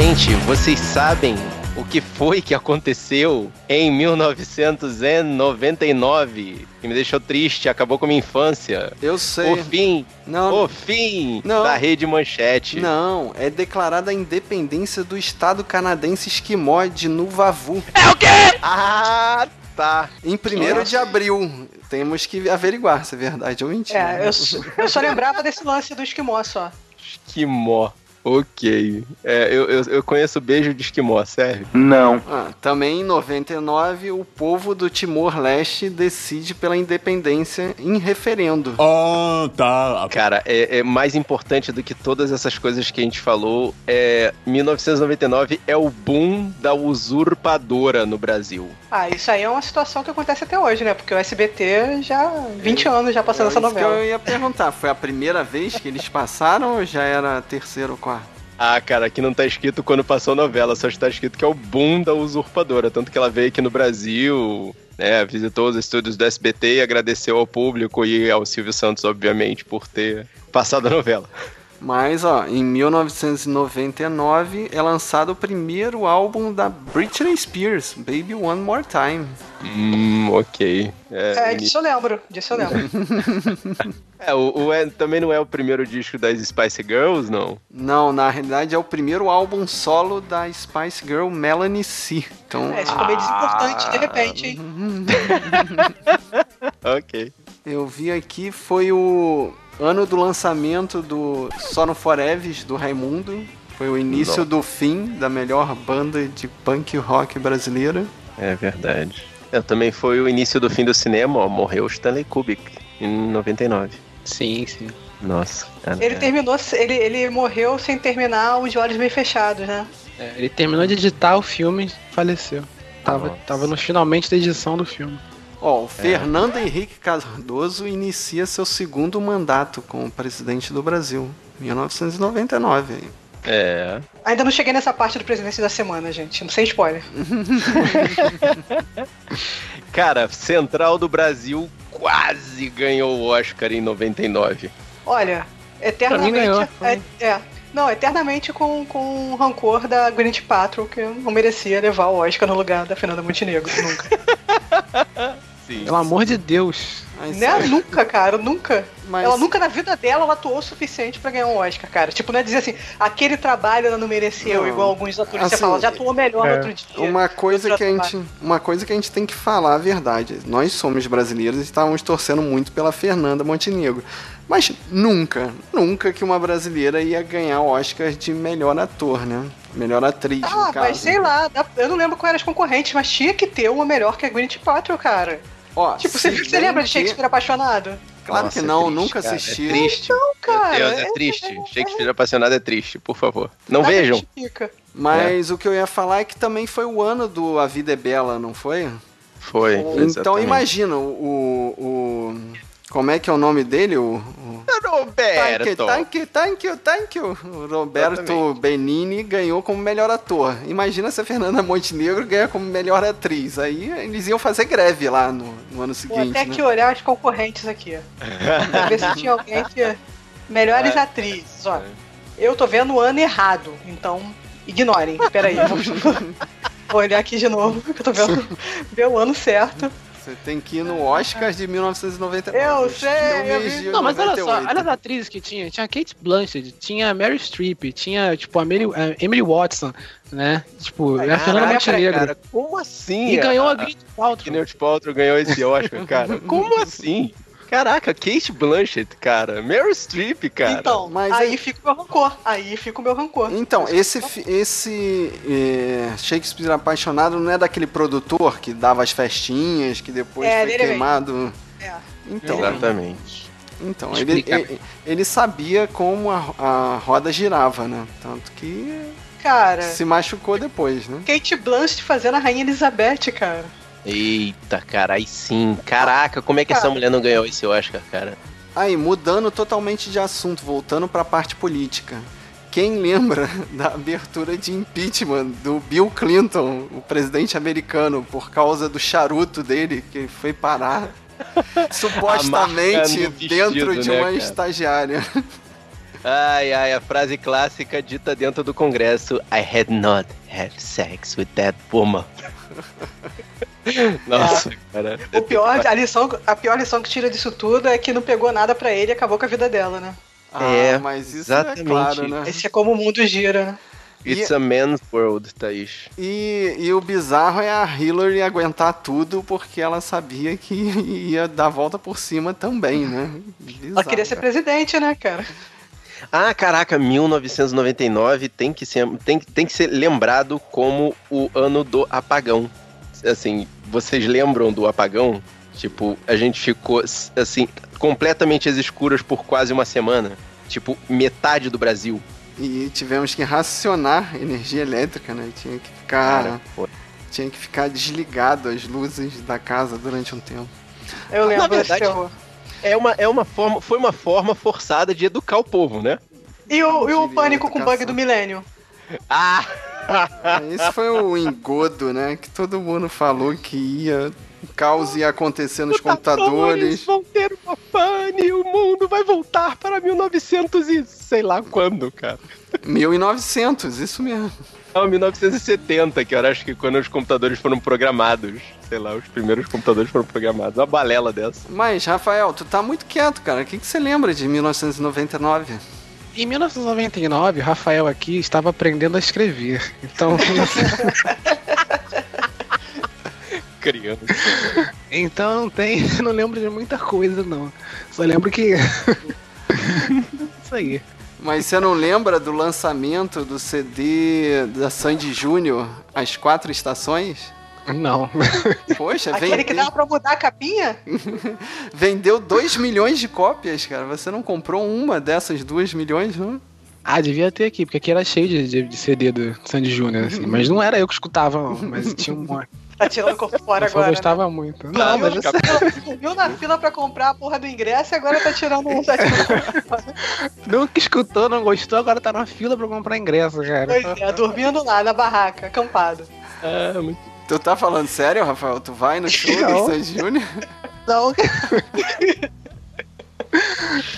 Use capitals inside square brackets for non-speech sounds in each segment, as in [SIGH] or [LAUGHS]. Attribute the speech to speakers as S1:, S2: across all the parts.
S1: Gente, vocês sabem o que foi que aconteceu em 1999 que me deixou triste, acabou com a minha infância.
S2: Eu sei.
S1: O fim,
S2: Não,
S1: o fim
S2: Não.
S1: da rede manchete.
S2: não, é declarada a independência do estado canadense esquimó de Nuvavu.
S1: Ah, tá.
S2: Em 1 de abril. Temos que averiguar se é verdade ou mentira.
S3: É, eu, só- eu só lembrava desse lance do esquimó só.
S1: Esquimó. Ok. É, eu, eu, eu conheço beijo de esquimó, serve?
S2: Ah, também em 99, o povo do Timor-Leste decide pela independência em referendo.
S4: Ah, tá.
S1: Cara, é, é mais importante do que todas essas coisas que a gente falou. É 1999 é o boom da usurpadora no Brasil.
S3: Ah, isso aí é uma situação que acontece até hoje, né? Porque o SBT já 20 anos já passando
S2: É
S3: essa
S2: isso que
S3: novela.
S2: eu ia perguntar, foi a primeira vez que eles passaram ou já era a terceira ou quarta?
S1: Ah, cara, aqui não tá escrito quando passou a novela, só está escrito que é o boom da usurpadora. Tanto que ela veio aqui no Brasil, né, visitou os estúdios do SBT e agradeceu ao público e ao Silvio Santos, obviamente, por ter passado a novela.
S2: Mas, ó, em 1999 é lançado o primeiro álbum da Britney Spears, Baby One More Time.
S1: Hum, ok.
S3: É,
S1: É,
S3: disso eu lembro, disso eu lembro. [LAUGHS]
S1: é, o, o- é- também não é o primeiro disco das Spice Girls, não?
S2: Não, na realidade é o primeiro álbum solo da Spice Girl Melanie C. Então,
S3: É, isso ficou meio desimportante de repente, hein? [LAUGHS]
S1: Ok.
S2: eu vi aqui, foi o ano do lançamento do Sono Foreves, do Raimundo. Foi o início do fim da melhor banda de punk rock brasileira.
S1: É verdade. É, também foi o início do fim do cinema, ó, morreu o Stanley Kubrick em 99.
S5: Sim, sim.
S1: Nossa, cara.
S3: Ele terminou, ele, ele morreu sem terminar os olhos meio fechados, né?
S5: É, ele terminou de editar o filme e faleceu. Tava,
S1: Nossa.
S5: tava nos finalmente da edição do filme.
S2: Ó, o Fernando Henrique Cardoso inicia seu segundo mandato como presidente do Brasil, 1999. aí.
S1: É.
S3: Ainda não cheguei nessa parte do presidente da semana, gente. Sem spoiler. [LAUGHS]
S1: Cara, Central do Brasil quase ganhou o Oscar em 99.
S3: Olha, eternamente.
S5: ganhou,
S3: é, é. Não, eternamente com, com o rancor da Gwyneth Paltrow, que não merecia levar o Oscar no lugar da Fernanda Montenegro. Nunca. [LAUGHS]
S1: Sim.
S5: Pelo amor de Deus.
S2: Mas,
S3: né? Nunca, cara, nunca.
S2: mas-
S3: Ela nunca na vida dela ela atuou o suficiente pra ganhar um Oscar, cara. Tipo, não é dizer assim, aquele trabalho ela não mereceu,
S2: Não.
S3: igual alguns atores que você
S2: Assim,
S3: fala, já atuou melhor no
S5: é.
S3: outro dia.
S2: Uma coisa,
S3: Outro
S2: que a gente, uma coisa que a gente tem que falar a verdade. Nós somos brasileiros e estávamos torcendo muito pela Fernanda Montenegro. Mas nunca, nunca que uma brasileira ia ganhar o Oscar de melhor ator, né? Melhor atriz,
S3: Ah,
S2: no caso.
S3: mas sei lá, eu não lembro quais eram as concorrentes, mas tinha que ter uma melhor que a Gwyneth Paltrow, cara.
S2: Ó,
S3: Tipo, você, você lembra de
S2: que-
S3: Shakespeare apaixonado?
S2: Claro
S1: Nossa,
S2: que
S1: é
S2: não,
S1: triste,
S2: nunca
S1: cara,
S2: assisti.
S1: É triste.
S3: cara,
S1: Meu Deus, é
S3: é-
S1: triste. Shakespeare apaixonado é triste, por favor. Não
S3: Nada
S1: vejam.
S2: Mas o que eu ia falar é que também foi o ano do A Vida é Bela, não foi?
S1: Foi.
S2: Então
S1: exatamente.
S2: imagina, o, o. Como é que é o nome dele? O. o...
S1: Roberto.
S2: Thank you, thank you, thank you. O Roberto
S1: Exatamente.
S2: Benini ganhou como melhor ator. Imagina se a Fernanda Montenegro ganha como melhor atriz. Aí eles iam fazer greve lá no, no ano
S3: Vou
S2: seguinte.
S3: até
S2: né?
S3: que olhar as concorrentes aqui. pra ver se tinha alguém que. [LAUGHS] Melhores
S2: É.
S3: atrizes, ó. Eu tô vendo o ano errado, então ignorem. Peraí, vou, [LAUGHS] vou olhar aqui de novo, que eu tô vendo [LAUGHS] ver o ano certo.
S2: Você tem que ir no Oscar de 1999.
S3: Eu sei, eu vi.
S5: Não, mas olha só,
S2: 98.
S5: olha as atrizes que tinha. Tinha a Kate Blanchett, tinha a Mary Streep, tinha, tipo, a Mary- a Emily Watson, né? Tipo, e a Fernanda Montenegro.
S1: cara, como assim?
S5: E ganhou a
S1: a
S5: Gwyneth Paltrow.
S1: Gwyneth Paltrow ganhou esse Oscar, [LAUGHS] cara. Como assim? Caraca, Kate Blanchett, cara. Meryl Streep, cara.
S3: então,
S2: mas
S3: aí
S2: é-
S3: fica o meu rancor. Aí fica o meu rancor.
S2: Então, esse, esse é, Shakespeare Apaixonado não é daquele produtor que dava as festinhas, que depois
S3: É,
S2: foi
S3: dele
S2: queimado.
S3: É.
S2: Então,
S1: Exatamente.
S2: então ele, ele, ele sabia como a, a roda girava, né? Tanto que
S3: Cara,
S2: se machucou depois, né?
S3: Kate Blanchett fazendo a Rainha Elizabeth, cara.
S1: Eita, cara, aí sim. Caraca, como é que essa mulher não ganhou esse Oscar, cara?
S2: Aí, mudando totalmente de assunto, voltando para a parte política. Quem lembra [LAUGHS] da abertura de impeachment do Bill Clinton, o presidente americano, por causa do charuto dele que foi parar [LAUGHS] supostamente
S1: vestido,
S2: dentro de
S1: né,
S2: uma
S1: cara?
S2: estagiária?
S1: Ai, ai, a frase clássica dita dentro do Congresso: I had not had sex with that woman. [LAUGHS] [LAUGHS] Nossa, cara.
S3: O pior, a, lição, a pior lição que tira disso tudo é que não pegou nada pra ele e acabou com a vida dela, né?
S2: Ah,
S1: É,
S2: mas isso
S1: exatamente.
S2: é claro, né?
S3: Esse é como o mundo gira, né?
S1: It's
S2: E-
S1: a man's world, Thaís.
S2: E, e o bizarro é a Hillary aguentar tudo porque ela sabia que [LAUGHS] ia dar a volta por cima também, né?
S3: Ela
S2: Bizarro,
S3: queria ser
S2: cara.
S3: presidente, né, cara?
S1: Ah, caraca, 1999 tem que ser, tem, tem que ser lembrado como o ano do apagão. Assim, vocês lembram do apagão? Tipo, a gente ficou, assim, completamente às escuras por quase uma semana. Tipo, metade do Brasil.
S2: E tivemos que racionar energia elétrica, né? Tinha que ficar,
S1: Cara, pô.
S2: tinha que ficar desligado as luzes da casa durante um tempo.
S3: Eu lembro
S1: Na verdade-
S3: terror.
S1: É uma, é uma forma, foi uma forma forçada de educar o povo, né?
S3: E o, e o pânico com o bug do milênio?
S1: Ah!
S2: Esse foi o engodo, né? Que todo mundo falou que ia. O caos ia acontecer nos computadores.
S1: vão ter uma pane, o mundo vai voltar para 1900 e sei lá quando, cara.
S2: 1900, isso mesmo.
S1: Não, 1970, que eu acho que quando os computadores foram programados. Sei lá, os primeiros computadores foram programados. Uma balela dessa.
S2: Mas, Rafael, tu tá muito quieto, cara. O que, que você lembra de 1999?
S5: Em 1999, o Rafael aqui estava aprendendo a escrever. Então, [LAUGHS]
S1: Criança.
S5: então não tem, [LAUGHS] não lembro de muita coisa não. Só lembro que [LAUGHS] Isso aí.
S2: Mas você não lembra do lançamento do CD da Sandy Júnior, As Quatro Estações?
S5: Não. [LAUGHS]
S2: Poxa,
S3: Aquele que
S2: vendeu,
S3: dava pra mudar a capinha? [LAUGHS]
S2: vendeu 2 milhões de cópias, cara. Você não comprou uma dessas 2 milhões, não?
S5: Ah, devia ter aqui, porque aqui era cheio de, de, de CD do Sandy Júnior, assim. Mas não era eu que escutava, não. Mas tinha um monte.
S3: Tá tirando o corpo fora
S5: Eu
S3: agora.
S5: gostava muito.
S3: Né?
S5: Não, mas
S3: Viu-
S5: você
S3: viu, [LAUGHS] na fila pra comprar a porra do ingresso e agora tá tirando um. Tá
S5: nunca escutou, não gostou, agora tá na fila pra comprar ingresso, cara.
S3: Pois é, dormindo lá na barraca, acampado.
S1: Ah, muito
S2: Tu tá falando sério, Rafael? Tu vai no show
S5: Não.
S2: do Sandy Júnior?
S5: Não. [LAUGHS]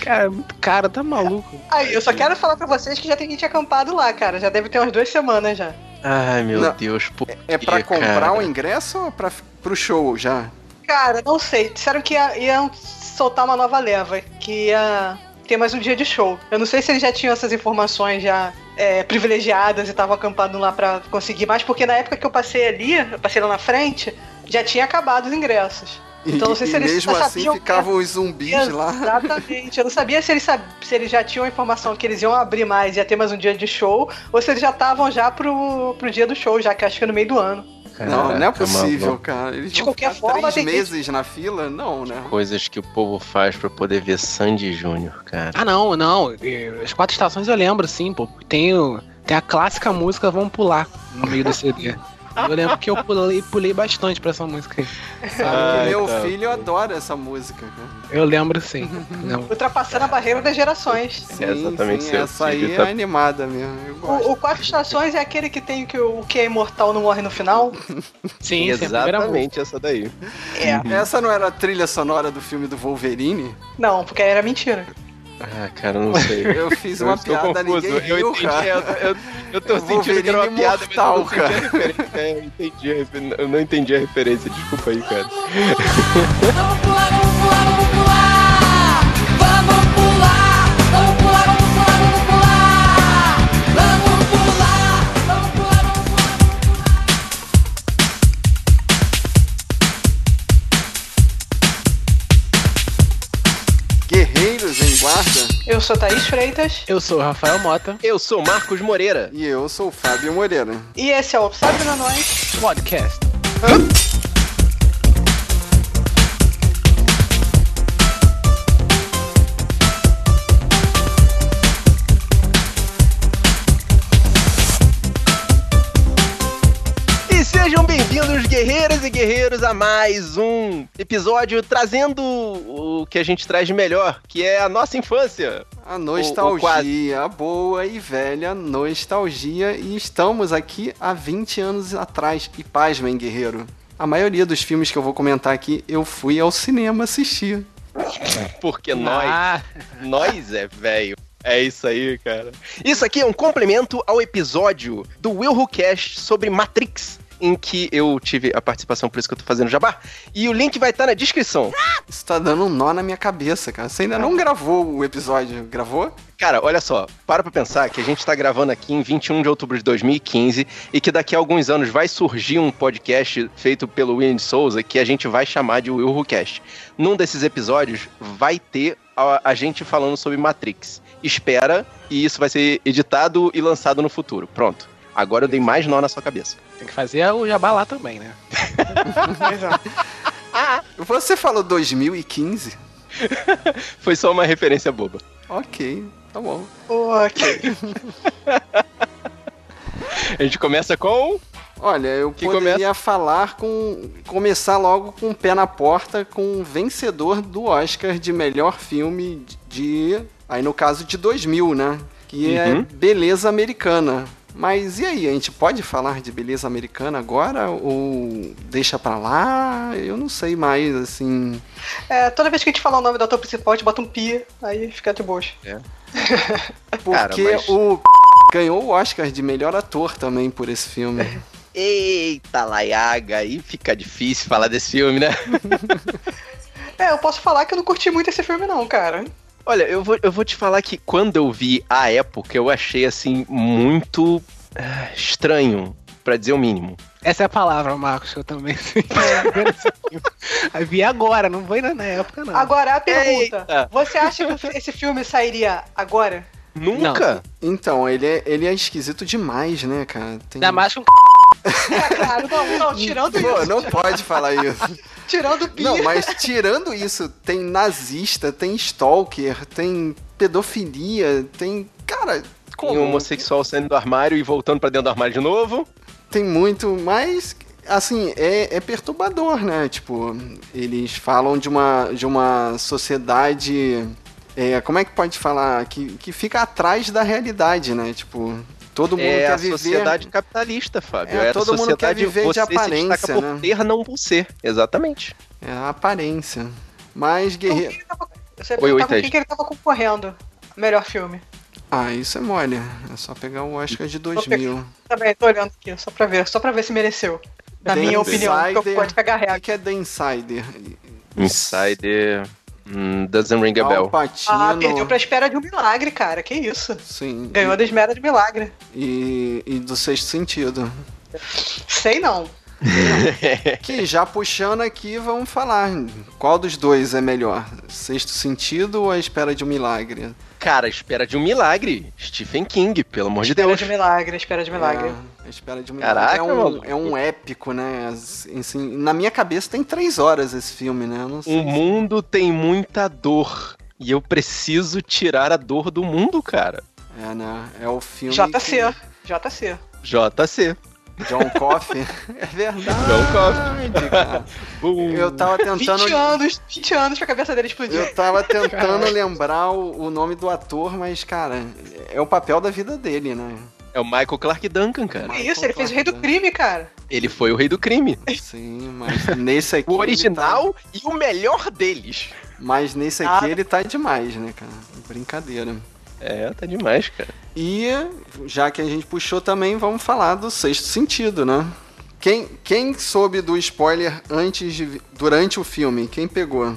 S5: cara, caro, tá maluco.
S3: Aí, eu só quero falar pra vocês que já tem gente acampado lá, cara. Já deve ter umas duas semanas já.
S1: Ai, meu
S2: Não.
S1: Deus. Por
S2: É pra
S1: quê,
S2: comprar
S1: cara?
S2: o ingresso ou pra, pro show já?
S3: Cara, não sei. Disseram que ia, iam soltar uma nova leva, que ia ter mais um dia de show. Eu não sei se eles já tinham essas informações já é, privilegiadas e estavam acampando lá pra conseguir mais, porque na época que eu passei ali, eu passei lá na frente, já tinha acabado os ingressos. Então não sei se eles
S2: mesmo assim ficavam os zumbis lá.
S3: Exatamente. Eu não sabia se eles, sab... se eles já tinham a informação que eles iam abrir mais, ia ter mais um dia de show, ou se eles já estavam já pro, pro dia do show, já que acho que é no meio do ano.
S2: Não, não é possível, cara. Eles
S3: De qualquer forma,
S2: três
S3: tem
S2: meses na fila? Não, né?
S1: Coisas que o povo faz pra poder ver Sandy Júnior, cara.
S5: Ah, não, não. eh, As quatro estações eu lembro, sim, pô. Tem, tem a clássica música Vamos Pular no meio do CD. [LAUGHS] Eu lembro que eu pulei, pulei bastante pra essa música aí.
S2: Sabe
S1: Ai,
S2: que meu
S1: tá.
S2: filho adora essa música, cara.
S5: Eu lembro sim. Não.
S3: Ultrapassando a barreira das gerações.
S2: Sim,
S1: exatamente,
S2: sim, essa aí é
S1: tá-
S2: animada mesmo. Eu gosto.
S3: O, o Quatro Estações é aquele que tem que o, que é imortal não morre no final? [LAUGHS]
S5: Sim.
S1: Exatamente essa daí.
S3: É.
S2: Essa não era a trilha sonora do filme do Wolverine?
S3: Não, porque era mentira.
S1: Ah, cara, não sei.
S2: Eu fiz
S1: Eu
S2: uma piada,
S1: confuso.
S2: ninguém
S1: eu
S2: riu,
S1: entendi,
S2: cara.
S1: eu, eu, eu tô sentindo que era uma piada, mas eu não entendi a referência. É, eu entendi a eu não entendi a referência, desculpa aí, cara. [LAUGHS]
S2: Guerreiros em Guarda.
S3: Eu sou Thaís Freitas
S5: Eu sou o Rafael Mota,
S1: Eu sou Marcos Moreira.
S2: E eu sou o Fábio Moreira.
S3: e esse é o Sabe na Nós.
S5: podcast.
S1: Bem-vindos, guerreiras e guerreiros, a mais um episódio trazendo o que a gente traz de melhor, que é a nossa infância.
S2: A
S1: o
S2: nostalgia, a boa e velha nostalgia. E estamos aqui há 20 anos atrás. E pasmem, guerreiro. A maioria dos filmes que eu vou comentar aqui, eu fui ao cinema assistir.
S1: Porque nós,
S5: Ah,
S1: nós é velho. É isso aí, cara. Isso aqui é um complemento ao episódio do Will Who Cast sobre Matrix. Em que eu tive a participação, por isso que eu tô fazendo jabá. E o link vai estar na descrição.
S2: Isso tá dando um nó na minha cabeça, cara. Você ainda não gravou o episódio, gravou?
S1: Cara, olha só, para pra pensar que a gente tá gravando aqui em 21 de outubro de 2015 e que daqui a alguns anos vai surgir um podcast feito pelo William Souza que a gente vai chamar de Will Who Cast. Num desses episódios vai ter a, a gente falando sobre Matrix. Espera e isso vai ser editado e lançado no futuro. Pronto. Agora eu dei mais nó na sua cabeça.
S5: Tem que fazer o jabá lá também, né? [LAUGHS]
S2: Você falou 2015? [LAUGHS]
S1: Foi só uma referência boba.
S2: Ok, tá bom.
S3: Ok. [LAUGHS]
S1: A gente começa com.
S2: Olha, eu
S1: Que
S2: poderia falar com. começar logo com o pé na porta com o vencedor do Oscar de melhor filme de. Aí no caso de 2000, né? Que é
S1: Uhum.
S2: Beleza Americana. Mas e aí, a gente pode falar de beleza americana agora? Ou deixa pra lá? Eu não sei mais, assim.
S3: É, toda vez que a gente falar o nome do ator principal, a gente bota um pi, aí fica de boa. [LAUGHS]
S2: Porque
S1: Cara, mas-
S2: o ganhou o Oscar de melhor ator também por esse filme. [LAUGHS]
S1: Eita, Laiaga, aí fica difícil falar desse filme, né? [LAUGHS]
S3: É, eu posso falar que eu não curti muito esse filme, não, cara.
S1: Olha, eu vou, eu vou te falar que quando eu vi a época, eu achei assim muito ah, estranho, pra dizer o mínimo.
S5: Essa é a palavra, Marcos, que eu também sei. [LAUGHS] Aí vi agora, não foi na época, não.
S3: Agora, a pergunta:
S1: Eita.
S3: você acha que esse filme sairia agora?
S1: Nunca?
S2: Então, ele é, ele é esquisito demais, né, cara? Tem...
S5: Ainda mais com
S3: É, claro, não, não, tirando
S2: Pô,
S3: isso.
S2: não pode falar isso.
S3: Tirando.
S2: Não, mas tirando isso, tem nazista, tem stalker, tem pedofilia, tem. Cara,
S1: Um
S2: como?
S1: homossexual saindo do armário e voltando pra dentro do armário de novo.
S2: Tem muito, mas. Assim, é, é perturbador, né? Tipo, eles falam de uma, de uma sociedade. é, como é que pode falar? Que, que fica atrás da realidade, né? Tipo, todo mundo
S1: É
S2: quer
S1: a
S2: viver.
S1: sociedade capitalista, Fábio.
S2: É,
S1: É, a
S2: todo mundo quer
S1: sociedade
S2: viver de
S1: você se
S2: aparência,
S1: por
S2: né?
S1: ter, não por ser. Exatamente.
S2: É a aparência. Mas,
S3: quem
S2: guerreiro.
S3: tava- Você
S1: Oi,
S3: com quem que ele tava concorrendo. Melhor filme.
S2: Ah, isso é mole. É só pegar o Oscar de 2000.
S3: Também, tô olhando aqui, só pra ver, só pra ver se mereceu. Na
S2: The
S3: minha opinião, que eu
S2: Insider.
S3: pode cagar
S2: O
S3: reto.
S2: que é The Insider?
S1: Insider. Hum, doesn't ring a
S2: Al
S1: bell.
S3: Ah, perdeu pra espera de um milagre, cara. Que isso?
S2: Sim.
S3: Ganhou da espera de milagre.
S2: E, e do sexto sentido.
S3: Sei não. [LAUGHS]
S2: Que já puxando aqui, vamos falar. Qual dos dois é melhor? Sexto sentido ou a espera de um milagre?
S1: Cara, espera de um milagre. Stephen King, pelo amor de
S3: Espera
S1: Deus.
S3: de milagre, espera de milagre.
S2: É, espera.
S1: Caraca,
S2: é, um, é um épico, né? Assim, na minha cabeça tem três horas esse filme, né? Eu não sei.
S1: O mundo tem muita dor. E eu preciso tirar a dor do mundo, cara.
S2: É, né? É o filme.
S3: JC. JC.
S1: JC.
S2: que- John Coffey. [LAUGHS] é verdade.
S1: John Coffey. [LAUGHS]
S2: Eu tava tentando.
S3: 20 anos, 20 anos pra cabeça dele explodir.
S2: Eu tava [LAUGHS] tentando lembrar o, o nome do ator, mas, cara, é o papel da vida dele, né?
S1: É o Michael Clark Duncan, cara.
S3: Que isso, ele fez o rei do crime, cara.
S1: Ele foi o rei do crime.
S2: Sim, mas nesse aqui.
S1: O
S2: ele
S1: original e o melhor deles.
S2: tá- mas nesse aqui
S3: Ah.
S2: ele tá demais, né, cara? Brincadeira.
S1: É, tá demais, cara.
S2: E já que a gente puxou também, vamos falar do sexto sentido, né? Quem, quem soube do spoiler antes de. durante o filme? Quem pegou?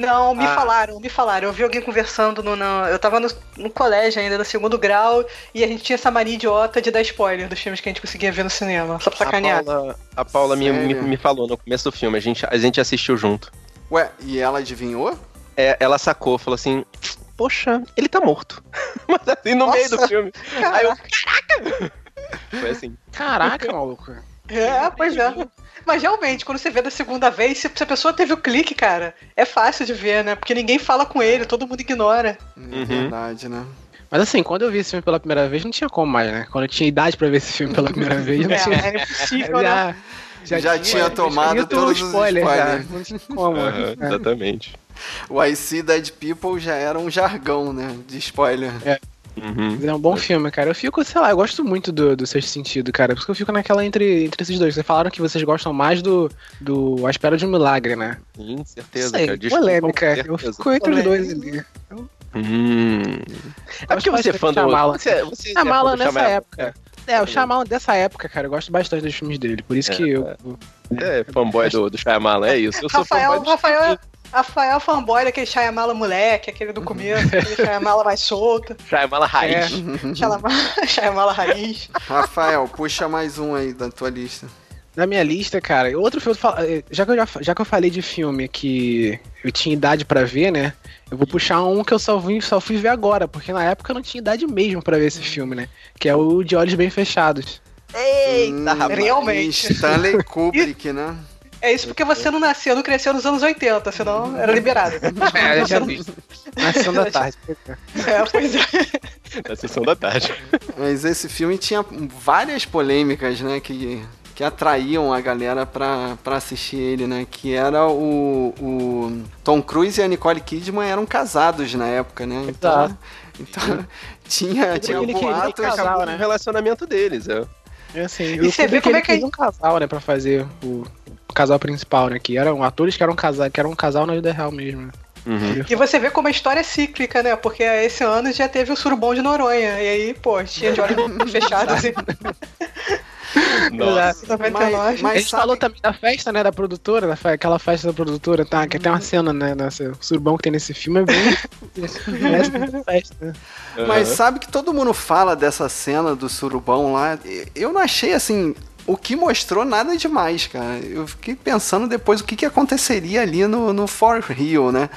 S3: Não, me
S1: Ah.
S3: falaram, me falaram. Eu vi alguém conversando no. no- eu tava no, no colégio ainda, no segundo grau, e a gente tinha essa mania idiota de dar spoiler dos filmes que a gente conseguia ver no cinema. Só pra sacanear.
S1: A Paula, a Paula me, me, me falou no começo do filme, a gente, a gente assistiu junto.
S2: Ué, e ela adivinhou?
S1: É, ela sacou, falou assim: Poxa, ele tá morto. [LAUGHS] Mas assim, no meio do
S3: Nossa.
S1: filme. Aí eu, caraca! [LAUGHS] Foi assim.
S5: Caraca, maluco.
S3: É, pois é. Mas realmente, quando você vê da segunda vez, se, a pessoa teve o clique, cara, é fácil de ver, né? Porque ninguém fala com ele, todo mundo ignora.
S2: É
S1: Uhum.
S2: verdade, né?
S5: Mas assim, quando eu vi esse filme pela primeira vez, não tinha como mais, né? Quando eu tinha idade pra ver esse filme pela primeira [LAUGHS] vez, não
S3: É,
S5: tinha.
S3: era impossível, [LAUGHS] né?
S2: Já tinha tomado
S5: já tinha
S2: todos os
S5: spoiler, já.
S2: spoilers.
S5: Não tinha como. É.
S1: exatamente.
S2: O I See Dead People já era um jargão, né? De spoiler.
S1: Uhum.
S5: É um bom filme, cara. Eu fico, sei lá, eu gosto muito do, do Sexto Sentido, cara. Por isso que eu fico naquela entre, entre esses dois. Vocês falaram que vocês gostam mais do, do A Espera de um Milagre, né?
S1: Sim, certeza,
S5: Sei,
S1: cara. Desculpa,
S5: polêmica. Eu fico entre os dois ali. Eu
S1: Hum. É porque você é fã do.
S5: Shyamalan.
S1: Você, você é
S5: Shyamalan
S1: fã do
S5: nessa
S1: Shyamalan.
S5: época. É, o Shyamalan dessa época, cara, eu gosto bastante dos filmes dele. Por isso
S1: É,
S5: que eu.
S1: É, é fanboy do, do Shyamalan, é isso. Eu sou
S3: Rafael,
S1: do
S3: Rafael, é fanboy daquele Shyamala moleque, aquele do começo, [LAUGHS] aquele Shyamala mais solto,
S1: Shyamalan raiz. [LAUGHS]
S3: Shyamala, Shyamala raiz.
S2: Rafael, puxa mais um aí da tua lista.
S5: Na minha lista, cara, outro filme. fala- eh, Já que, eu já, já que eu falei de filme que eu tinha idade pra ver, né? Eu vou puxar um que eu só, vim, só fui ver agora, porque na época eu não tinha idade mesmo pra ver esse filme, né? Que é o De Olhos Bem Fechados.
S1: Eita, rapaz.
S3: Realmente.
S2: Stanley [LAUGHS] Kubrick, né?
S3: É isso porque você não nasceu, não cresceu nos anos 80, senão era liberado. [LAUGHS]
S5: É, eu já vi. Na sessão da tarde.
S3: É, pois é.
S1: Na sessão da tarde.
S2: Mas esse filme tinha várias polêmicas, né? Que, que atraíam a galera pra, pra assistir ele, né? Que era o, o Tom Cruise e a Nicole Kidman eram casados na época, né? Então,
S5: Exato.
S2: então tinha, [LAUGHS] tinha
S5: Ele queria
S2: boatos.
S5: casar. Né?
S1: o relacionamento deles, é.
S5: É assim,
S3: E você vê como é que-
S5: fez um casal, né, pra fazer o casal principal, né? Que eram atores que eram casal, que eram um casal na vida real mesmo. Né?
S1: Uhum.
S3: E você vê como a história é cíclica, né? Porque esse ano já teve o surubom de Noronha. E aí, pô, tinha de olhos [LAUGHS] fechados em [LAUGHS]
S1: Nossa.
S3: 99.
S2: Mas,
S5: a
S2: mas
S5: gente
S2: sabe,
S5: falou também da festa, né, da produtora, da fe- aquela festa da produtora, tá? Que tem uma cena, né, nessa, o surubão que tem nesse filme é bem... [LAUGHS] Festa, né?
S2: mas sabe que todo mundo fala dessa cena do surubão lá. Eu não achei assim. O que mostrou nada demais, cara. Eu fiquei pensando depois o que, que aconteceria ali no, no For Rio, né?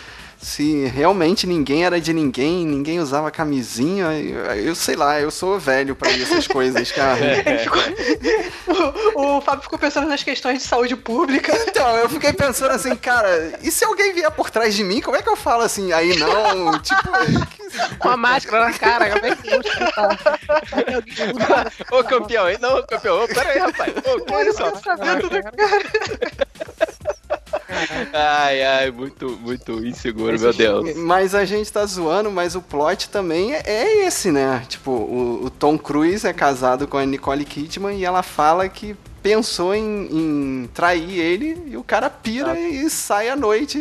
S2: Se realmente ninguém era de ninguém, ninguém usava camisinha, eu, eu sei lá, eu sou velho pra essas coisas, [LAUGHS] cara. [LAUGHS] [LAUGHS]
S3: O, o Fábio ficou pensando nas questões de saúde pública.
S2: Então, eu fiquei pensando assim, cara, e se alguém vier por trás de mim, como é que eu falo assim, aí não? Tipo,
S5: Com a máscara na cara, como é que eu
S1: Ô, campeão, hein? Não, campeão. Pera aí, rapaz. Ô, que isso?
S3: pensamento do [LAUGHS]
S1: Ai, ai, muito, muito inseguro, meu Deus.
S2: Mas a gente tá zoando, mas o plot também é- é esse, né? Tipo, o, o Tom Cruise é casado com a Nicole Kidman e ela fala que pensou em, em trair ele e o cara pira e sai à noite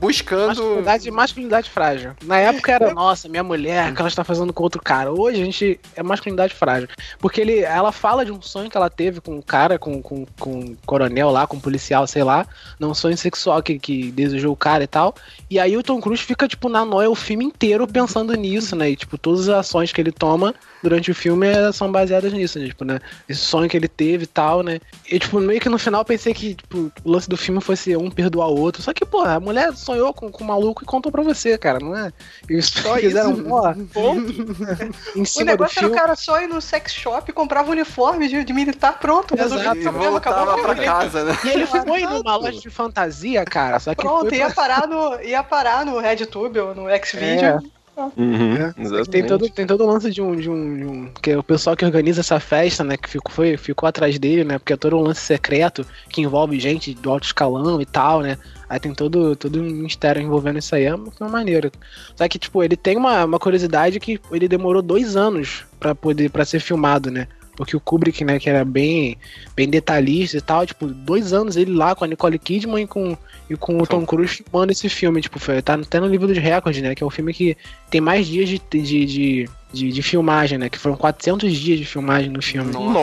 S2: buscando.
S5: Masculinidade, masculinidade frágil. Na época era, nossa, minha mulher, o que ela está fazendo com outro cara. Hoje a gente é masculinidade frágil. Porque ele, ela fala de um sonho que ela teve com um cara, com, com, com um coronel lá, com um policial, sei lá. Não um sonho sexual que, que desejou o cara e tal. E aí o Tom Cruise fica, tipo, na noia o filme inteiro pensando nisso, né? E, tipo, todas as ações que ele toma durante o filme eh, são baseadas nisso, né? Tipo, né? Esse sonho que ele teve e tal, né? E, tipo, meio que no final eu pensei que, tipo, o lance do filme fosse um perdoar o outro. Só que, porra, a mulher sonhou com, com o maluco e contou pra você, cara, não é? E os
S1: Só
S5: fizeram
S1: isso? [LAUGHS]
S5: em
S3: O
S5: cima do
S3: negócio era o cara só ir no sex shop e comprava um uniforme de, de militar pronto.
S5: Exato.
S3: resolvia
S2: E
S3: o problema, o
S2: pra casa, né?
S5: E ele foi numa loja de fantasia, cara, só que
S3: Pronto,
S5: foi
S3: ia
S5: pra...
S3: parar no, ia parar no RedTube ou no Xvideo.
S5: É.
S1: Uhum,
S5: É. Tem todo, tem todo o lance de um, de, um, de um- Que é o pessoal que organiza essa festa, né? Que ficou, foi, ficou atrás dele, né? Porque é todo um lance secreto que envolve gente do alto escalão e tal, né? Aí tem todo, todo um mistério envolvendo isso aí. É uma, maneira. Só que, tipo, ele tem uma, uma curiosidade que ele demorou dois anos pra poder para ser filmado, né? Porque o Kubrick, né, que era bem, bem detalhista e tal, tipo, dois anos ele lá com a Nicole Kidman e com, e com o Tom Cruise filmando esse filme, tipo, foi, tá até no livro dos recordes, né, que é o filme que tem mais dias de, de, de, de, de filmagem, né, que foram 400 dias de filmagem no filme.
S2: Nossa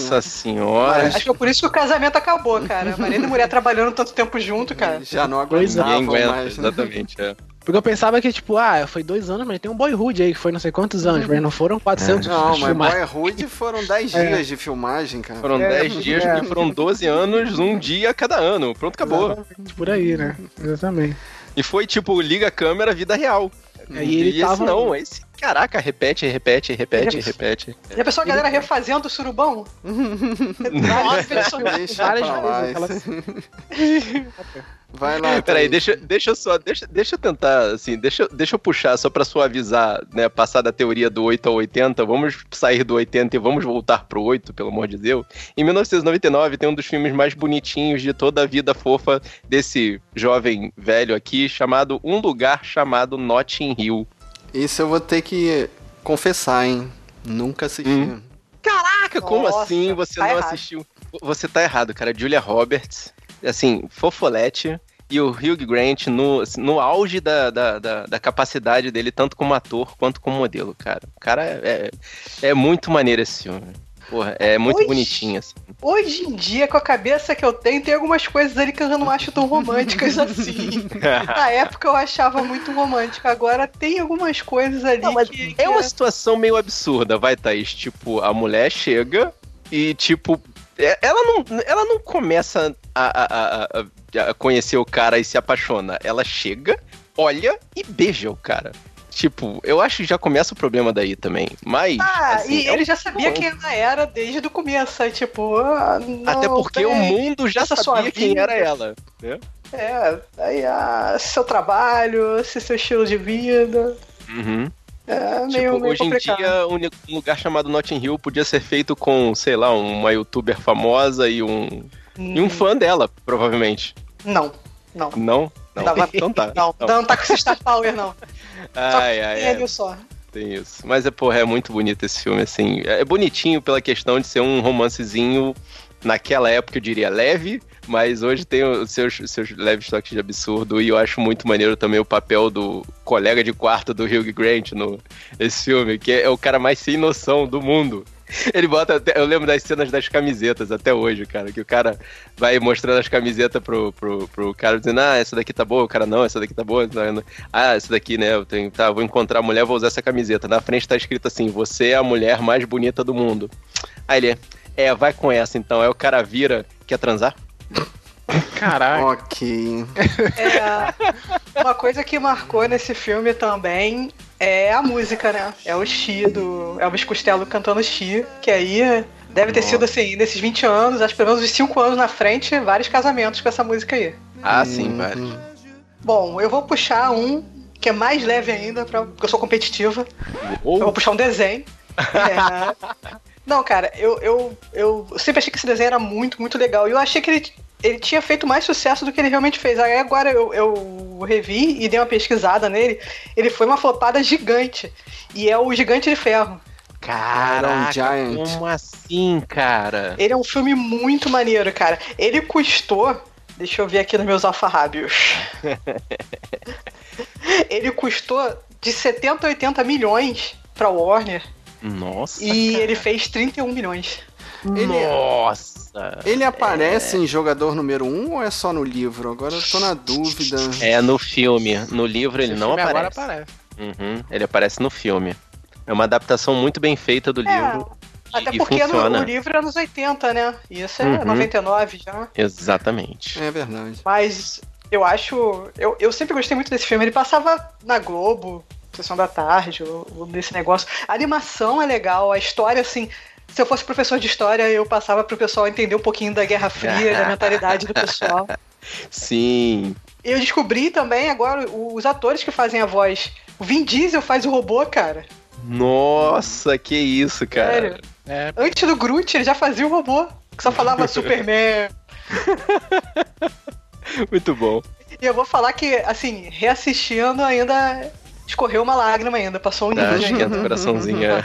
S1: Nossa senhora.
S3: Acho que é por isso que o casamento acabou, cara. Marido e mulher trabalhando tanto tempo junto, cara.
S2: Já não
S5: é.
S2: aguentavam
S1: Ninguém aguenta,
S2: mais. né?
S1: exatamente. É.
S5: Porque eu pensava que, tipo, ah, foi dois anos, mas tem um Boyhood aí, que foi não sei quantos anos, mas não foram 400
S2: Não, mas
S5: filmagens.
S2: Boyhood foram 10
S5: É.
S2: dias de filmagem, cara.
S1: Foram
S5: É,
S1: 10 dias,
S5: é.
S1: porque foram 12 anos, um dia a cada ano. Pronto, acabou.
S5: Exatamente, Por aí, né? Exatamente.
S1: E foi tipo, liga a câmera, vida real.
S5: Aí ele
S1: e esse
S5: tava-
S1: não, esse, caraca, repete, repete, repete, repete.
S3: Já pensou a galera refazendo o surubão? [LAUGHS] Versões.
S2: Deixa
S5: Várias
S2: lá. [LAUGHS] [LAUGHS] Vai lá. [LAUGHS]
S1: Peraí, deixa, deixa eu só, deixa, deixa eu tentar, assim, deixa, deixa eu puxar só pra suavizar, né, passar da teoria do 8 ao 80, vamos sair do 80 e vamos voltar pro 8, pelo amor de Deus. Em 1999 tem um dos filmes mais bonitinhos de toda a vida fofa desse jovem velho aqui, chamado Um Lugar Chamado Notting Hill.
S2: Isso eu vou ter que confessar, hein? Nunca assisti.
S1: Hum. Caraca, como
S3: Nossa,
S1: assim você
S3: tá
S1: não
S3: errado.
S1: assistiu? Você tá errado, cara. Julia Roberts, assim, fofolete. E o Hugh Grant no, no auge da, da, da, da capacidade dele, tanto como ator quanto como modelo, cara. O cara é, é, é muito maneiro esse filme. Porra, é muito
S3: Oi.
S1: bonitinho, assim.
S3: Hoje em dia, com a cabeça que eu tenho, tem algumas coisas ali que eu não acho tão românticas assim. [LAUGHS] Na época eu achava muito romântico. Agora tem algumas coisas ali
S1: Não, mas
S3: que,
S1: é
S3: que
S1: uma situação meio absurda, vai, Thaís. Tipo, a mulher chega e, tipo, é- ela não, ela não começa a, a- a- a- conhecer o cara e se apaixona. Ela chega, olha e beija o cara. Tipo, eu acho que já começa o problema daí também. Mas.
S3: Ah,
S1: assim,
S3: e
S1: é um
S3: ele já sabia
S1: bom.
S3: quem ela era desde o começo. Aí, tipo, ah, não,
S1: Até porque o
S3: bem,
S1: mundo já
S3: essa sua
S1: sabia quem era ela. Né?
S3: É, aí, ah, seu trabalho, seu estilo de vida.
S1: Uhum.
S3: É meio,
S1: Tipo,
S3: meio
S1: hoje em
S3: complicado.
S1: dia, um lugar chamado Notting Hill podia ser feito com, sei lá, uma youtuber famosa e um, e um
S3: Hum,
S1: fã dela, provavelmente.
S3: Não, não.
S1: Não? Não.
S3: Dava-
S1: Então tá. [LAUGHS]
S3: Não,
S1: Então.
S3: não tá com Star Power, não. Só
S1: Ai,
S3: que
S1: ai,
S3: tem ele só.
S1: Tem isso. Mas é, porra, é muito bonito esse filme, assim. É bonitinho pela questão de ser um romancezinho, naquela época eu diria leve, mas hoje tem os seus, seus leves toques de absurdo. E eu acho muito maneiro também o papel do colega de quarto do Hugh Grant no esse filme, que é o cara mais sem noção do mundo. [LAUGHS] Ele bota. até- Eu lembro das cenas das camisetas até hoje, cara. Que o cara vai mostrando as camisetas pro, pro, pro cara, dizendo: Ah, essa daqui tá boa, o cara não, essa daqui tá boa. Ah, essa daqui, né? Eu tenho, tá, vou encontrar a mulher, vou usar essa camiseta. Na frente tá escrito assim: Você é a mulher mais bonita do mundo. Aí ele, é, vai com essa então. Aí o cara vira, quer transar?
S5: Caraca.
S2: Ok.
S3: É, uma coisa que marcou nesse filme também é a música, né? É o Xi do Elvis Costello cantando Xi, que aí deve ter sido assim, nesses 20 anos, acho que pelo menos uns 5 anos na frente, vários casamentos com essa música aí.
S1: Ah, sim,
S2: Uhum.
S1: vários.
S3: Bom, eu vou puxar um que é mais leve ainda, pra, porque eu sou competitiva. Eu vou puxar um desenho. [LAUGHS] É. Não, cara, eu, eu, eu sempre achei que esse desenho era muito, muito legal. E eu achei que ele, ele tinha feito mais sucesso do que ele realmente fez. Aí agora eu, eu revi e dei uma pesquisada nele. Ele foi uma flopada gigante. E é o Gigante de Ferro.
S1: Caraca,
S2: Giant.
S1: como assim, cara?
S3: Ele é um filme muito maneiro, cara. Ele custou. Deixa eu ver aqui nos meus alfarrábios. [LAUGHS] ele custou de 70 a 80 milhões pra Warner.
S1: Nossa.
S3: E
S1: cara.
S3: ele fez 31 milhões.
S2: Ele-
S1: Nossa.
S2: Ele aparece em jogador número 1 um, ou é só no livro? Agora eu tô na dúvida.
S1: É no filme. No livro ele
S5: Esse
S1: não
S5: filme
S1: aparece.
S5: Agora aparece.
S1: Uhum, ele aparece no filme. É uma adaptação muito bem feita do
S3: É,
S1: livro.
S3: Até
S1: e
S3: porque no,
S1: funciona.
S3: o livro é anos 80, né? E isso é
S1: Uhum.
S3: 99 já.
S1: Exatamente.
S2: É verdade.
S3: Mas eu acho. Eu, eu sempre gostei muito desse filme. Ele passava na Globo, sessão da tarde, ou, ou desse negócio. A animação é legal, a história, assim. Se eu fosse professor de história, eu passava pro pessoal entender um pouquinho da Guerra Fria, da mentalidade do pessoal. [LAUGHS]
S1: Sim.
S3: Eu descobri também agora os atores que fazem a voz. O Vin Diesel faz o robô, cara.
S1: Nossa, que isso, cara.
S3: Sério.
S5: É,
S3: Antes do Groot, ele já fazia o robô. Que só falava [LAUGHS] Superman.
S1: Muito bom.
S3: E eu vou falar que, assim, reassistindo ainda escorreu uma lágrima ainda, passou um
S1: Tá,
S3: nível ainda.
S1: esquenta o coraçãozinho. é.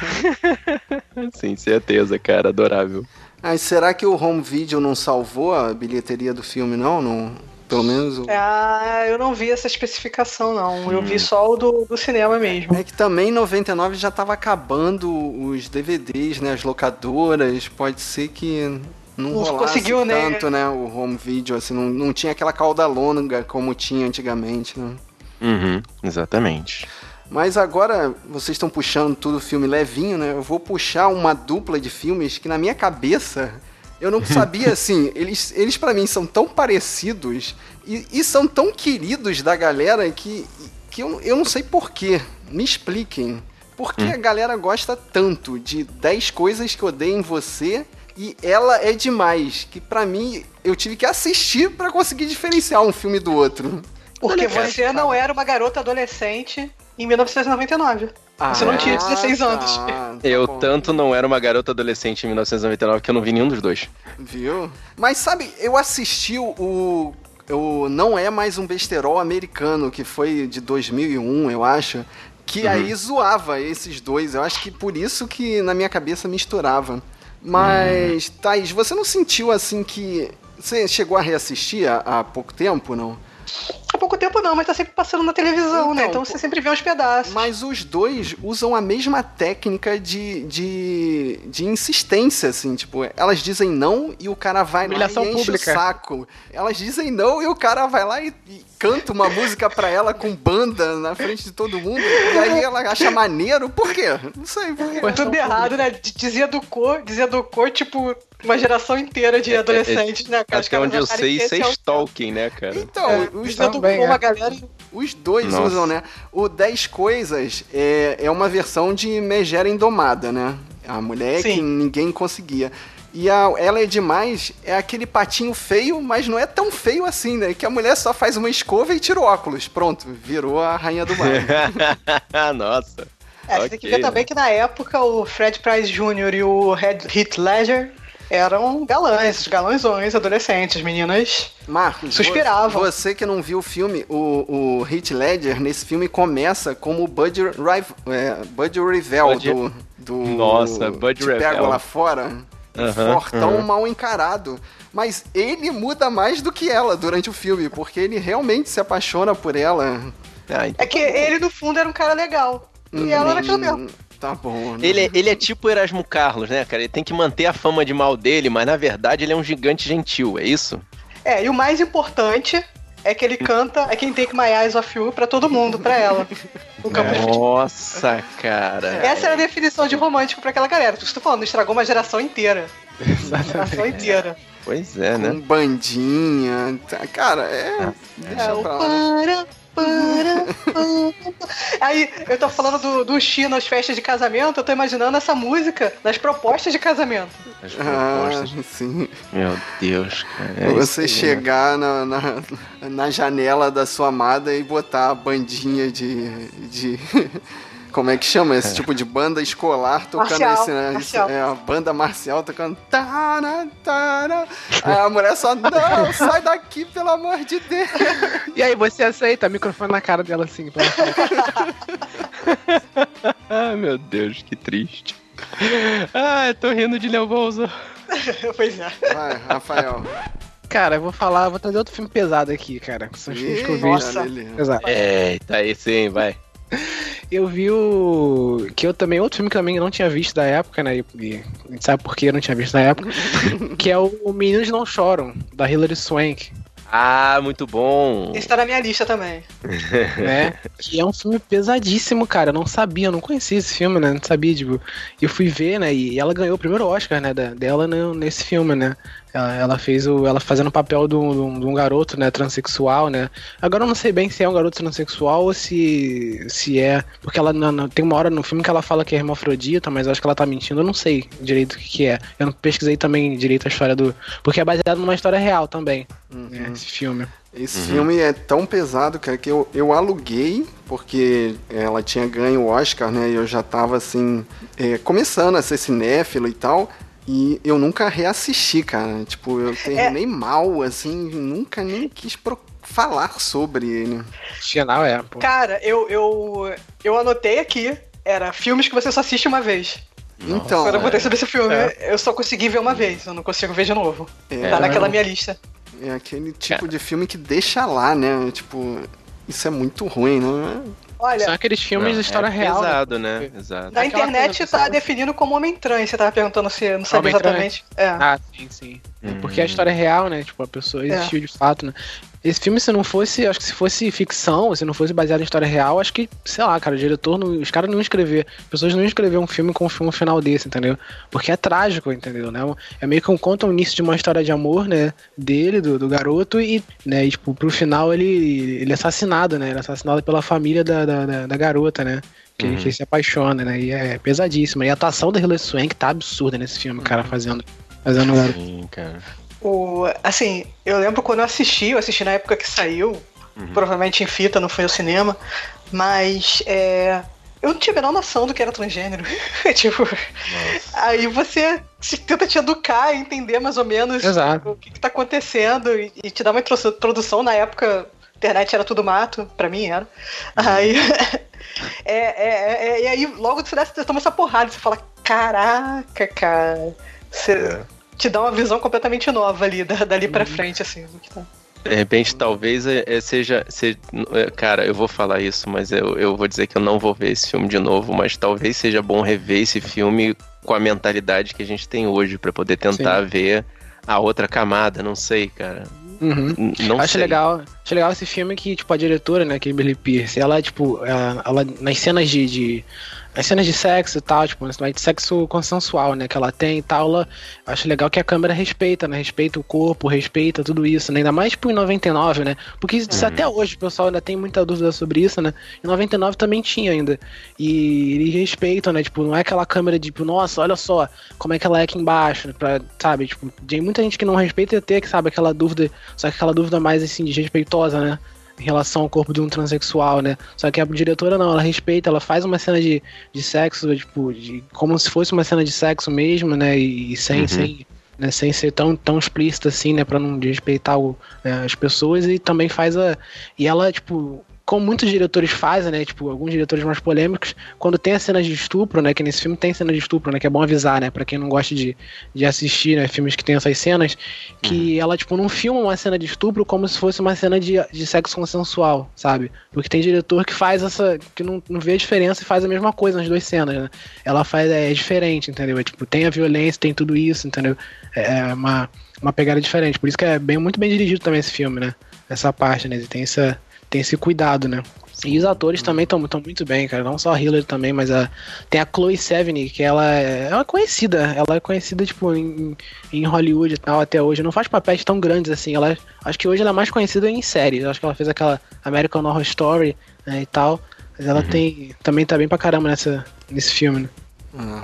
S1: [LAUGHS] Sim, certeza, cara. Adorável.
S2: Mas será que o home video não salvou a bilheteria do filme, não? não pelo menos o...
S3: Ah, eu não vi essa especificação, não. Eu
S1: Hum.
S3: vi só o do, do cinema mesmo.
S2: É que também em 99 já tava acabando os DVDs, né? As locadoras. Pode ser que não
S3: Não conseguiu, né?
S2: tanto, né? O home video, assim, não, não tinha aquela cauda longa como tinha antigamente, né?
S1: Uhum, exatamente.
S2: Mas agora vocês estão puxando tudo filme levinho, né? Eu vou puxar uma dupla de filmes que na minha cabeça eu não [LAUGHS] sabia assim. Eles, eles para mim são tão parecidos e, e são tão queridos da galera que, que eu, eu não sei porquê. Me expliquem. Por que a galera gosta tanto de 10 coisas que odeio em você e ela é demais? Que pra mim eu tive que assistir pra conseguir diferenciar um filme do outro.
S3: Porque você não era uma garota adolescente em 1999. Você não tinha 16 anos.
S2: tá, tá
S1: Eu
S2: bom.
S1: tanto não era uma garota adolescente em 1999 que eu não vi nenhum dos dois.
S2: Viu? Mas sabe, eu assisti o. o não é mais um besterol americano, que foi de 2001, eu acho. Que aí zoava esses dois. Eu acho que por isso que na minha cabeça misturava. Mas, Thaís, você não sentiu assim que. Você chegou a reassistir há, há pouco tempo, não?
S3: Há pouco tempo não, mas tá sempre passando na televisão, né?
S2: Então,
S3: Então você sempre vê uns pedaços.
S2: Mas os dois usam a mesma técnica de, de, de insistência, assim, tipo, elas dizem não e o cara vai
S5: Humilhação
S2: lá e enche
S5: pública.
S2: o saco. Elas dizem não e o cara vai lá e, e canta uma música pra ela com banda na frente de todo mundo. E aí ela acha maneiro. Por quê? Não sei por quê.
S5: Ué,
S3: Tudo errado, né? D- Deseducou, deseducou, tipo, uma geração inteira de adolescentes, né? cara?
S1: Até onde eu sei,
S3: que
S1: isso é stalking, né, cara?
S2: Então,
S3: É,
S2: os,
S5: também,
S3: uma
S5: é.
S3: galera
S2: os dois
S1: Nossa.
S2: usam, né? O 10 Coisas é, é uma versão de Megera Indomada, né? A mulher que
S3: Sim.
S2: ninguém conseguia. E a Ela é Demais é aquele patinho feio, mas não é tão feio assim, né? Que a mulher só faz uma escova e tira o óculos. Pronto, virou a rainha do baile. [LAUGHS]
S1: Nossa.
S3: É, você tem que ver também que na época o Fred Price Jr. e o Red Heath Ledger eram galãs, galãozões, adolescentes, meninas.
S2: Marcos,
S3: Suspiravam.
S2: vo- você que não viu o filme, o, o Heath Ledger nesse filme começa como o Bud, Riv, é, Bud Revell
S1: Bud-
S2: do, do
S1: Nossa, Bud
S2: Te
S1: Revell.
S2: Pego Lá Fora.
S1: Aham,
S2: fortão,
S1: aham.
S2: mal encarado. Mas ele muda mais do que ela durante o filme, porque ele realmente se apaixona por ela.
S3: É que ele, no fundo, era um cara legal. E ela era aquilo mesmo.
S2: Tá bom. né?
S1: Ele, é- ele é tipo o Erasmo Carlos, né, cara? Ele tem que manter a fama de mal dele, mas na verdade ele é um gigante gentil, é isso?
S3: É, e o mais importante é que ele canta I Can Take My Eyes Off You pra todo mundo, pra ela. No campo de futebol.
S1: Nossa, cara.
S3: Essa era a definição de romântico pra aquela galera. Tu estou falando, estragou uma geração inteira. Uma geração inteira.
S1: Pois é,
S2: Com
S1: né?
S2: bandinha. tá- Cara, é.
S3: É,
S2: Deixa
S3: o
S2: pra lá.
S3: para, para, para. [LAUGHS] Aí, eu tô falando do, do Xi nas festas de casamento, eu tô imaginando essa música nas propostas de casamento.
S1: As
S2: Ah,
S1: propostas.
S2: sim.
S1: Meu Deus, cara. é
S2: Você
S1: né?
S2: chegar na, na, na janela da sua amada e botar a bandinha de. de como é que chama esse tipo de banda escolar tocando
S3: Marcial,
S2: esse, né?
S3: marcial.
S2: É, a banda marcial tocando. Tara, tara. Aí a mulher só, não, sai daqui, pelo amor de Deus.
S5: E aí, você aceita? Microfone na cara dela assim. pra. [LAUGHS]
S1: Ah, meu Deus, que triste. Ah, eu tô rindo de Leo Bolso. [LAUGHS]
S3: pois é.
S2: Vai, Rafael.
S5: Cara, eu vou falar, vou trazer outro filme pesado aqui, cara. que São os filmes que eu.
S3: Nossa.
S2: ele.
S5: Pesado.
S1: Eita, esse hein, vai. [LAUGHS]
S5: Eu vi o. Que eu também, outro filme que eu também não tinha visto da época, né? E, e a gente sabe por que eu não tinha visto da época. [LAUGHS] que é o Meninos Não Choram, da Hilary Swank.
S1: Ah, muito bom.
S3: Esse tá na minha lista também. [LAUGHS]
S5: né? que é um filme pesadíssimo, cara. Eu não sabia, eu não conhecia esse filme, né? Não sabia, tipo. E eu fui ver, né? E ela ganhou o primeiro Oscar, né? da- dela no- nesse filme, né? Ela, ela fez o. Ela fazendo o papel de um, de um- garoto, né? Transexual, né? Agora eu não sei bem se é um garoto transexual ou se. se é. Porque ela na- na- tem uma hora no filme que ela fala que é hermafrodita, mas eu acho que ela tá mentindo. Eu não sei direito o que, que é. Eu não pesquisei também direito a história do. Porque é baseado numa história real também, né? Esse filme.
S2: Esse filme é tão pesado, cara, que eu, eu aluguei, porque ela tinha ganho o Oscar, né? E eu já tava assim, é, começando a ser cinéfilo e tal. E eu nunca reassisti, cara. Tipo, eu terminei mal, assim, nunca nem quis pro- falar sobre ele.
S5: Final é, pô.
S3: Cara, eu, eu, eu anotei aqui, era filmes que você só assiste uma vez.
S2: Então,
S3: Quando eu botei sobre esse filme,
S5: É.
S3: eu só consegui ver uma vez, eu não consigo ver de novo.
S2: É.
S3: Tá naquela minha lista.
S2: é aquele tipo de filme que deixa lá, né? Tipo, isso é muito ruim, né?
S3: Olha,
S5: São aqueles filmes de história
S1: é
S5: real. né?
S1: pesado, né? Exato.
S3: na internet
S5: coisa,
S3: tá
S5: sabe?
S3: definindo como Homem-Trem, você tava perguntando se não
S5: Homem-Trem?
S3: exatamente. É.
S5: Ah, sim, sim. É
S1: Hum.
S5: Porque a história é real, né? Tipo, a pessoa existiu de fato, né? Esse filme, se não fosse, acho que se fosse ficção, se não fosse baseado em história real, acho que, sei lá, cara, o diretor, não, os caras não iam escrever, as pessoas não iam escrever um filme com um final desse, entendeu? Porque é trágico, entendeu? Né? É meio que um conta o início de uma história de amor, né? Dele, do, do garoto, e, né, e, tipo, pro final ele, ele é assassinado, né? Ele é assassinado pela família da, da, da- da garota, né? Que,
S1: Uhum.
S5: que se apaixona, né? E é pesadíssimo. E a atuação da Hilary Swank tá absurda nesse filme, cara, fazendo. Fazendo.
S1: Sim, cara.
S3: O, assim, eu lembro quando eu assisti, eu assisti na época que saiu, provavelmente em fita, não foi ao cinema, mas é, eu não tinha a menor noção do que era transgênero. [LAUGHS] tipo, aí você se tenta te educar e entender mais ou menos
S5: Exato.
S3: o que, que tá acontecendo e, e te dá uma intro- introdução. Na época, a internet era tudo mato, pra mim era. Aí. [LAUGHS] é, é, é, e aí, logo você, dá- você toma essa porrada, você fala: Caraca, cara. Você te dá uma visão completamente nova ali, da- dali pra frente, assim. do que tá.
S1: De repente, talvez é, é, seja, se- é, Cara, eu vou falar isso, mas eu, eu vou dizer que eu não vou ver esse filme de novo. Mas talvez seja bom rever esse filme com a mentalidade que a gente tem hoje, pra poder tentar ver a outra camada. Não sei, cara.
S5: Uhum.
S1: Não
S5: acho
S1: sei.
S5: legal, acho legal esse filme que, tipo, a diretora, né, Kimberly Pierce, ela, tipo, ela, ela- nas cenas de, de- Nas cenas de sexo e tal, tipo, de sexo consensual, né, que ela tem e tal, ela, acho legal que a câmera respeita, né, respeita o corpo, respeita tudo isso, né, ainda mais, tipo, em 99, né, porque isso, até hoje o pessoal ainda tem muita dúvida sobre isso, né, em 99 também tinha ainda, e eles respeitam, né, tipo, não é aquela câmera de, tipo, nossa, olha só como é que ela é aqui embaixo, pra, sabe, tipo, tem muita gente que não respeita e ter, que sabe, aquela dúvida só que aquela dúvida mais assim, desrespeitosa, né? Em relação ao corpo de um transexual, né? Só que a diretora não, ela respeita, ela faz uma cena de, de sexo, tipo, de, como se fosse uma cena de sexo mesmo, né? E, e sem,
S1: Uhum.
S5: sem, né? sem ser tão, tão explícita assim, né? Pra não desrespeitar o, né, as pessoas e também faz a. E ela, tipo. Como muitos diretores fazem, né? Tipo, alguns diretores mais polêmicos, quando tem as cenas de estupro, né? Que nesse filme tem cena de estupro, né? Que é bom avisar, né? Pra quem não gosta de, de assistir, né? Filmes que tem essas cenas, que ela, tipo, não filma uma cena de estupro como se fosse uma cena de, de sexo consensual, sabe? Porque tem diretor que faz essa. que não, não vê a diferença e faz a mesma coisa nas duas cenas, né? Ela faz. É, diferente, entendeu? É, tipo, tem a violência, tem tudo isso, entendeu? É uma, uma pegada diferente. Por isso que é bem, muito bem dirigido também esse filme, né? Essa parte, né? Ele tem, essa, tem esse cuidado, né? E os atores também estão muito bem, cara. Não só a Hillary também, mas a, tem a Chloe Sevigny, que ela é, ela é conhecida. Ela é conhecida, tipo, em, em Hollywood e tal, até hoje. Não faz papéis tão grandes assim. Ela, acho que hoje ela é mais conhecida em séries. Acho que ela fez aquela American Horror Story né, e tal. Mas ela tem. Também tá bem pra caramba nessa, nesse filme, né?
S2: Ah,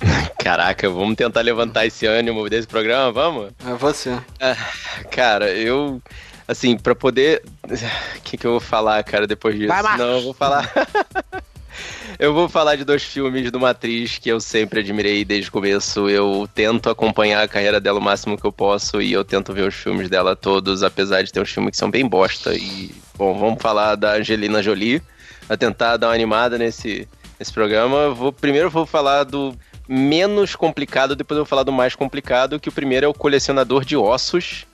S2: [LAUGHS]
S1: Caraca, vamos tentar levantar esse ânimo desse programa, vamos?
S2: é você.
S1: Cara, eu. Assim, pra poder. O [SIGHS] que, que eu vou falar, cara, depois disso?
S5: Vai.
S1: Não, eu vou falar. [LAUGHS] eu vou falar de dois filmes de uma atriz que eu sempre admirei desde o começo. Eu tento acompanhar a carreira dela o máximo que eu posso e eu tento ver os filmes dela todos, apesar de ter uns filmes que são bem bosta. E, bom, vamos falar da Angelina Jolie. Pra tentar dar uma animada nesse, nesse programa. Vou, primeiro vou falar do menos complicado, depois eu vou falar do mais complicado, que o primeiro é o Colecionador de Ossos.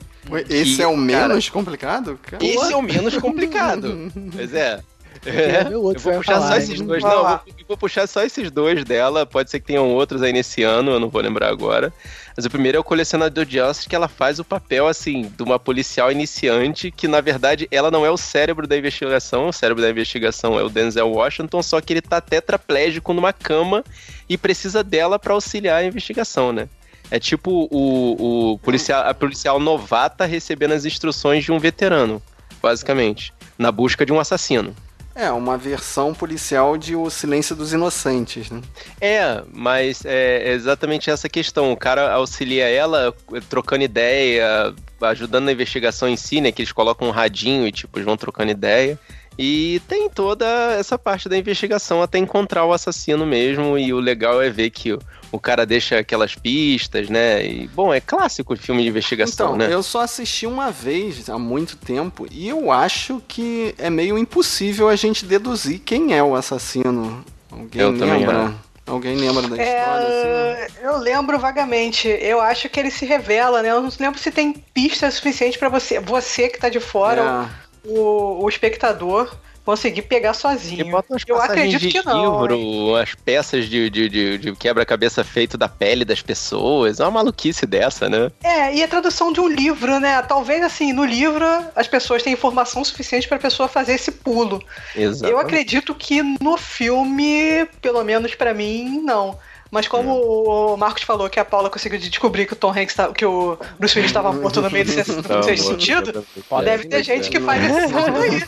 S2: Esse
S1: Que,
S2: é o
S1: cara,
S2: menos complicado? Cara,
S1: Esse é o menos complicado. [LAUGHS] pois é.
S5: É,
S1: eu vou puxar
S5: falar,
S1: só esses dois. Não, vou, puxar só esses dois dela. Pode ser que tenham outros aí nesse ano, eu não vou lembrar agora. Mas o primeiro é o colecionador de ossos, que ela faz o papel, assim, de uma policial iniciante, que na verdade ela não é o cérebro da investigação. O cérebro da investigação é o Denzel Washington, só que ele tá tetraplégico numa cama e precisa dela pra auxiliar a investigação, né? É tipo o, o policial, a policial novata recebendo as instruções de um veterano, basicamente, na busca de um assassino.
S2: É, uma versão policial de O Silêncio dos Inocentes, né?
S1: É, mas é exatamente essa questão. O cara auxilia ela trocando ideia, ajudando na investigação em si, né? Que eles colocam um radinho e, tipo, vão trocando ideia. E tem toda essa parte da investigação até encontrar o assassino mesmo. E o legal é ver que o, o cara deixa aquelas pistas, né? E, bom, é clássico de filme de investigação,
S2: Então,
S1: né?
S2: eu só assisti uma vez há muito tempo e eu acho que é meio impossível a gente deduzir quem é o assassino. Alguém
S1: Eu também
S2: lembra? Alguém lembra da história? assim?
S3: É, eu lembro vagamente. Eu acho que ele se revela, né? Eu não lembro se tem pista suficiente pra você, você que tá de fora,
S2: É.
S3: o, o espectador, conseguir pegar sozinho. Eu acredito que não.
S1: livro, umas peças de, de, de, de quebra-cabeça feito da pele das pessoas. É uma maluquice dessa, né?
S3: É, e a tradução de um livro, né? Talvez assim, no livro as pessoas têm informação suficiente pra pessoa fazer esse pulo.
S1: Exato.
S3: Eu acredito que no filme, pelo menos pra mim, não. Mas como o Marcos falou que a Paula conseguiu descobrir que o Tom Hanks tá, que o Bruce Willis estava [LAUGHS] morto no meio do sexto sexto sentido, deve ter gente que faz esse sentido aí.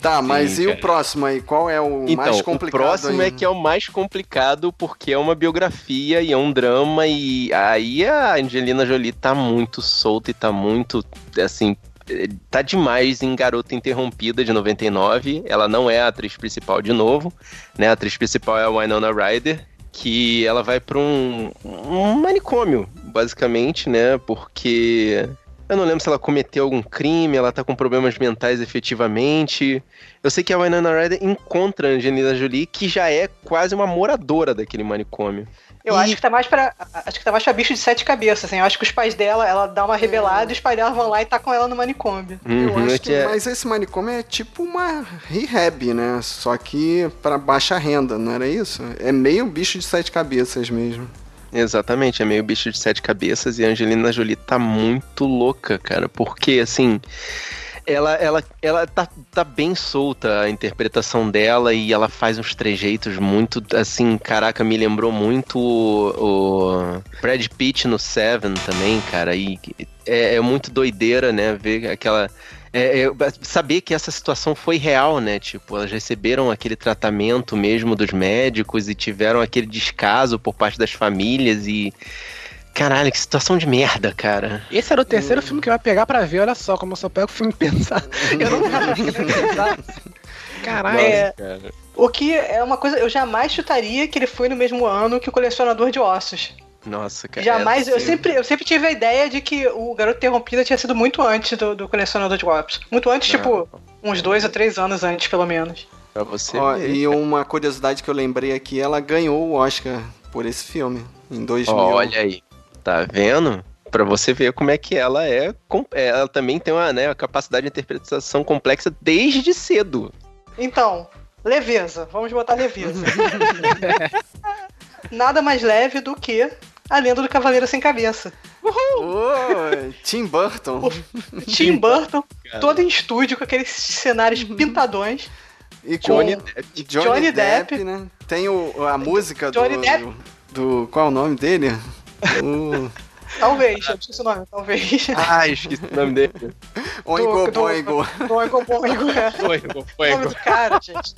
S2: Tá, mas
S1: Sim,
S2: e o próximo aí? Qual é o
S1: Então,
S2: mais
S1: o
S2: complicado?
S1: próximo
S2: aí?
S1: é que é o mais complicado porque é uma biografia e é um drama e aí a Angelina Jolie tá muito solta e tá muito, assim, tá demais em Garota Interrompida de 99. Ela não é a atriz principal de novo, né? A atriz principal é a Winona Ryder, que ela vai pra um, um manicômio, basicamente, né? Porque Eu não lembro se ela cometeu algum crime, ela tá com problemas mentais efetivamente. Eu sei que a Winona Ryder encontra a Angelina Jolie, que já é quase uma moradora daquele manicômio.
S3: Eu
S1: E-
S3: acho que tá mais pra. Acho que tá mais pra bicho de sete cabeças, assim. Eu acho que os pais dela, ela dá uma rebelada e os pais dela vão lá e tá com ela no manicômio.
S2: Eu
S1: Uhum,
S2: acho que,
S1: é-
S2: mas esse manicômio é tipo uma rehab, né? Só que para baixa renda, não era isso? É meio bicho de sete cabeças mesmo.
S1: Exatamente, é meio bicho de sete cabeças e a Angelina Jolie tá muito louca, cara, porque assim. Ela, ela, ela tá, tá bem solta a interpretação dela e ela faz uns trejeitos muito, assim, caraca, me lembrou muito o, o Brad Pitt no Seven também, cara, e é, é muito doideira, né, ver aquela... é, é, saber que essa situação foi real, né, tipo, elas receberam aquele tratamento mesmo dos médicos e tiveram aquele descaso por parte das famílias e... Caralho, que situação de merda, cara.
S5: Esse era o terceiro filme que eu ia pegar pra ver, olha só, como eu só pego o filme [LAUGHS] pensar. Eu não pensar. Caralho.
S3: É.
S1: cara.
S3: O que é uma coisa. Eu jamais chutaria que ele foi no mesmo ano que o colecionador de ossos.
S1: Nossa, cara.
S3: Jamais.
S1: é,
S3: Eu
S1: assim,
S3: sempre, eu sempre tive a ideia de que o Garoto Interrompido tinha sido muito antes do, do colecionador de ossos. Muito antes,
S1: Não.
S3: tipo, uns dois ou três anos antes, pelo menos.
S1: Pra você
S2: Ó,
S1: ver.
S2: e uma curiosidade que eu lembrei aqui, ela ganhou o Oscar por esse filme, em 2000.
S1: Olha aí, tá vendo? Pra você ver como é que ela é. com- Ela também tem uma, né, uma capacidade de interpretação complexa desde cedo.
S3: Então, leveza. Vamos botar leveza. [LAUGHS] Nada mais leve do que a lenda do Cavaleiro Sem Cabeça.
S2: Ô, Tim Burton.
S3: Tim Burton,
S1: cara.
S3: todo em estúdio, com aqueles cenários pintadões.
S2: E com
S1: Johnny
S2: Johnny,
S1: Depp.
S3: Johnny
S2: Depp,
S3: Depp.
S2: né? Tem o, a música
S3: Johnny
S2: do,
S3: Depp.
S2: do- Qual é o nome dele? O
S3: Talvez, eu esqueci o nome, talvez.
S1: Ah, esqueci o nome dele.
S2: Oingo Boingo.
S3: Boingo, boingo, é.
S1: Foi,
S3: O
S1: foi.
S3: nome do cara, gente.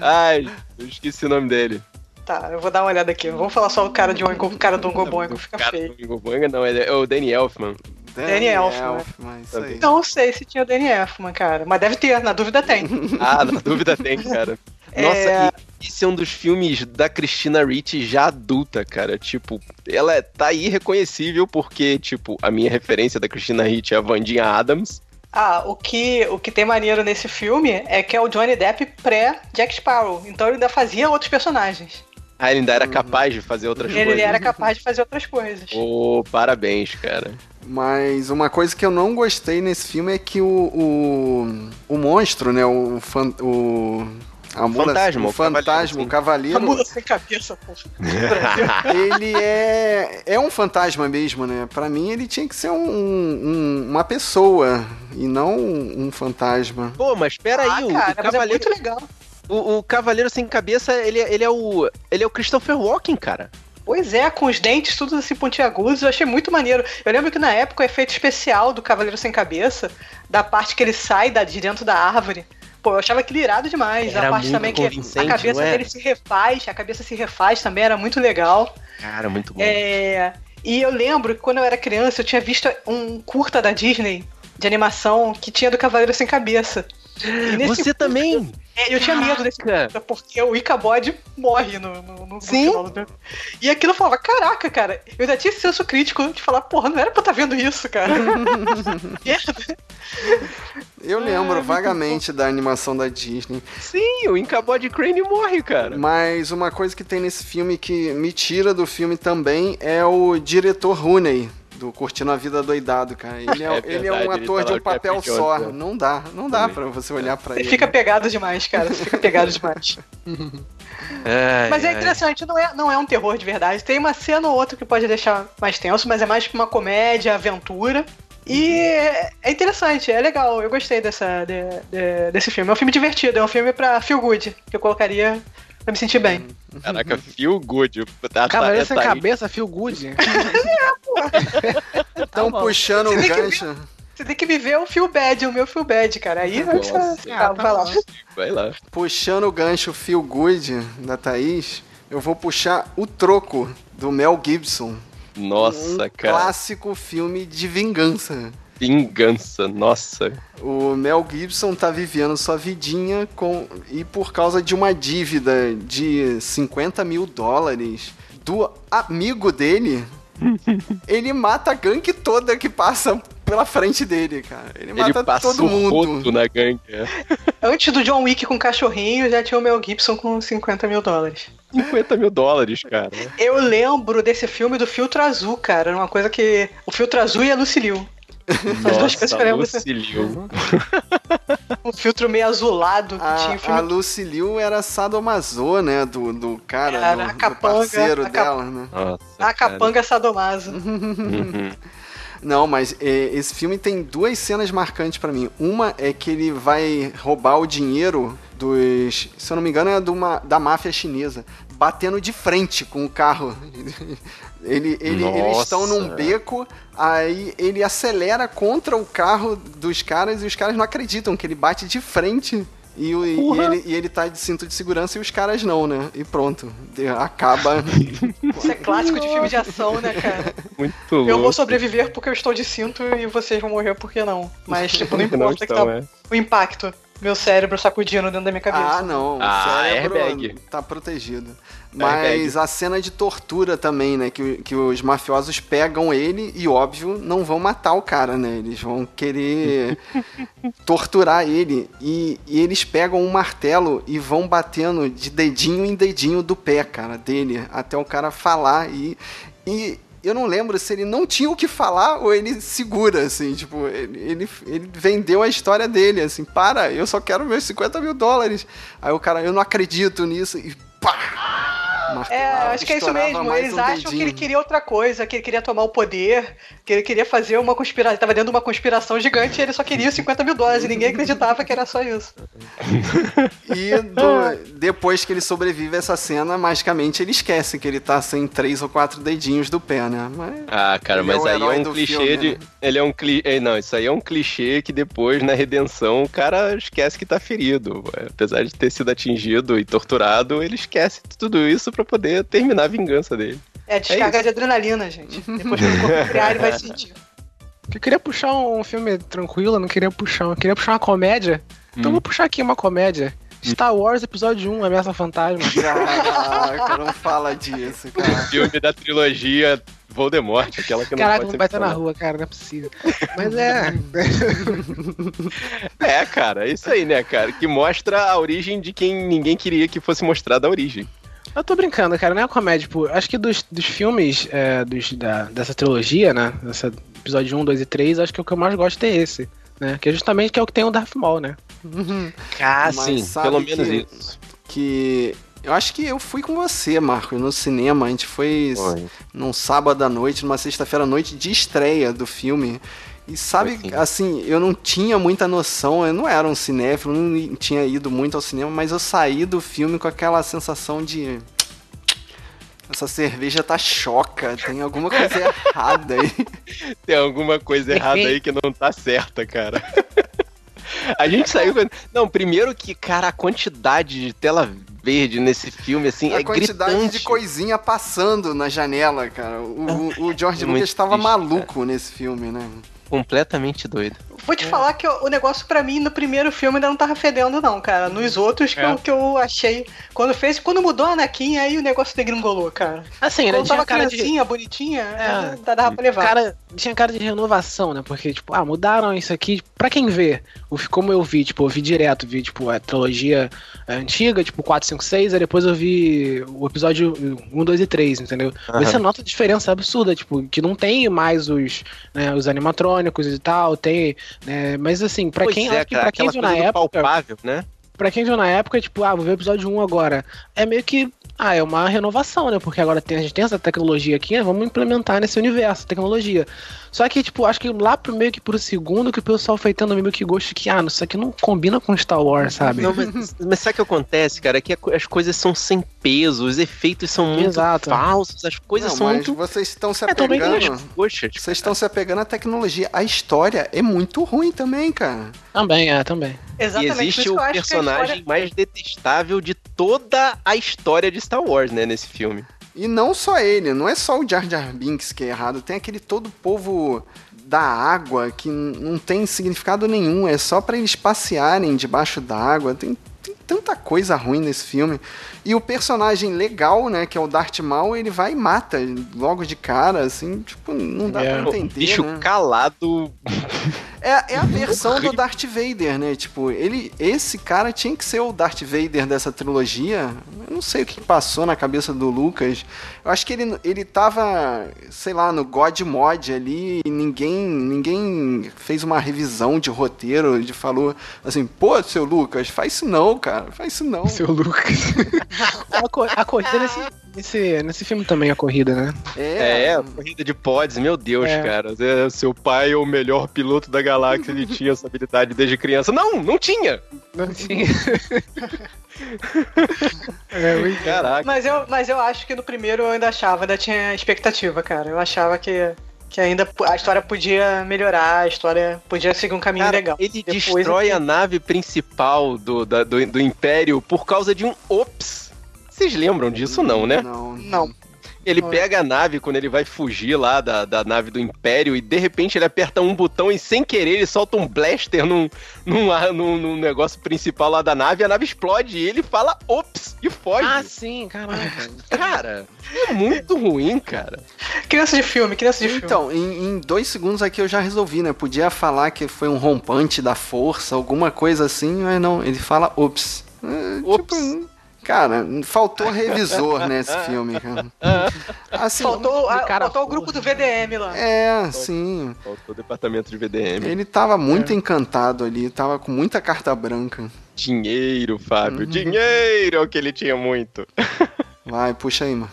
S1: Ai, eu esqueci o nome dele.
S3: Tá, eu vou dar uma olhada aqui. Vamos falar só o cara de Oingo, o cara do Ongo Boingo, fica
S1: Cara,
S3: feio.
S1: do Bingo Bonga, não, é o Danny Elfman.
S3: Danny Elfman.
S2: Elfman, isso aí.
S3: Não sei se tinha o Danny Elfman, cara. Mas deve ter, na dúvida tem.
S1: Ah, na dúvida tem, cara. Nossa,
S3: É.
S1: e esse é um dos filmes da Christina Ricci já adulta, cara. Tipo, ela tá aí reconhecível porque, tipo, a minha referência da Christina Ricci é a Vandinha Adams.
S3: Ah, o que, o que tem maneiro nesse filme é que é o Johnny Depp pré-Jack Sparrow. Então ele ainda fazia outros personagens.
S1: Ah, ele ainda era capaz de fazer outras
S3: Ele,
S1: coisas.
S3: era capaz de fazer outras coisas.
S1: Ô, parabéns, cara.
S2: Mas uma coisa que eu não gostei nesse filme é que o, o, o monstro, né? O, fan, o a mula-
S1: Fantasma,
S2: o
S1: o cavaleiro,
S2: fantasma, o cavaleiro,
S3: A mula sem cabeça, pô. [LAUGHS]
S2: ele é é um fantasma mesmo, né? Pra mim ele tinha que ser um, um- uma pessoa e não um fantasma.
S1: Pô, mas peraí,
S3: ah,
S1: o,
S3: cara,
S1: o
S3: mas é
S1: cavaleiro,
S3: muito legal.
S1: o, o cavaleiro sem cabeça, ele, é- ele é o ele é o Christopher Walken, cara.
S3: Pois é, com os dentes tudo assim pontiagudos, eu achei muito maneiro. Eu lembro que na época o efeito especial do Cavaleiro Sem Cabeça, da parte que ele sai da, de dentro da árvore, pô, eu achava aquilo irado demais.
S1: Era
S3: a parte também que a cabeça
S1: é?
S3: dele se refaz, a cabeça se refaz também, era muito legal.
S1: Cara, muito bom.
S3: É, e eu lembro que quando eu era criança, eu tinha visto um curta da Disney de animação que tinha do Cavaleiro Sem Cabeça. E
S1: Você também?
S3: É, eu tinha medo desse curta, porque o Icabod morre no, no, no
S1: Sim.
S3: final do... E aquilo eu falava, caraca, cara, eu ainda tinha esse senso crítico de falar, porra, não era pra eu estar vendo isso, cara. Merda. [LAUGHS]
S2: Eu lembro vagamente da animação da Disney.
S1: Sim, o Incabod Crane morre, cara.
S2: Mas uma coisa que tem nesse filme que me tira do filme também é o diretor Rooney, do Curtindo a Vida Doidado, cara. Ele é, [LAUGHS]
S1: É
S2: ele é
S1: verdade,
S2: um
S1: ele
S2: ator
S1: tá
S2: de um
S1: o
S2: papel só.
S1: Né?
S2: Não dá, não dá
S1: Também.
S2: pra você olhar pra
S3: Você
S2: ele.
S3: fica pegado demais, cara, você fica pegado demais. [LAUGHS]
S1: Ai,
S3: Mas é
S1: ai.
S3: interessante, não é, não é um terror de verdade. Tem uma cena ou outra que pode deixar mais tenso, mas é mais uma comédia, aventura. E é é interessante, é legal. Eu gostei dessa, de- de- desse filme. É um filme divertido, é um filme pra feel good, que eu colocaria pra me sentir bem.
S1: Caraca, feel good. Tá,
S5: Cavaleiro
S1: tá,
S5: sem
S1: tá aí.
S5: cabeça, feel good. [LAUGHS]
S2: Estão
S5: bom.
S2: puxando o gancho.
S3: Você tem que viver o feel bad, o meu feel bad, cara. Aí vai
S1: Nossa.
S3: você- tá, vai lá.
S1: Vai lá.
S2: Puxando o gancho Feel Good da Thaís, eu vou puxar o troco do Mel Gibson.
S1: Nossa,
S2: um
S1: cara.
S2: clássico filme de vingança.
S1: Vingança, nossa.
S2: O Mel Gibson tá vivendo sua vidinha com e por causa de uma dívida de 50 mil dólares do amigo dele, [LAUGHS] ele mata a gangue toda que passa pela frente dele, cara. Ele
S1: Ele
S2: mata
S1: passa
S2: todo mundo.
S1: na gangue. é.
S3: Antes do John Wick com cachorrinho, já tinha o Mel Gibson com 50 mil dólares.
S1: 50 mil dólares, cara.
S3: Eu lembro desse filme do Filtro Azul, cara. Era uma coisa que. O Filtro Azul e a Lucilio. Eu lembro.
S1: Lucilio.
S3: Um filtro meio azulado que tinha
S2: A, a. Lucilio era sadomaso, né? Do, do cara, do,
S3: a
S2: do
S3: capanga,
S2: parceiro
S3: a cap-
S2: dela, né?
S1: Nossa,
S3: A capanga sadomaso. [LAUGHS]
S2: Não, mas é, esse filme tem duas cenas marcantes pra mim. Uma é que ele vai roubar o dinheiro dos. Se eu não me engano, é de uma, da máfia chinesa. Batendo de frente com o carro. [LAUGHS] Ele, ele- eles estão num beco, aí ele acelera contra o carro dos caras e os caras não acreditam que ele bate de frente. E, o- e ele, e ele tá de cinto de segurança e os caras não, né? E pronto. Acaba. [LAUGHS]
S3: Isso é clássico de filme de ação, né, cara? [LAUGHS]
S1: Muito
S3: Eu
S1: louco.
S3: vou sobreviver porque eu estou de cinto e vocês vão morrer porque não. Mas, tipo, não [LAUGHS]
S1: Não
S3: importa que
S1: estão,
S3: tá
S1: é.
S3: o impacto. Meu cérebro sacudindo dentro da minha cabeça.
S2: Ah, não.
S1: Ah,
S2: o cérebro
S1: airbag.
S2: tá protegido.
S1: Airbag.
S2: Mas a cena de tortura também, né? Que, que os mafiosos pegam ele e, óbvio, não vão matar o cara, né? Eles vão querer [LAUGHS] torturar ele. E, e eles pegam um martelo e vão batendo de dedinho em dedinho do pé, cara, dele. Até o cara falar. E, e eu não lembro se ele não tinha o que falar ou ele segura, assim. Tipo, ele, ele, ele vendeu a história dele, assim. Para, eu só quero meus 50 mil dólares. Aí o cara, eu não acredito nisso. E pá!
S3: É, acho que é isso mesmo. Eles
S2: um
S3: acham que ele queria outra coisa, que ele queria tomar o poder, que ele queria fazer uma conspiração. Tava dentro de uma conspiração gigante e ele só queria 50 mil dólares e ninguém acreditava que era só isso.
S2: E do- depois que ele sobrevive a essa cena, magicamente ele esquece que ele tá sem três ou quatro dedinhos do pé, né? Mas
S1: Ah, cara,
S2: Ele é
S1: mas
S2: o
S1: aí é um clichê
S2: filme,
S1: de.
S2: né?
S1: Ele é um clichê. Não, isso aí é um clichê que depois, na redenção, o cara esquece que tá ferido. Apesar de ter sido atingido e torturado, ele esquece tudo isso pra poder terminar a vingança dele.
S3: É descarga
S1: isso.
S3: de adrenalina, gente. [LAUGHS] Depois que o corpo [LAUGHS] criar, ele vai sentir.
S5: Eu queria puxar um filme tranquilo, eu não queria puxar. Eu queria puxar uma comédia. Então
S1: Hum.
S5: vou puxar aqui uma comédia. Star Wars Episódio 1, Ameaça Fantasma. [LAUGHS]
S2: Caraca, não fala disso, cara.
S1: Filme da trilogia Voldemort, aquela que não
S5: Caraca,
S1: pode
S5: não
S1: ser
S5: vai estar na rua, cara, não é possível. Mas é.
S1: É, cara, é isso aí, né, cara? Que mostra a origem de quem ninguém queria que fosse mostrada a origem.
S5: Eu tô brincando, cara, não é comédia, tipo, acho que dos, dos filmes é, dos, da, dessa trilogia, né? Dessa episódio 1, 2 e 3, acho que o que eu mais gosto é esse. Né? Que é justamente que é o que tem o Darth Maul, né?
S1: Ah,
S2: Mas
S1: sim, pelo menos
S2: que-
S1: isso.
S2: Que eu acho que eu fui com você, Marcos, no cinema. A gente foi
S1: Foi.
S2: num sábado à noite, numa sexta-feira à noite de estreia do filme. E sabe,
S1: Foi sim.
S2: assim, eu não tinha muita noção, eu não era um cinéfilo, não tinha ido muito ao cinema, mas eu saí do filme com aquela sensação de. Essa cerveja tá choca, tem alguma coisa errada aí. [LAUGHS]
S1: Tem alguma coisa errada aí que não tá certa, cara. [LAUGHS] A gente saiu. com- Não, primeiro que, cara, a quantidade de tela verde nesse filme, assim,
S2: a
S1: é
S2: quantidade
S1: gritante.
S2: de coisinha passando na janela, cara. O, o, o George
S1: É
S2: Lucas estava maluco nesse filme, né?
S1: Completamente doido.
S3: Vou te falar que o negócio pra mim no primeiro filme ainda não tava fedendo, não, cara. Nos outros que,
S5: É.
S3: eu, que eu achei. Quando fez, quando mudou a Anakin, aí o negócio degringolou, cara.
S5: Assim, né?
S3: Quando
S5: Tinha
S3: tava
S5: cara de.
S3: criancinha, bonitinha,
S5: É.
S3: é. dava pra levar.
S5: Cara, tinha cara de renovação, né? Porque, tipo, ah, mudaram isso aqui. Pra quem vê, o- como eu vi, tipo, eu vi direto, vi, tipo, a trilogia antiga, tipo, 4, 5, 6, aí depois eu vi o episódio 1, 2 e 3, entendeu?
S1: Aham.
S5: Você nota a diferença absurda, tipo, que não tem mais os, né, os animatrônicos e tal, tem, né, mas assim, pra
S1: Pois
S5: quem,
S1: é,
S5: que
S1: cara,
S5: quem viu na época,
S1: palpável, né?
S5: pra quem viu na época, tipo, ah, vou ver o episódio 1 agora. É meio que. Ah, é uma renovação, né? Porque agora tem, a gente tem essa tecnologia aqui, né? Vamos implementar nesse universo, tecnologia. Só que, tipo, acho que lá pro meio que pro segundo que o pessoal foi tendo meio que gosto que, ah, isso aqui não combina com Star Wars, sabe?
S1: Não, mas, mas sabe o que acontece, cara? É que as coisas são sem peso, os efeitos são muito
S5: Exato.
S1: falsos, as coisas
S2: Não,
S1: são
S2: mas
S1: muito.
S2: vocês estão se
S5: É, também tem
S2: apegando.
S1: Poxa,
S2: Vocês estão se apegando à tecnologia. A história é muito ruim também, cara.
S5: Também, é, também.
S1: E
S3: Exatamente. por
S1: existe o personagem
S3: história-
S1: mais detestável de toda a história de Star Wars, né, nesse filme.
S2: E não só ele, não é só o Jar Jar Binks que é errado, tem aquele todo povo da água que não tem significado nenhum, é só pra eles passearem debaixo d'água. Tem, tem tanta coisa ruim nesse filme. E o personagem legal, né, que é o Darth Maul, ele vai e mata logo de cara, assim, tipo, não dá
S5: É.
S2: pra entender,
S1: bicho
S2: né?
S1: calado.
S2: É, é a versão do Darth Vader, né? Tipo, ele, esse cara tinha que ser o Darth Vader dessa trilogia. Eu não sei o que passou na cabeça do Lucas. Eu acho que ele, ele tava, sei lá, no God Mod ali e ninguém, ninguém fez uma revisão de roteiro. Ele falou assim: pô, seu Lucas, faz isso não, cara, faz isso não.
S5: Seu Lucas. [LAUGHS] a, co- a corrida nesse, nesse, nesse filme também, a corrida, né?
S1: É, corrida de pods, meu Deus,
S5: É.
S1: cara. É, seu pai é o melhor piloto da galáxia, ele tinha essa habilidade desde criança. Não, não tinha!
S5: Não tinha. [LAUGHS] é,
S1: Caraca.
S3: Mas eu, mas eu acho que no primeiro eu ainda achava, ainda tinha expectativa, cara. Eu achava que, que ainda a história podia melhorar, a história podia seguir um caminho
S1: Cara,
S3: legal.
S1: ele
S3: Depois
S1: destrói
S3: que-
S1: a nave principal do, da- do, do Império por causa de um ops. Vocês lembram disso, não, né?
S2: Não.
S3: Não.
S1: Ele pega a nave quando ele vai fugir lá da, da nave do Império e de repente ele aperta um botão e sem querer ele solta um blaster num, num, ar- num, num negócio principal lá da nave e a nave explode e ele fala ops e foge.
S5: Ah, sim, caraca. [LAUGHS]
S1: Cara, é muito ruim, cara.
S3: Criança de filme, criança de filme.
S2: Então, em, em dois segundos aqui eu já resolvi, né? Podia falar que foi um rompante da força, alguma coisa assim, mas não, ele fala ops. É,
S1: Ops.
S2: Tipo, cara, faltou revisor nesse filme, cara. Assim,
S3: faltou, a-
S5: cara
S3: faltou o grupo do VDM lá.
S2: É, sim.
S1: Faltou o departamento de VDM.
S2: Ele tava muito encantado ali, tava com muita carta branca.
S1: Dinheiro, Fábio.
S2: Uhum.
S1: Dinheiro é o que ele tinha muito.
S2: Vai, puxa aí, mano.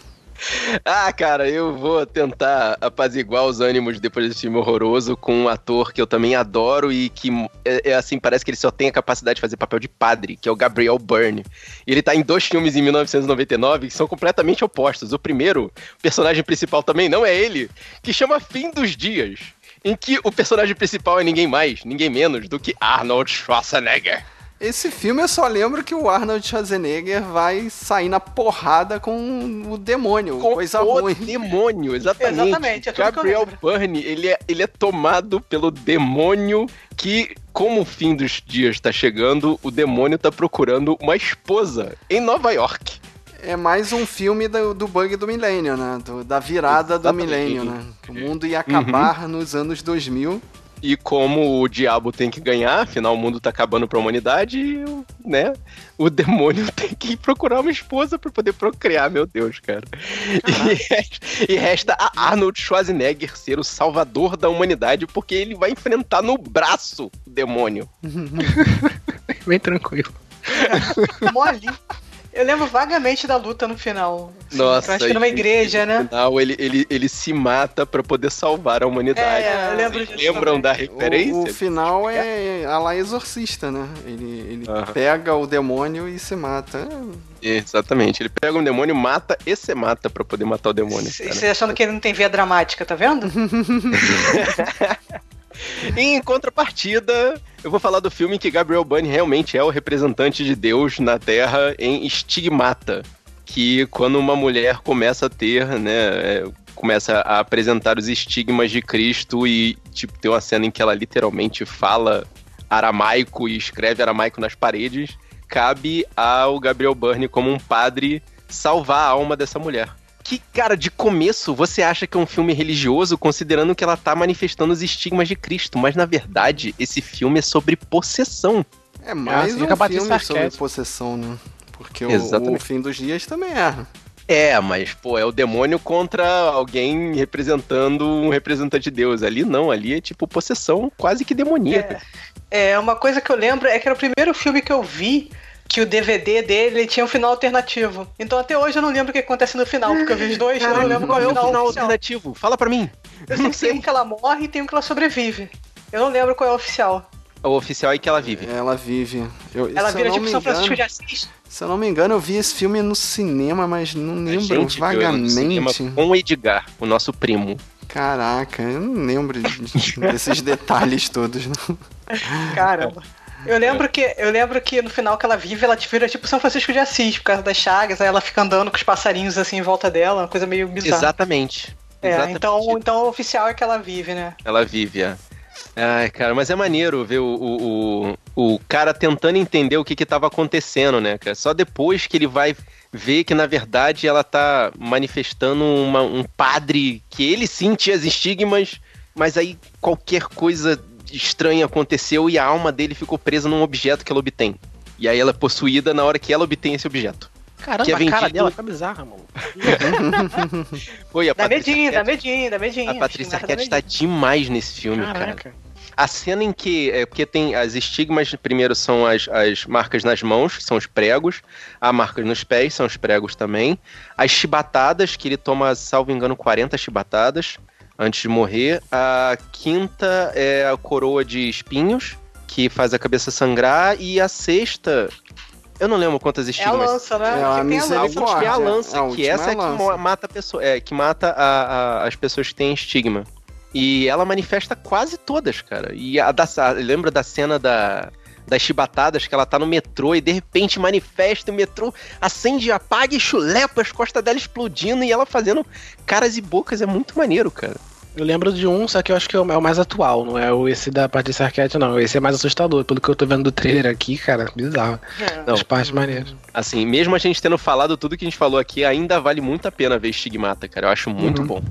S1: Ah, cara, eu vou tentar apaziguar os ânimos depois desse filme horroroso com um ator que eu também adoro e que, é, é assim, parece que ele só tem a capacidade de fazer papel de padre, que é o Gabriel Byrne. E ele tá em dois filmes em 1999 que são completamente opostos. O primeiro, o personagem principal também não é ele, que chama Fim dos Dias. Em que o personagem principal é ninguém mais, ninguém menos do que Arnold Schwarzenegger.
S2: Esse filme eu só lembro que o Arnold Schwarzenegger vai sair na porrada com o demônio,
S1: com
S2: coisa
S1: o
S2: ruim.
S1: demônio, exatamente.
S3: Exatamente, é
S1: Gabriel. Byrne, ele é, ele é tomado pelo demônio que, como o fim dos dias tá chegando, o demônio tá procurando uma esposa em Nova York.
S2: É mais um filme do, do bug do milênio, né? Do- da virada do
S1: Exatamente.
S2: milênio, né? O mundo ia acabar nos anos 2000.
S1: E como o diabo tem que ganhar, afinal o mundo tá acabando pra humanidade, né? O demônio [LAUGHS] tem que procurar uma esposa pra poder procriar, meu Deus, cara. E [LAUGHS] resta, e resta a Arnold Schwarzenegger ser o salvador da humanidade, porque ele vai enfrentar no braço o demônio. [LAUGHS]
S5: Bem tranquilo.
S3: Mole. Eu lembro vagamente da luta no final. Assim,
S1: Nossa,
S3: acho que numa
S1: e-
S3: igreja,
S1: e no
S3: né?
S1: final ele, ele, ele se mata pra poder salvar a humanidade.
S3: É, eu lembro
S1: Vocês lembram
S3: também.
S1: da
S2: O,
S1: referência?
S2: o final é a lá exorcista, né? Ele, ele
S1: Aham.
S2: pega o demônio e se mata. É,
S1: Exatamente. Ele pega um demônio, mata e se mata pra poder matar o demônio. cara.
S3: Você achando que ele não tem via dramática, tá vendo? [LAUGHS]
S1: Em contrapartida, eu vou falar do filme que Gabriel Byrne realmente é o representante de Deus na Terra em Estigmata. Que quando uma mulher começa a ter, né, é, começa a apresentar os estigmas de Cristo e, tipo, tem uma cena em que ela literalmente fala aramaico e escreve aramaico nas paredes, cabe ao Gabriel Byrne como um padre salvar a alma dessa mulher. Que, cara, de começo você acha que é um filme religioso, considerando que ela tá manifestando os estigmas de Cristo, mas na verdade esse filme é sobre possessão.
S2: é mais
S5: fica
S2: um filme sobre possessão, né? Porque o, o fim dos dias também é.
S1: É, mas, pô, é o demônio contra alguém representando um representante de Deus. Ali não, ali é tipo possessão quase que demoníaca.
S3: É, uma coisa que eu lembro é que era o primeiro filme que eu vi que o DVD dele tinha um final alternativo. Então até hoje eu não lembro o que acontece no final, porque eu vi os dois, eu não lembro
S1: qual é o final
S3: oficial.
S1: alternativo? Fala pra mim.
S3: Eu [LAUGHS] sei que tem um que ela morre e tem um que ela sobrevive. Eu não lembro qual é o oficial.
S1: O oficial é que ela vive.
S2: Ela vive. Eu,
S3: Ela vira
S2: eu não
S3: tipo
S2: me
S3: São Francisco de
S2: engano,
S3: Assis.
S2: se eu não me engano, eu vi esse filme no cinema, mas não lembro
S1: gente
S2: vagamente.
S1: com o Edgar, o nosso primo.
S2: Caraca, eu não lembro de- desses [LAUGHS] detalhes todos, não.
S3: Caramba. Eu lembro, que, eu lembro que no final que ela vive, ela vira tipo São Francisco de Assis, por causa das chagas, aí ela fica andando com os passarinhos assim em volta dela, uma coisa meio bizarra.
S1: Exatamente.
S3: É,
S1: Exatamente.
S3: então, então o oficial é que ela vive, né?
S1: Ela vive, é. Ai, cara, mas é maneiro ver o, o, o, o cara tentando entender o que que tava acontecendo, né, cara? Só depois que ele vai ver que, na verdade, ela tá manifestando uma- um padre que ele sim tinha as estigmas, mas aí qualquer coisa estranha aconteceu e a alma dele ficou presa num objeto que ela obtém. E aí ela é possuída na hora que ela obtém esse objeto.
S5: Caramba,
S1: Que é
S5: a cara
S1: vendido-
S5: dela fica bizarra, mano. [LAUGHS]
S1: Foi a
S3: Dá
S1: Patrícia
S3: medinho, dá medinho, dá medinho.
S1: A Patrícia Arquette tá demais nesse filme, cara.
S5: Caraca.
S1: A cena em que. É porque tem as estigmas, primeiro são as, as marcas nas mãos, que são os pregos. Há marcas nos pés, são os pregos também. As chibatadas, que ele toma, salvo engano, 40 chibatadas antes de morrer. A quinta é a coroa de espinhos, que faz a cabeça sangrar. E a sexta. Eu não lembro quantas
S3: É a
S1: estigmas.
S3: lança, né?
S2: É a misericórdia.
S3: lança.
S1: Que é a lança,
S2: A
S1: que essa é
S2: é a
S1: que mata a pessoa, é, que mata a- a- as pessoas que têm estigma. E ela manifesta quase todas, cara. E a da, a- lembra da cena da, das chibatadas, que ela tá no metrô e de repente manifesta o metrô, acende, apaga e chulepa as costas dela explodindo e ela fazendo caras e bocas. É muito maneiro, cara.
S5: Eu lembro de um, só que eu acho que é o é o mais atual, não é o esse da Patrícia Arquette, não. Esse é mais assustador, pelo que eu tô vendo do trailer aqui, cara, bizarro.
S3: É.
S1: Não.
S5: As partes maneiras.
S1: Assim, mesmo a gente tendo falado tudo que a gente falou aqui, ainda vale muito a pena ver Estigmata, cara. Eu acho muito
S5: Uhum.
S1: bom.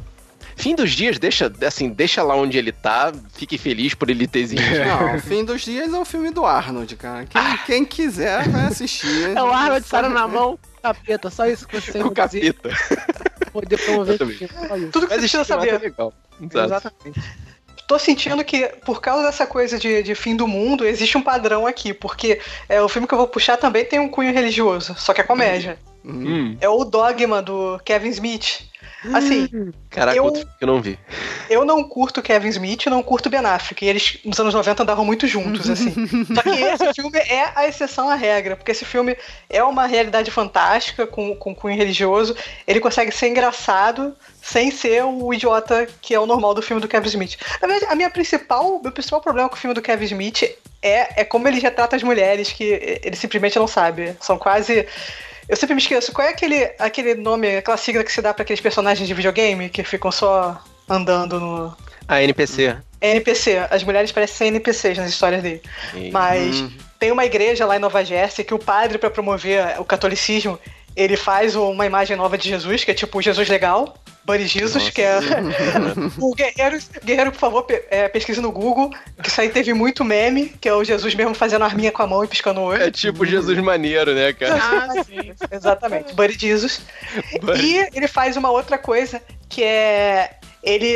S1: Fim dos dias, deixa, assim, deixa lá onde ele tá, fique feliz por ele ter existido. [LAUGHS]
S2: Não, Fim dos Dias é um filme do Arnold, cara. Quem, quem quiser vai assistir.
S5: É o Arnold Sara na mão, capeta, só isso que você
S1: Com o capeta.
S5: Poder promover esse filme.
S3: Tudo que
S1: Mas
S3: você precisa
S1: é
S3: saber.
S1: legal. Exato.
S5: Exatamente.
S3: Tô sentindo que, por causa dessa coisa de, de fim do mundo, existe um padrão aqui. Porque é, o filme que eu vou puxar também tem um cunho religioso, só que é comédia.
S1: Hum,
S3: É o Dogma do Kevin Smith. Assim,
S1: caraca,
S3: Eu-
S1: outro filme que eu não vi.
S3: eu não curto Kevin Smith e não curto Ben Affleck. E eles, nos anos 90, andavam muito juntos, assim. [LAUGHS] Só que esse filme é a exceção à regra, porque esse filme é uma realidade fantástica, com, com cunho religioso. Ele consegue ser engraçado sem ser o idiota que é o normal do filme do Kevin Smith. Na verdade, a minha principal, meu principal problema com o filme do Kevin Smith é, é como ele retrata as mulheres, que ele simplesmente não sabe. São quase. Eu sempre me esqueço, qual é aquele, aquele nome, aquela sigla que se dá pra aqueles personagens de videogame que ficam só andando no.
S1: A NPC.
S3: NPC. As mulheres parecem ser NPCs nas histórias dele. Mas
S2: Hum.
S3: tem uma igreja lá em Nova Jersey que o padre, pra promover o catolicismo, ele faz uma imagem nova de Jesus, que é tipo Jesus legal. Buddy Jesus,
S1: Nossa.
S3: que é. [LAUGHS] o guerreiro, guerreiro, por favor, pe- é, pesquise no Google, que isso aí teve muito meme, que é o Jesus mesmo fazendo arminha com a mão e piscando o olho.
S1: É tipo Jesus maneiro, né, cara?
S5: Ah, [LAUGHS] sim.
S3: Exatamente, Buddy Jesus. E ele faz uma outra coisa, que é. Ele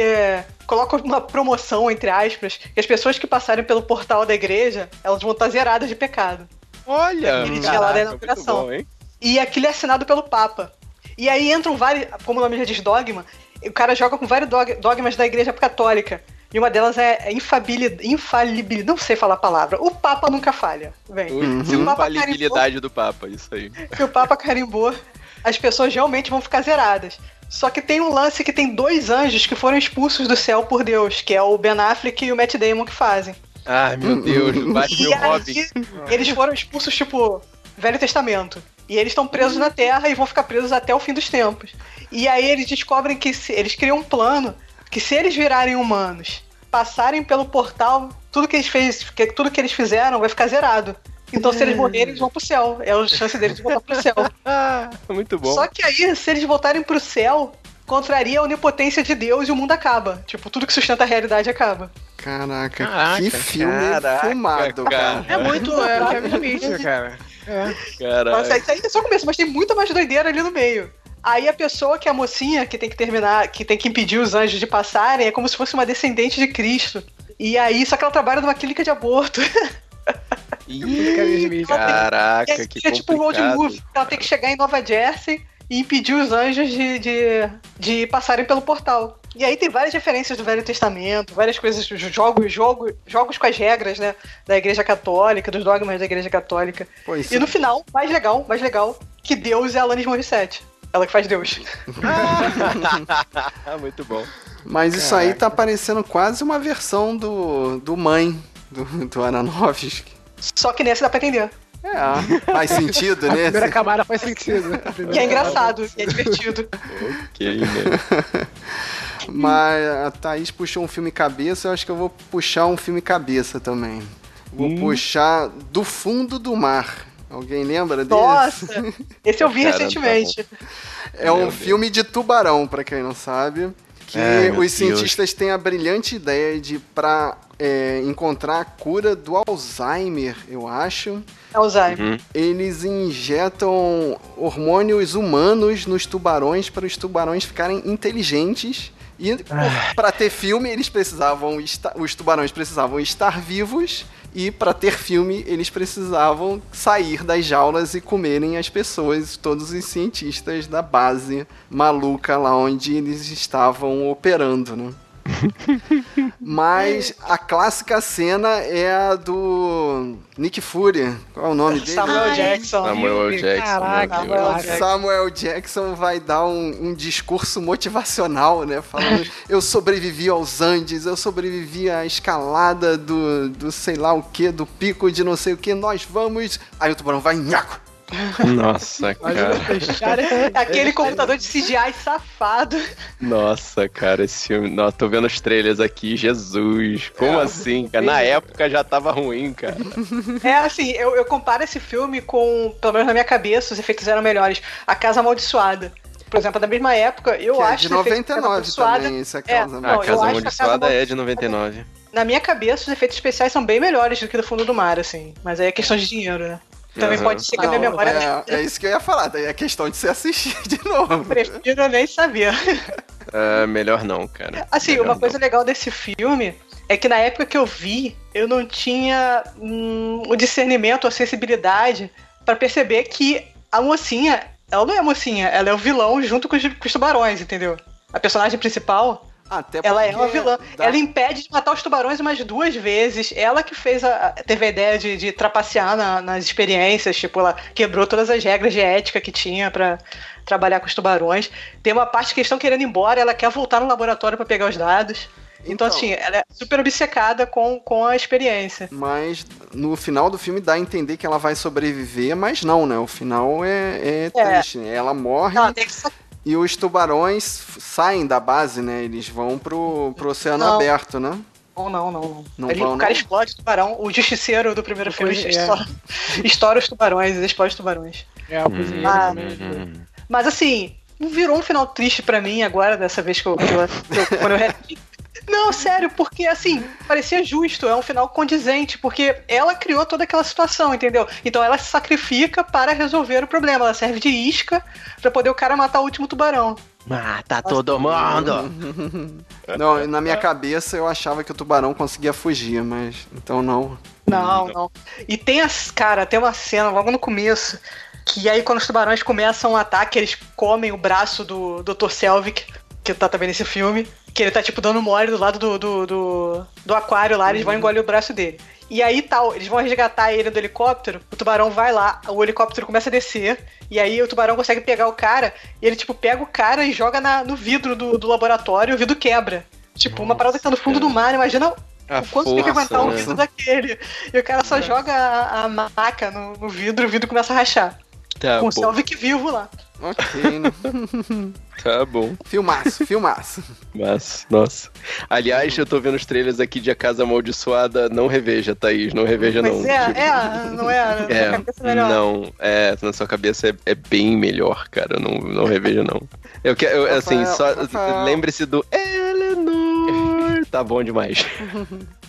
S3: coloca uma promoção, entre aspas, que as pessoas que passarem pelo portal da igreja, elas vão estar zeradas de pecado.
S1: Olha!
S3: Aquele dia lá da inauguração.
S1: bom, hein?
S3: E aquilo é assinado pelo Papa. E aí entram vários, como o nome já diz, dogma, e o cara joga com vários dog- dogmas da igreja católica. E uma delas é infabilidade, infalibilidade, não sei falar a palavra. O Papa nunca falha. Vem.
S1: O-
S3: Se o Papa carimbou,
S1: Infalibilidade do Papa, isso aí.
S3: se o Papa carimbou, as pessoas realmente vão ficar zeradas. Só que tem um lance que tem dois anjos que foram expulsos do céu por Deus, que é o Ben Affleck e o Matt Damon que fazem.
S1: Ai, meu Deus, o [LAUGHS] Batman
S3: E
S1: Robin.
S3: eles foram expulsos, tipo, Velho Testamento. E eles estão presos na Terra e vão ficar presos até o fim dos tempos. E aí eles descobrem que se, eles criam um plano que se eles virarem humanos, passarem pelo portal, tudo que eles fez, que, tudo que eles fizeram vai ficar zerado. Então se eles morrerem, eles vão pro céu. É a chance deles de voltar pro céu. [LAUGHS]
S1: Muito bom.
S3: Só que aí, se eles voltarem pro céu, contraria a onipotência de Deus e o mundo acaba. Tipo, tudo que sustenta a realidade acaba.
S2: Caraca,
S5: Caraca,
S2: que filme
S1: caraca,
S2: fumado, cara.
S5: É muito é, Kevin Smith, cara. É.
S3: Mas
S1: Caralho.
S3: isso aí é só o começo, mas tem muita mais doideira ali no meio. Aí a pessoa que é a mocinha, que tem que terminar, que tem que impedir os anjos de passarem, é como se fosse uma descendente de Cristo. E aí, só que ela trabalha numa clínica de aborto. [LAUGHS] E
S1: Caraca,
S3: aí
S1: que
S3: é tipo um road movie. Ela tem que chegar em Nova Jersey e impedir os anjos de, de, de passarem pelo portal. E aí tem várias referências do Velho Testamento, várias coisas, jogos, jogos, jogos com as regras, né? Da Igreja Católica, dos dogmas da Igreja Católica.
S2: Pô, isso
S3: E no final, mais legal, mais legal, que Deus é a Alanis Morissette. Ela que faz Deus. [LAUGHS]
S1: Muito bom.
S2: Mas isso aí tá parecendo quase uma versão do, do Mãe, do, do Aronofsky.
S3: Só que nessa dá pra entender.
S2: É, faz sentido,
S5: A
S2: né?
S5: primeira camada faz sentido.
S3: E é engraçado, e é divertido.
S1: Ok, né?
S2: Mas a Thaís puxou um filme cabeça, eu acho que eu vou puxar um filme cabeça também. Vou
S1: Hum.
S2: puxar Do Fundo do Mar. Alguém lembra desse?
S3: Nossa! Esse eu vi
S1: Cara, tá
S3: recentemente.
S2: É um
S1: Meu Deus.
S2: filme de tubarão, pra quem não sabe. Que
S1: meu
S2: os
S1: Deus.
S2: cientistas têm a brilhante ideia de pra é, encontrar a cura do Alzheimer, eu acho.
S3: Alzheimer.
S1: Uhum.
S2: Eles injetam hormônios humanos nos tubarões para os tubarões ficarem inteligentes. E para ter filme, eles precisavam esta- os tubarões precisavam estar vivos e para ter filme, eles precisavam sair das jaulas e comerem as pessoas, todos os cientistas da base maluca lá onde eles estavam operando, né? [LAUGHS] Mas a clássica cena é a do Nick Fury. Qual é o nome dele?
S3: Samuel
S5: Ai,
S3: Jackson.
S1: Samuel Jackson,
S5: caraca.
S3: Samuel Jackson.
S2: Samuel Jackson vai dar um, um discurso motivacional, né? Falando, [LAUGHS] eu sobrevivi aos Andes, eu sobrevivi à escalada do, do sei lá o que, do pico de não sei o que, nós vamos. Aí o tubarão vai, nhaco!
S1: Nossa, cara.
S5: Fechar [LAUGHS]
S3: Aquele computador de CGI safado.
S1: Nossa, cara, esse filme. Nossa, tô vendo os trailers aqui, Jesus. Como assim, cara? Na época já tava ruim, cara.
S3: É assim, eu, eu comparo esse filme com, pelo menos na minha cabeça, os efeitos eram melhores. A Casa Amaldiçoada. Por exemplo, da mesma época, eu
S2: Que é
S3: acho
S2: de
S3: da Casa
S2: 99
S3: Amaldiçoada-
S2: também, esse é a
S3: É, não,
S1: a Casa Amaldiçoada
S3: Casa
S1: é de 99.
S3: Na minha cabeça, os efeitos especiais são bem melhores do que do fundo do mar, assim. Mas aí é questão de dinheiro, né? Também
S1: Aham.
S3: pode ser que a minha
S2: Não,
S3: memória.
S2: é, é isso que eu ia falar, daí é questão de se assistir de [LAUGHS] novo.
S3: Prefiro nem saber.
S1: É, melhor não, cara.
S3: Assim,
S1: Melhor
S3: uma
S1: não.
S3: coisa legal desse filme é que na época que eu vi, eu não tinha hum, o discernimento, a sensibilidade pra perceber que a mocinha, ela não é a mocinha, ela é o vilão junto com os, com os tubarões, entendeu? A personagem principal,
S2: Até
S3: ela é uma vilã.
S2: dá-
S3: Ela impede de matar os tubarões umas duas vezes. Ela que fez a, teve a ideia de, de trapacear na- nas experiências, tipo, ela quebrou todas as regras de ética que tinha pra trabalhar com os tubarões. Tem uma parte que eles estão querendo ir embora, ela quer voltar no laboratório pra pegar os dados. Então,
S2: Então.
S3: assim, ela é super obcecada com, com a experiência.
S2: Mas no final do filme dá a entender que ela vai sobreviver, mas não, né? O final é, é
S3: É.
S2: triste. né? Ela morre
S3: Ela tem que
S2: e os tubarões saem da base, né? Eles vão pro, pro oceano
S3: Não.
S2: aberto, né?
S3: Não, não, não. não. Ele-
S2: vão,
S3: o cara
S2: não?
S3: explode o tubarão. O justiceiro do primeiro filme
S5: é.
S3: estoura, [LAUGHS] estoura os tubarões, explode os tubarões.
S5: É, o cozinheiro
S3: Ah.
S1: Uhum.
S3: Mas assim, virou um final triste pra mim agora, dessa vez que eu. que eu- quando eu Não, sério, porque assim, parecia justo, é um final condizente, porque ela criou toda aquela situação, entendeu? Então ela se sacrifica para resolver o problema, ela serve de isca pra poder o cara matar o último tubarão.
S1: Mata todo mundo!
S2: Não, [LAUGHS] na minha cabeça eu achava que o tubarão conseguia fugir, mas então não.
S3: Não, não. E tem as. Cara, tem uma cena logo no começo. Que aí quando os tubarões começam o ataque, eles comem o braço do Dr. Selvig, que tá também nesse filme. Que ele tá tipo dando mole do lado do, do, do, do aquário lá, eles vão engolir o braço dele. E aí tal, eles vão resgatar ele do helicóptero, o tubarão vai lá, o helicóptero começa a descer, e aí o tubarão consegue pegar o cara, e ele tipo pega o cara e joga na, no vidro do, do laboratório e o vidro quebra. Tipo, uma parada que tá no fundo do mar, imagina
S1: A
S3: o quanto tem que
S1: força,
S3: aguentar um
S1: né?
S3: vidro daquele. E o cara só joga a, a maca no, no vidro, o vidro começa a rachar.
S1: Tá
S3: com o
S1: bom,
S3: Selvig vivo lá.
S2: Ok, né? [LAUGHS]
S1: tá bom.
S2: filmaço, filmaço.
S1: Mas, nossa. Aliás, eu tô vendo os trailers aqui de A Casa Amaldiçoada. Não reveja, Thaís. Não reveja, não.
S3: Mas é, é, não é, na
S1: É,
S3: cabeça é melhor.
S1: não, é, na sua cabeça é, é bem melhor, cara, não, não reveja não. Eu quero, eu, assim,
S2: Rafael,
S1: só lembre-se do Eleanor, [LAUGHS] tá bom demais.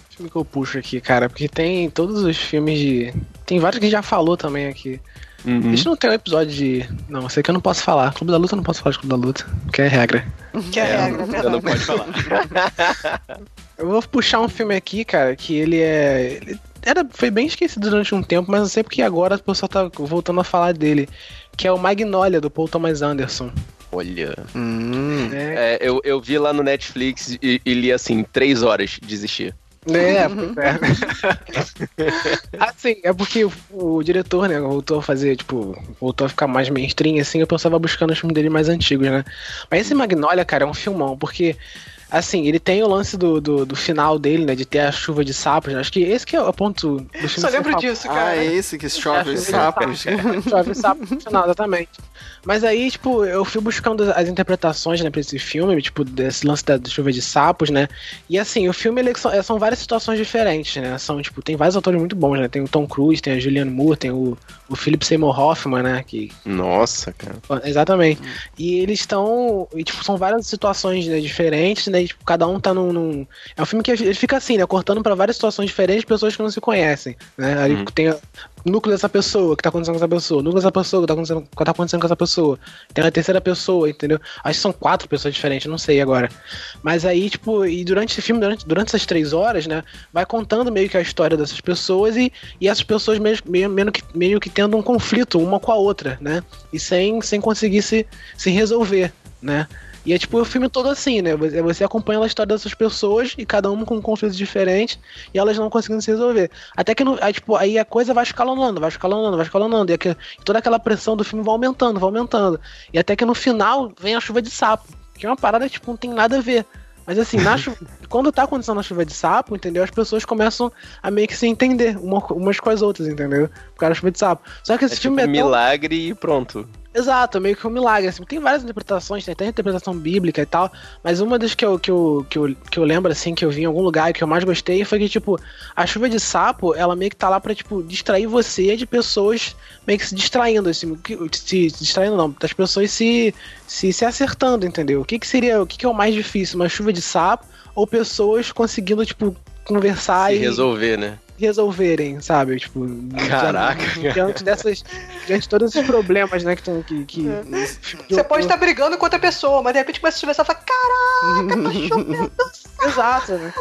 S5: filme que eu puxo aqui, cara, porque tem todos os filmes de. Tem vários que a gente já falou também aqui.
S1: Uhum.
S5: A gente não tem um episódio de. Não, esse aqui eu não posso falar. Clube da Luta eu não posso falar de Clube da Luta, porque é regra.
S3: Que é,
S1: É,
S3: regra, verdade.
S1: não pode falar. [LAUGHS]
S5: Eu vou puxar um filme aqui, cara, que ele é. Ele era, foi bem esquecido durante um tempo, mas não sei porque agora o pessoal tá voltando a falar dele. Que é o Magnolia, do Paul Thomas Anderson.
S1: Olha,
S2: Hum.
S5: É,
S1: é, eu, eu vi lá no Netflix e, e li assim, três horas desistir. [LAUGHS]
S5: É, é. assim, é porque o, o diretor, né, voltou a fazer, tipo, voltou a ficar mais mainstream, assim, o pessoal vai buscando os filmes dele mais antigos, né? Mas esse Magnolia, cara, é um filmão, porque assim, ele tem o lance do, do, do final dele, né? De ter a chuva de sapos. né? Acho que esse que é o ponto do filme.
S3: Só lembro disso,
S2: Ah,
S3: cara.
S2: é esse que chove os
S5: Acho que
S2: sapos. [LAUGHS]
S5: Chove sapo no final, exatamente. Mas aí, tipo, eu fui buscando as interpretações, né, pra esse filme, tipo, desse lance da chuva de sapos, né? E assim, o filme, ele são, são várias situações diferentes, né? São, tipo, tem vários atores muito bons, né? Tem o Tom Cruise, tem a Julianne Moore, tem o, o Philip Seymour Hoffman, né? Que,
S1: Nossa, cara.
S5: Exatamente. E eles estão. E, tipo, são várias situações né, diferentes, né? E, tipo, cada um tá num, num- É um filme que ele fica assim, né? Cortando pra várias situações diferentes de pessoas que não se conhecem. Né? Aí
S1: Uhum.
S5: tem núcleo dessa pessoa, que tá acontecendo com essa pessoa, núcleo dessa pessoa, que tá acontecendo, que tá acontecendo com essa pessoa. Tem a terceira pessoa, entendeu? Acho que são quatro pessoas diferentes, não sei agora. Mas aí, tipo, e durante esse filme, durante, durante essas três horas, né? Vai contando meio que a história dessas pessoas e, e essas pessoas meio, meio, meio, que, meio que tendo um conflito uma com a outra, né? E sem, sem conseguir se, se resolver, né? E é tipo o filme todo assim, né? Você, acompanha a história dessas pessoas e cada uma com um conflito diferente e elas não conseguindo se resolver. Até que aí, tipo, aí a coisa vai escalonando, vai escalonando, vai escalonando. E, aqui- toda aquela pressão do filme vai aumentando, vai aumentando. E até que no final vem a chuva de sapo. Que é uma parada, tipo, não tem nada a ver. Mas assim, na chu- [LAUGHS] quando tá acontecendo a chuva de sapo, entendeu? As pessoas começam a meio que se entender uma- umas com as outras, entendeu? Por causa da chuva de sapo. Só que
S1: É
S5: esse
S1: tipo
S5: filme é
S1: um
S5: tão...
S1: milagre e pronto.
S5: Exato, meio que um milagre. Assim. Tem várias interpretações, tem até interpretação bíblica e tal, mas uma das que eu, que, eu, que, eu, que eu lembro, assim, que eu vi em algum lugar e que eu mais gostei foi que, tipo, a chuva de sapo, ela meio que tá lá pra, tipo, distrair você de pessoas meio que se distraindo, assim, se, se distraindo não, das pessoas se, se, se acertando, entendeu? O que que seria, o que que é o mais difícil, uma chuva de sapo ou pessoas conseguindo, tipo, conversar
S1: Se
S5: e
S1: resolver, né?
S5: Resolverem, sabe? Tipo,
S1: Caraca.
S5: diante dessas, diante de todos esses problemas, né, que, tão, que, que
S3: Você pode estar brigando com outra pessoa, mas de repente começa a chover, você fala, caraca, tá chovendo. [LAUGHS]
S5: Exato, né?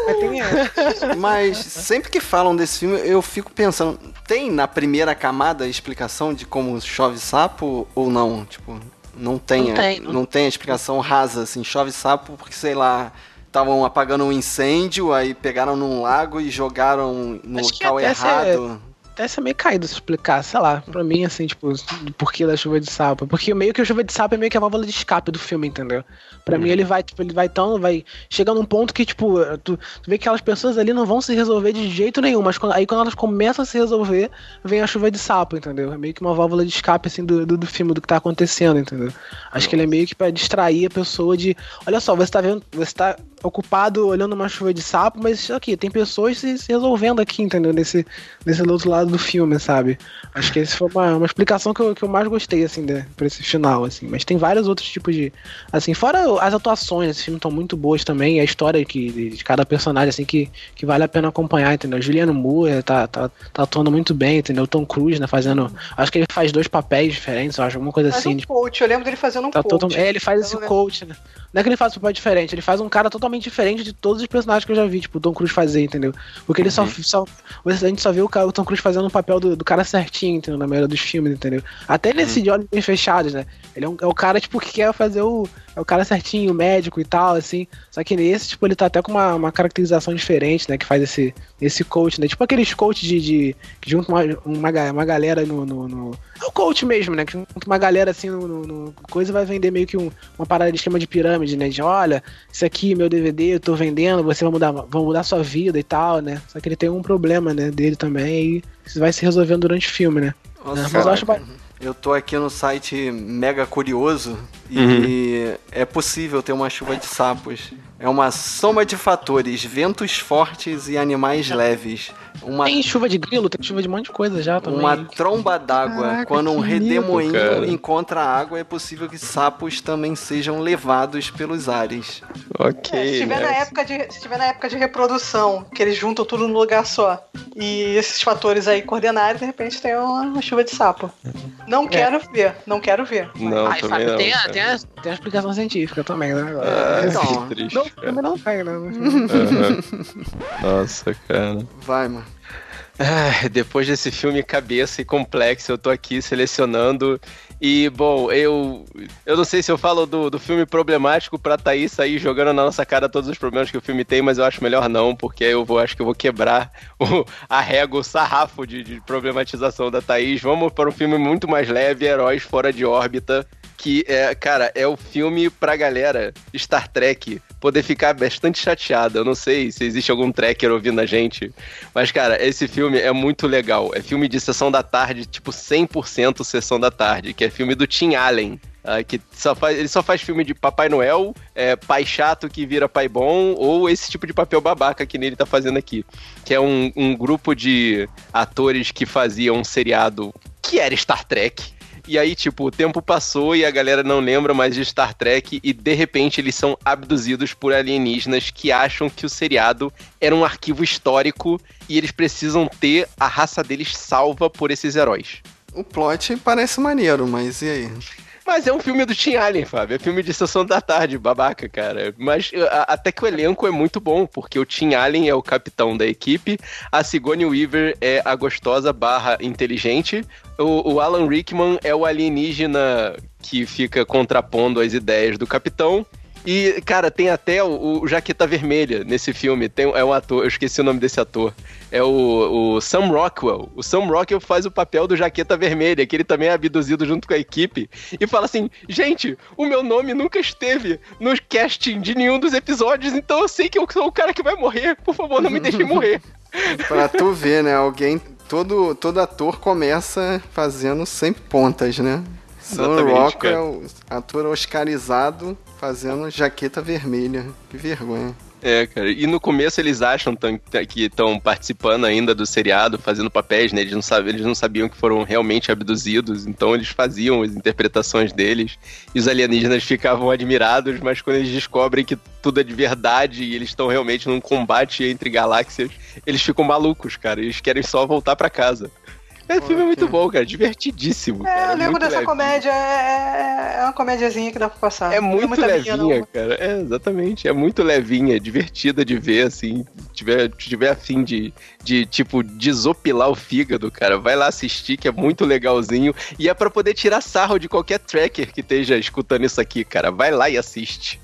S5: Mas.
S2: Mas sempre que falam desse filme, eu fico pensando, tem na primeira camada a explicação de como chove sapo ou não? Tipo, não tem,
S5: Não tem, não-
S2: não tem a explicação rasa, assim, chove sapo porque, sei lá, estavam apagando um incêndio, aí pegaram num lago e jogaram no
S5: Acho
S2: local
S5: essa
S2: errado.
S5: Até ser meio caído se explicar, sei lá, pra mim, assim, tipo, do porquê da chuva de sapo. Porque meio que a chuva de sapo é meio que a válvula de escape do filme, entendeu? Pra mim, ele vai, tipo, ele vai tão, vai chegando num ponto que, tipo, tu, tu vê que aquelas pessoas ali não vão se resolver de jeito nenhum, mas quando- aí quando elas começam a se resolver, vem a chuva de sapo, entendeu? É meio que uma válvula de escape, assim, do, do, do filme, do que tá acontecendo, entendeu? Acho que ele é meio que pra distrair a pessoa de, olha só, você tá vendo, você tá ocupado olhando uma chuva de sapo, mas isso aqui, tem pessoas se, se resolvendo aqui, entendeu? Nesse, nesse outro lado do filme, sabe? Acho que essa foi uma, uma explicação que eu, que eu mais gostei, assim, de, pra esse final, assim. Mas tem vários outros tipos de. Assim, fora as atuações desse filme estão muito boas também, e a história que, de, de cada personagem, assim, que, que vale a pena acompanhar, entendeu? Juliano Moore tá, tá, tá atuando muito bem, entendeu? Tom Cruise, né? Fazendo. Acho que ele faz dois papéis diferentes, eu acho, alguma coisa
S3: Faz
S5: assim.
S3: um
S5: de
S3: coach, eu lembro dele fazendo um
S5: Tá
S3: coach.
S5: total- É, ele faz
S3: Eu
S5: esse coach, né? Não é que ele faz um papel diferente, ele faz um cara totalmente diferente de todos os personagens que eu já vi, tipo, o Tom Cruise fazer, entendeu? Porque ele
S3: Uhum.
S5: só, só. A gente só vê o, cara- o Tom Cruise fazendo o papel do, do cara certinho, entendeu? Na maioria dos filmes, entendeu? Até nesse
S3: Uhum.
S5: de olhos bem fechados, né? Ele é, um- é o cara, tipo, que quer fazer o. É o cara certinho, médico e tal, assim. Só que nesse, tipo, ele tá até com uma, uma caracterização diferente, né? Que faz esse, esse coach, né? Tipo aqueles coach de. de que junta uma, uma, uma galera no, no, no- É o coach mesmo, né? Que junta uma galera assim no, no- no coisa e vai vender meio que um, uma parada de esquema de pirâmide, né? De olha, isso aqui, meu DVD, eu tô vendendo, você vai mudar, vai mudar sua vida e tal, né? Só que ele tem um problema, né, dele também, e isso vai se resolvendo durante o filme, né?
S2: Nossa,
S5: Mas eu acho
S2: Eu tô aqui no site Mega Curioso e é possível ter uma chuva de sapos. É uma soma de fatores, ventos fortes e animais leves. Uma,
S5: Tem chuva de grilo, tem chuva de um monte de coisa já também.
S2: uma tromba d'água. Quando um redemoinho
S1: cara.
S2: encontra água, é possível que sapos também sejam levados pelos ares.
S1: Ok.
S3: É, se tiver
S1: né?
S3: na época de se tiver na época de reprodução, que eles juntam tudo num lugar só, e esses fatores aí coordenarem, de repente tem uma, uma chuva de sapo. Não quero ver, não quero ver.
S1: Não,
S5: Ah, e
S1: também não.
S5: tem, a, tem, a, tem a explicação científica também, né?
S1: Ah,
S2: Então,
S1: que triste.
S5: não, também não tem, né?
S1: Aham. Nossa, cara.
S2: Vai, mano.
S1: Ah, depois desse filme cabeça e complexo, eu tô aqui selecionando. E, bom, eu eu não sei se eu falo do, do filme problemático pra Thaís sair jogando na nossa cara todos os problemas que o filme tem, mas eu acho melhor não, porque eu vou, acho que eu vou quebrar o, a régua, o sarrafo de, de problematização da Thaís. Vamos para um filme muito mais leve, Heróis Fora de Órbita. Que é, cara, é o filme pra galera Star Trek poder ficar bastante chateada. Eu não sei se existe algum tracker ouvindo a gente, mas, cara, esse filme é muito legal. É filme de sessão da tarde, tipo 100% sessão da tarde, que é filme do Tim Allen. ah, que só faz, ele só faz filme de Papai Noel, é, pai chato que vira pai bom, ou esse tipo de papel babaca que ele tá fazendo aqui. Que é um, um grupo de atores que faziam um seriado que era Star Trek. E aí, tipo, o tempo passou e a galera não lembra mais de Star Trek e de repente eles são abduzidos por alienígenas que acham que o seriado era um arquivo histórico e eles precisam ter a raça deles salva por esses heróis.
S2: O plot parece maneiro, mas e aí?
S1: Mas é um filme do Tim Allen, Fábio. É filme de sessão da tarde, babaca, cara. Mas a- até que o elenco é muito bom, porque o Tim Allen é o capitão da equipe, a Sigourney Weaver é a gostosa barra inteligente, o, o Alan Rickman é o alienígena que fica contrapondo as ideias do capitão. E, cara, tem até o, o Jaqueta Vermelha nesse filme. Tem, é um ator, eu esqueci o nome desse ator. É o, o Sam Rockwell. O Sam Rockwell faz o papel do Jaqueta Vermelha, que ele também é abduzido junto com a equipe. E fala assim: gente, o meu nome nunca esteve no casting de nenhum dos episódios, então eu sei que eu sou o cara que vai morrer. Por favor, não me deixe morrer. [LAUGHS]
S2: Pra tu ver, né? Alguém. Todo, todo ator começa fazendo sempre pontas, né? Sam Rockwell, ator oscarizado, fazendo jaqueta vermelha. Que vergonha.
S1: É, cara. E no começo eles acham que estão participando ainda do seriado, fazendo papéis, né? Eles não, sabiam, eles não sabiam que foram realmente abduzidos, então eles faziam as interpretações deles. E os alienígenas ficavam admirados, mas quando eles descobrem que tudo é de verdade e eles estão realmente num combate entre galáxias, eles ficam malucos, cara. Eles querem só voltar pra casa. Esse filme é muito bom, cara. Divertidíssimo.
S3: É,
S1: cara.
S3: eu lembro
S1: muito
S3: dessa
S1: leve.
S3: comédia, é, é uma comédiazinha que dá pra passar.
S1: É
S3: Não
S1: muito
S3: muita
S1: levinha,
S3: linha, não.
S1: cara. É, exatamente. É muito levinha, divertida de ver, assim. Tiver, tiver afim de, de, tipo, desopilar o fígado, cara, vai lá assistir, que é muito legalzinho. E é pra poder tirar sarro de qualquer tracker que esteja escutando isso aqui, cara. Vai lá e assiste.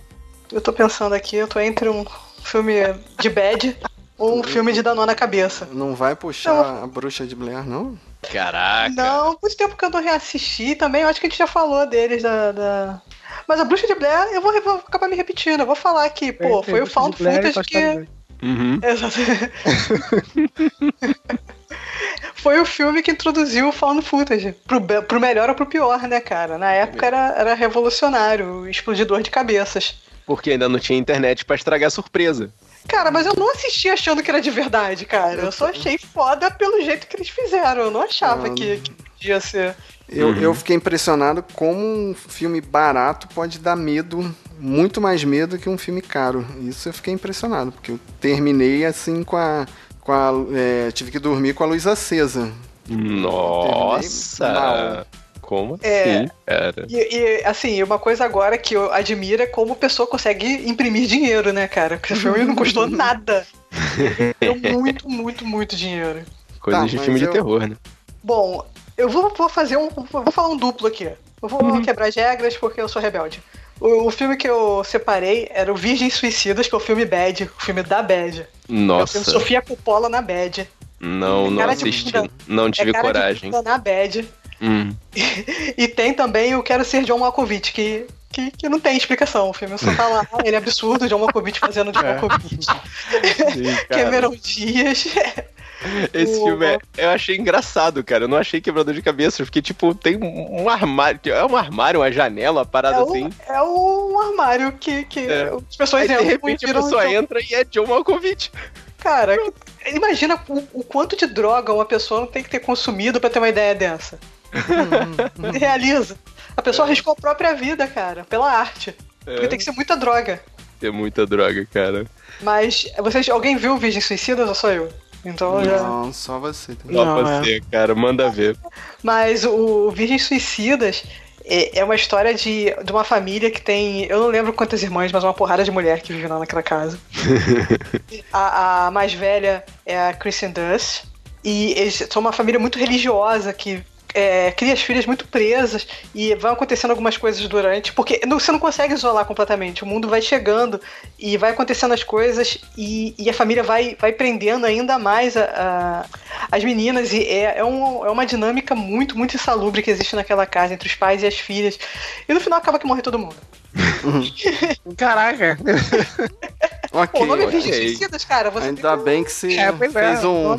S3: Eu tô pensando aqui, eu tô entre um filme de bad ou um filme de Danone na cabeça.
S2: Não vai puxar a bruxa de Blair, não?
S1: Caraca.
S3: Não, muito tempo que eu não reassisti também, eu acho que a gente já falou deles da. da- Mas a Bruxa de Blair, eu vou, vou acabar me repetindo. Eu vou falar que, pô, foi o Found Footage que.
S1: Uhum. [LAUGHS]
S3: Foi o filme que introduziu o Found Footage. Pro, pro melhor ou pro pior, né, cara? Na época era, era revolucionário, explodidor de cabeças.
S1: Porque ainda não tinha internet pra estragar a surpresa.
S3: Cara, mas eu não assisti achando que era de verdade, cara. Eu só achei foda pelo jeito que eles fizeram. Eu não achava
S2: Ah.
S3: que, que podia ser.
S2: Eu,
S1: Uhum.
S2: eu fiquei impressionado como um filme barato pode dar medo, muito mais medo que um filme caro. Isso eu fiquei impressionado, porque eu terminei assim com a. Com a é, tive que dormir com a luz acesa.
S1: Nossa! Como
S3: É.
S1: assim, cara?
S3: E, e, assim, uma coisa agora que eu admiro é como a pessoa consegue imprimir dinheiro, né, cara? Porque o filme não custou nada. [LAUGHS] Deu muito, muito, muito dinheiro.
S1: Coisa
S2: Tá,
S1: de filme
S2: eu-
S1: de terror, né?
S3: Bom, eu vou, vou fazer um. Vou falar um duplo aqui. Eu vou quebrar as regras porque eu sou rebelde. O, o filme que eu separei era o Virgens Suicidas, que é o filme Bad, o filme da Bad. É o filme
S1: Nossa,
S3: Sofia Coppola na Bad.
S1: não,
S3: É
S1: não assisti.
S3: bunda.
S1: Não tive
S3: é cara
S1: coragem.
S3: De bunda na Bad.
S1: Hum. [LAUGHS]
S3: E tem também o Quero Ser John Malkovich, que, que, que não tem explicação. O filme só tá lá, [LAUGHS] ele é absurdo, John Malkovich fazendo John Malkovich.
S1: Sim, [LAUGHS] cara.
S3: Cameron Dias.
S1: Esse
S3: O-
S1: filme é, eu achei engraçado, cara. Eu não achei quebrador de cabeça, porque, tipo, tem um armário. É um armário, uma janela, uma parada
S3: É,
S1: assim.
S3: é um armário que, que
S1: É.
S3: as pessoas
S1: Aí, de
S3: entram e
S1: repente, a pessoa
S3: John-
S1: entra e é John Malkovich.
S3: Cara, imagina o, o quanto de droga uma pessoa não tem que ter consumido pra ter uma ideia dessa. Realiza. A pessoa arriscou a própria vida, cara, pela arte. Porque
S1: É,
S3: tem que ser muita droga.
S1: tem muita droga, cara.
S3: Mas vocês, alguém viu Virgem Suicidas ou só eu? Então já.
S2: Não, só você. tá?
S1: Só
S5: Não,
S1: você, cara. Manda ver.
S3: Mas o Virgem Suicidas é, é uma história de, de uma família que tem. Eu não lembro quantas irmãs, mas uma porrada de mulher que vive lá naquela casa. [LAUGHS] a, a mais velha é a Kristen Dunst. E eles são uma família muito religiosa que é, cria as filhas muito presas e vão acontecendo algumas coisas durante, porque não- você não consegue isolar completamente. O mundo vai chegando e vai acontecendo as coisas e, e a família vai, vai prendendo ainda mais a- a- as meninas. E é, é, um- é uma dinâmica muito, muito insalubre que existe naquela casa entre os pais e as filhas. E no final acaba que morre todo mundo. [LAUGHS]
S5: Caraca. [LAUGHS]
S2: Ok.
S3: Pô, o nome é
S1: ok.
S3: Virgens Suicidas, cara. Você
S2: Ainda
S3: tem
S2: bem que você
S5: É, é,
S2: fez um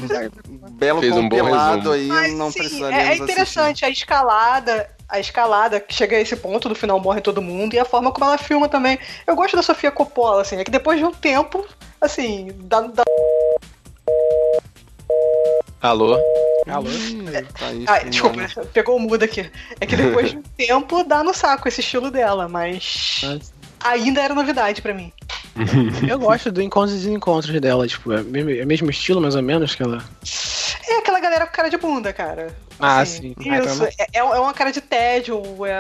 S2: belo
S1: Fez um
S2: compilado aí,
S3: Mas,
S2: não
S3: sim, é, é interessante a escalada, a escalada que chega a esse ponto do final morre todo mundo e a forma como ela filma também. Eu gosto da Sofia Coppola, assim, é que depois de um tempo, assim, dá, dá-
S1: Alô?
S5: Alô?
S2: assistir. Tá filmando.
S3: desculpa, [LAUGHS] pegou o mudo aqui. É que depois de um [LAUGHS] tempo dá no saco esse estilo dela, mas ainda era novidade pra mim.
S5: Eu gosto do encontros e desencontros dela, tipo, é o mesmo, é mesmo estilo, mais ou menos, que ela.
S3: É aquela galera com cara de bunda, cara.
S5: Ah,
S3: Assim,
S5: sim. Ah, então
S3: Isso,
S5: não-
S3: é, é uma cara de tédio, é,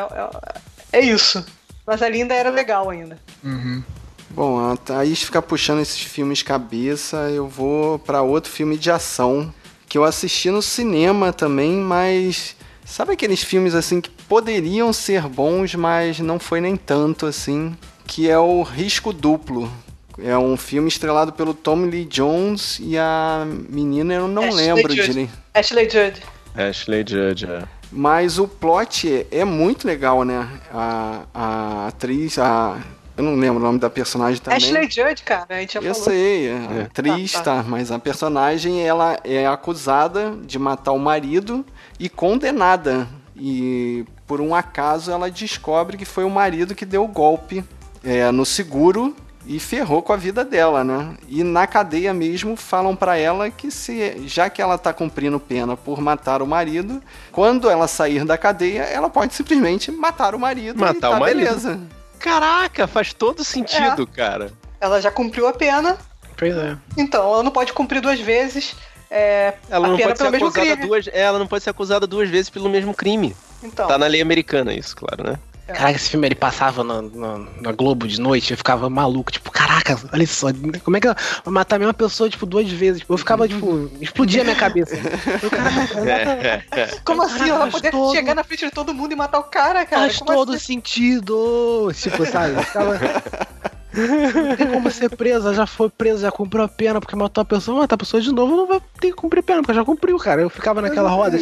S3: é, é isso. Mas ali ainda era legal ainda.
S5: Uhum.
S2: Bom, a Thaís fica puxando esses filmes cabeça, eu vou pra outro filme de ação que eu assisti no cinema também, mas sabe aqueles filmes assim que poderiam ser bons, mas não foi nem tanto assim, que é o Risco Duplo. É um filme estrelado pelo Tom Lee Jones e a menina eu não
S3: Ashley
S2: lembro
S3: Judd.
S2: direito.
S3: Ashley Judd.
S1: Ashley Judge, é.
S2: Mas o plot é, é muito legal, né? A, a atriz, a. Eu não lembro o nome da personagem também.
S3: Ashley Judd, cara, a gente já
S2: Eu
S3: falou.
S2: sei, a atriz,
S3: Tá,
S2: tá, mas a personagem ela é acusada de matar o marido e condenada. E por um acaso ela descobre que foi o marido que deu o golpe é, no seguro e ferrou com a vida dela, né? E na cadeia mesmo falam pra ela que se já que ela tá cumprindo pena por matar o marido, quando ela sair da cadeia, ela pode simplesmente matar o marido e
S1: Matar
S2: tá
S1: o marido.
S2: beleza.
S1: Caraca, faz todo sentido, cara.
S3: Ela já cumpriu a pena,
S5: Pois é.
S3: então ela não pode cumprir duas vezes é,
S1: Ela
S3: a
S1: não
S3: pena
S1: pode ser acusada
S3: crime.
S1: duas. é, Ela não pode ser acusada duas vezes pelo mesmo crime.
S3: Então,
S1: Tá na lei americana isso, claro, né?
S5: Caraca, esse filme ele passava na, na, na Globo de noite, eu ficava maluco, tipo, caraca, olha só, como é que eu vou matar a mesma pessoa, tipo, duas vezes? Tipo, eu ficava, tipo, explodia a minha cabeça. [LAUGHS] Eu, caraca, exata-
S3: como assim? Ela vai poder
S5: todo-
S3: chegar na frente de todo mundo e matar o cara, cara?
S5: faz
S3: Como
S5: todo
S3: assim?
S5: sentido! Tipo, sabe? eu Ficava... [LAUGHS] Não tem como ser presa, já foi presa, já cumpriu a pena porque matou a pessoa, matar a pessoa de novo não vai ter que cumprir pena, porque já cumpriu, cara. Eu ficava naquela roda.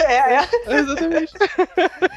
S3: É, é.
S5: Exatamente.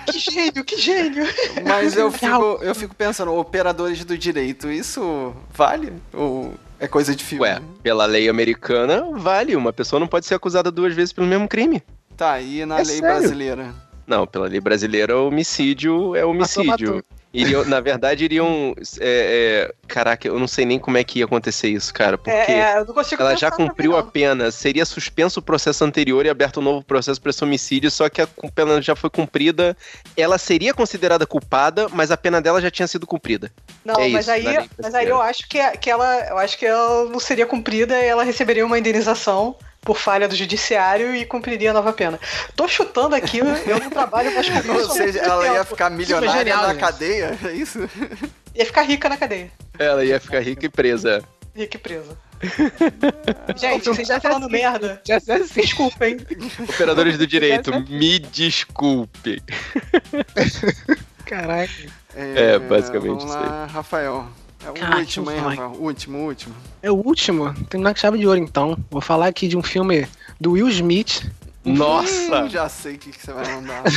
S3: Que gênio, que gênio.
S2: Mas eu [LAUGHS] fico, eu fico pensando, operadores do direito, isso vale? Ou é coisa de filme?
S1: Ué, pela lei americana, vale. Uma pessoa não pode ser acusada duas vezes pelo mesmo crime.
S2: Tá, e na
S5: É
S2: lei
S5: sério?
S2: brasileira?
S1: Não, pela lei brasileira, homicídio é homicídio.
S5: matou.
S1: Iriam, na verdade, iriam. é, é, caraca, eu não sei nem como é que ia acontecer isso, cara. Porque
S3: É, é, eu não consigo
S1: ela já cumpriu a pena. Seria suspenso o processo anterior e aberto um novo processo por esse homicídio, só que a pena já foi cumprida. Ela seria considerada culpada, mas a pena dela já tinha sido cumprida.
S3: Não,
S1: É
S3: mas
S1: isso,
S3: aí, mas aí eu acho que, que ela, eu acho que ela não seria cumprida e ela receberia uma indenização por falha do judiciário e cumpriria a nova pena. Tô chutando aqui, eu [LAUGHS] não trabalho mais com isso.
S2: Ou seja, ela ia
S3: tempo.
S2: ficar milionária
S5: genial,
S2: na
S5: gente.
S2: cadeia? É isso?
S3: Ia ficar rica na cadeia.
S1: Ela ia ficar rica e presa.
S3: Rica e presa. [LAUGHS] Gente, vocês já falando merda.
S5: Já assim.
S3: Desculpem.
S1: Operadores do direito, me desculpem.
S5: Caraca.
S1: É, basicamente
S2: Vamos lá, Rafael. É o
S5: Caraca,
S2: último, hein, Rafael? Último, último.
S5: É o último. Terminar com chave de ouro, então. Vou falar aqui de um filme do Will Smith.
S1: Nossa!
S2: Hum, já sei o que, que você vai mandar. [LAUGHS]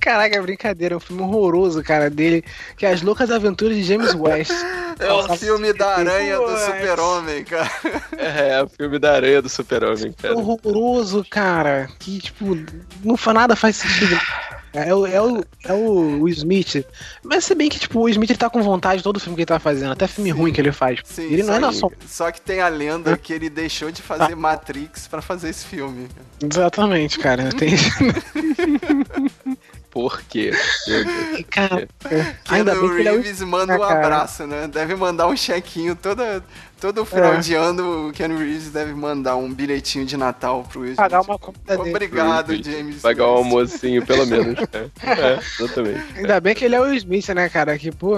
S5: Caraca, é brincadeira. É um filme horroroso, cara, dele. Que é As Loucas Aventuras de James West.
S2: É o
S5: Nossa,
S2: filme da aranha do super-homem, cara.
S1: É, é o filme da aranha do super-homem, cara.
S5: horroroso, cara. Que, tipo, não fa nada faz sentido. É o, é, o, é o Smith. Mas se bem que, tipo, o Smith ele tá com vontade de todo filme que ele tá fazendo, até filme ruim que ele faz.
S2: Sim,
S5: ele não é
S2: só,
S5: na só.
S2: só que tem a lenda que ele deixou de fazer Matrix pra fazer esse filme.
S5: Exatamente, cara. Tem... [LAUGHS]
S1: Por quê?
S5: Cara, ainda
S2: Keanu
S5: bem que ele é o
S2: Reeves manda um
S5: Ah, cara.
S2: abraço, né? Deve mandar um chequinho toda, todo final
S5: É.
S2: de ano. O Keanu Reeves deve mandar um bilhetinho de Natal pro Will
S5: pagar uma conta dele.
S2: Obrigado. James.
S1: Pagar um almocinho, pelo [LAUGHS] menos. É, é exatamente.
S5: Ainda bem que ele é o Will Smith, né, cara? Que, pô,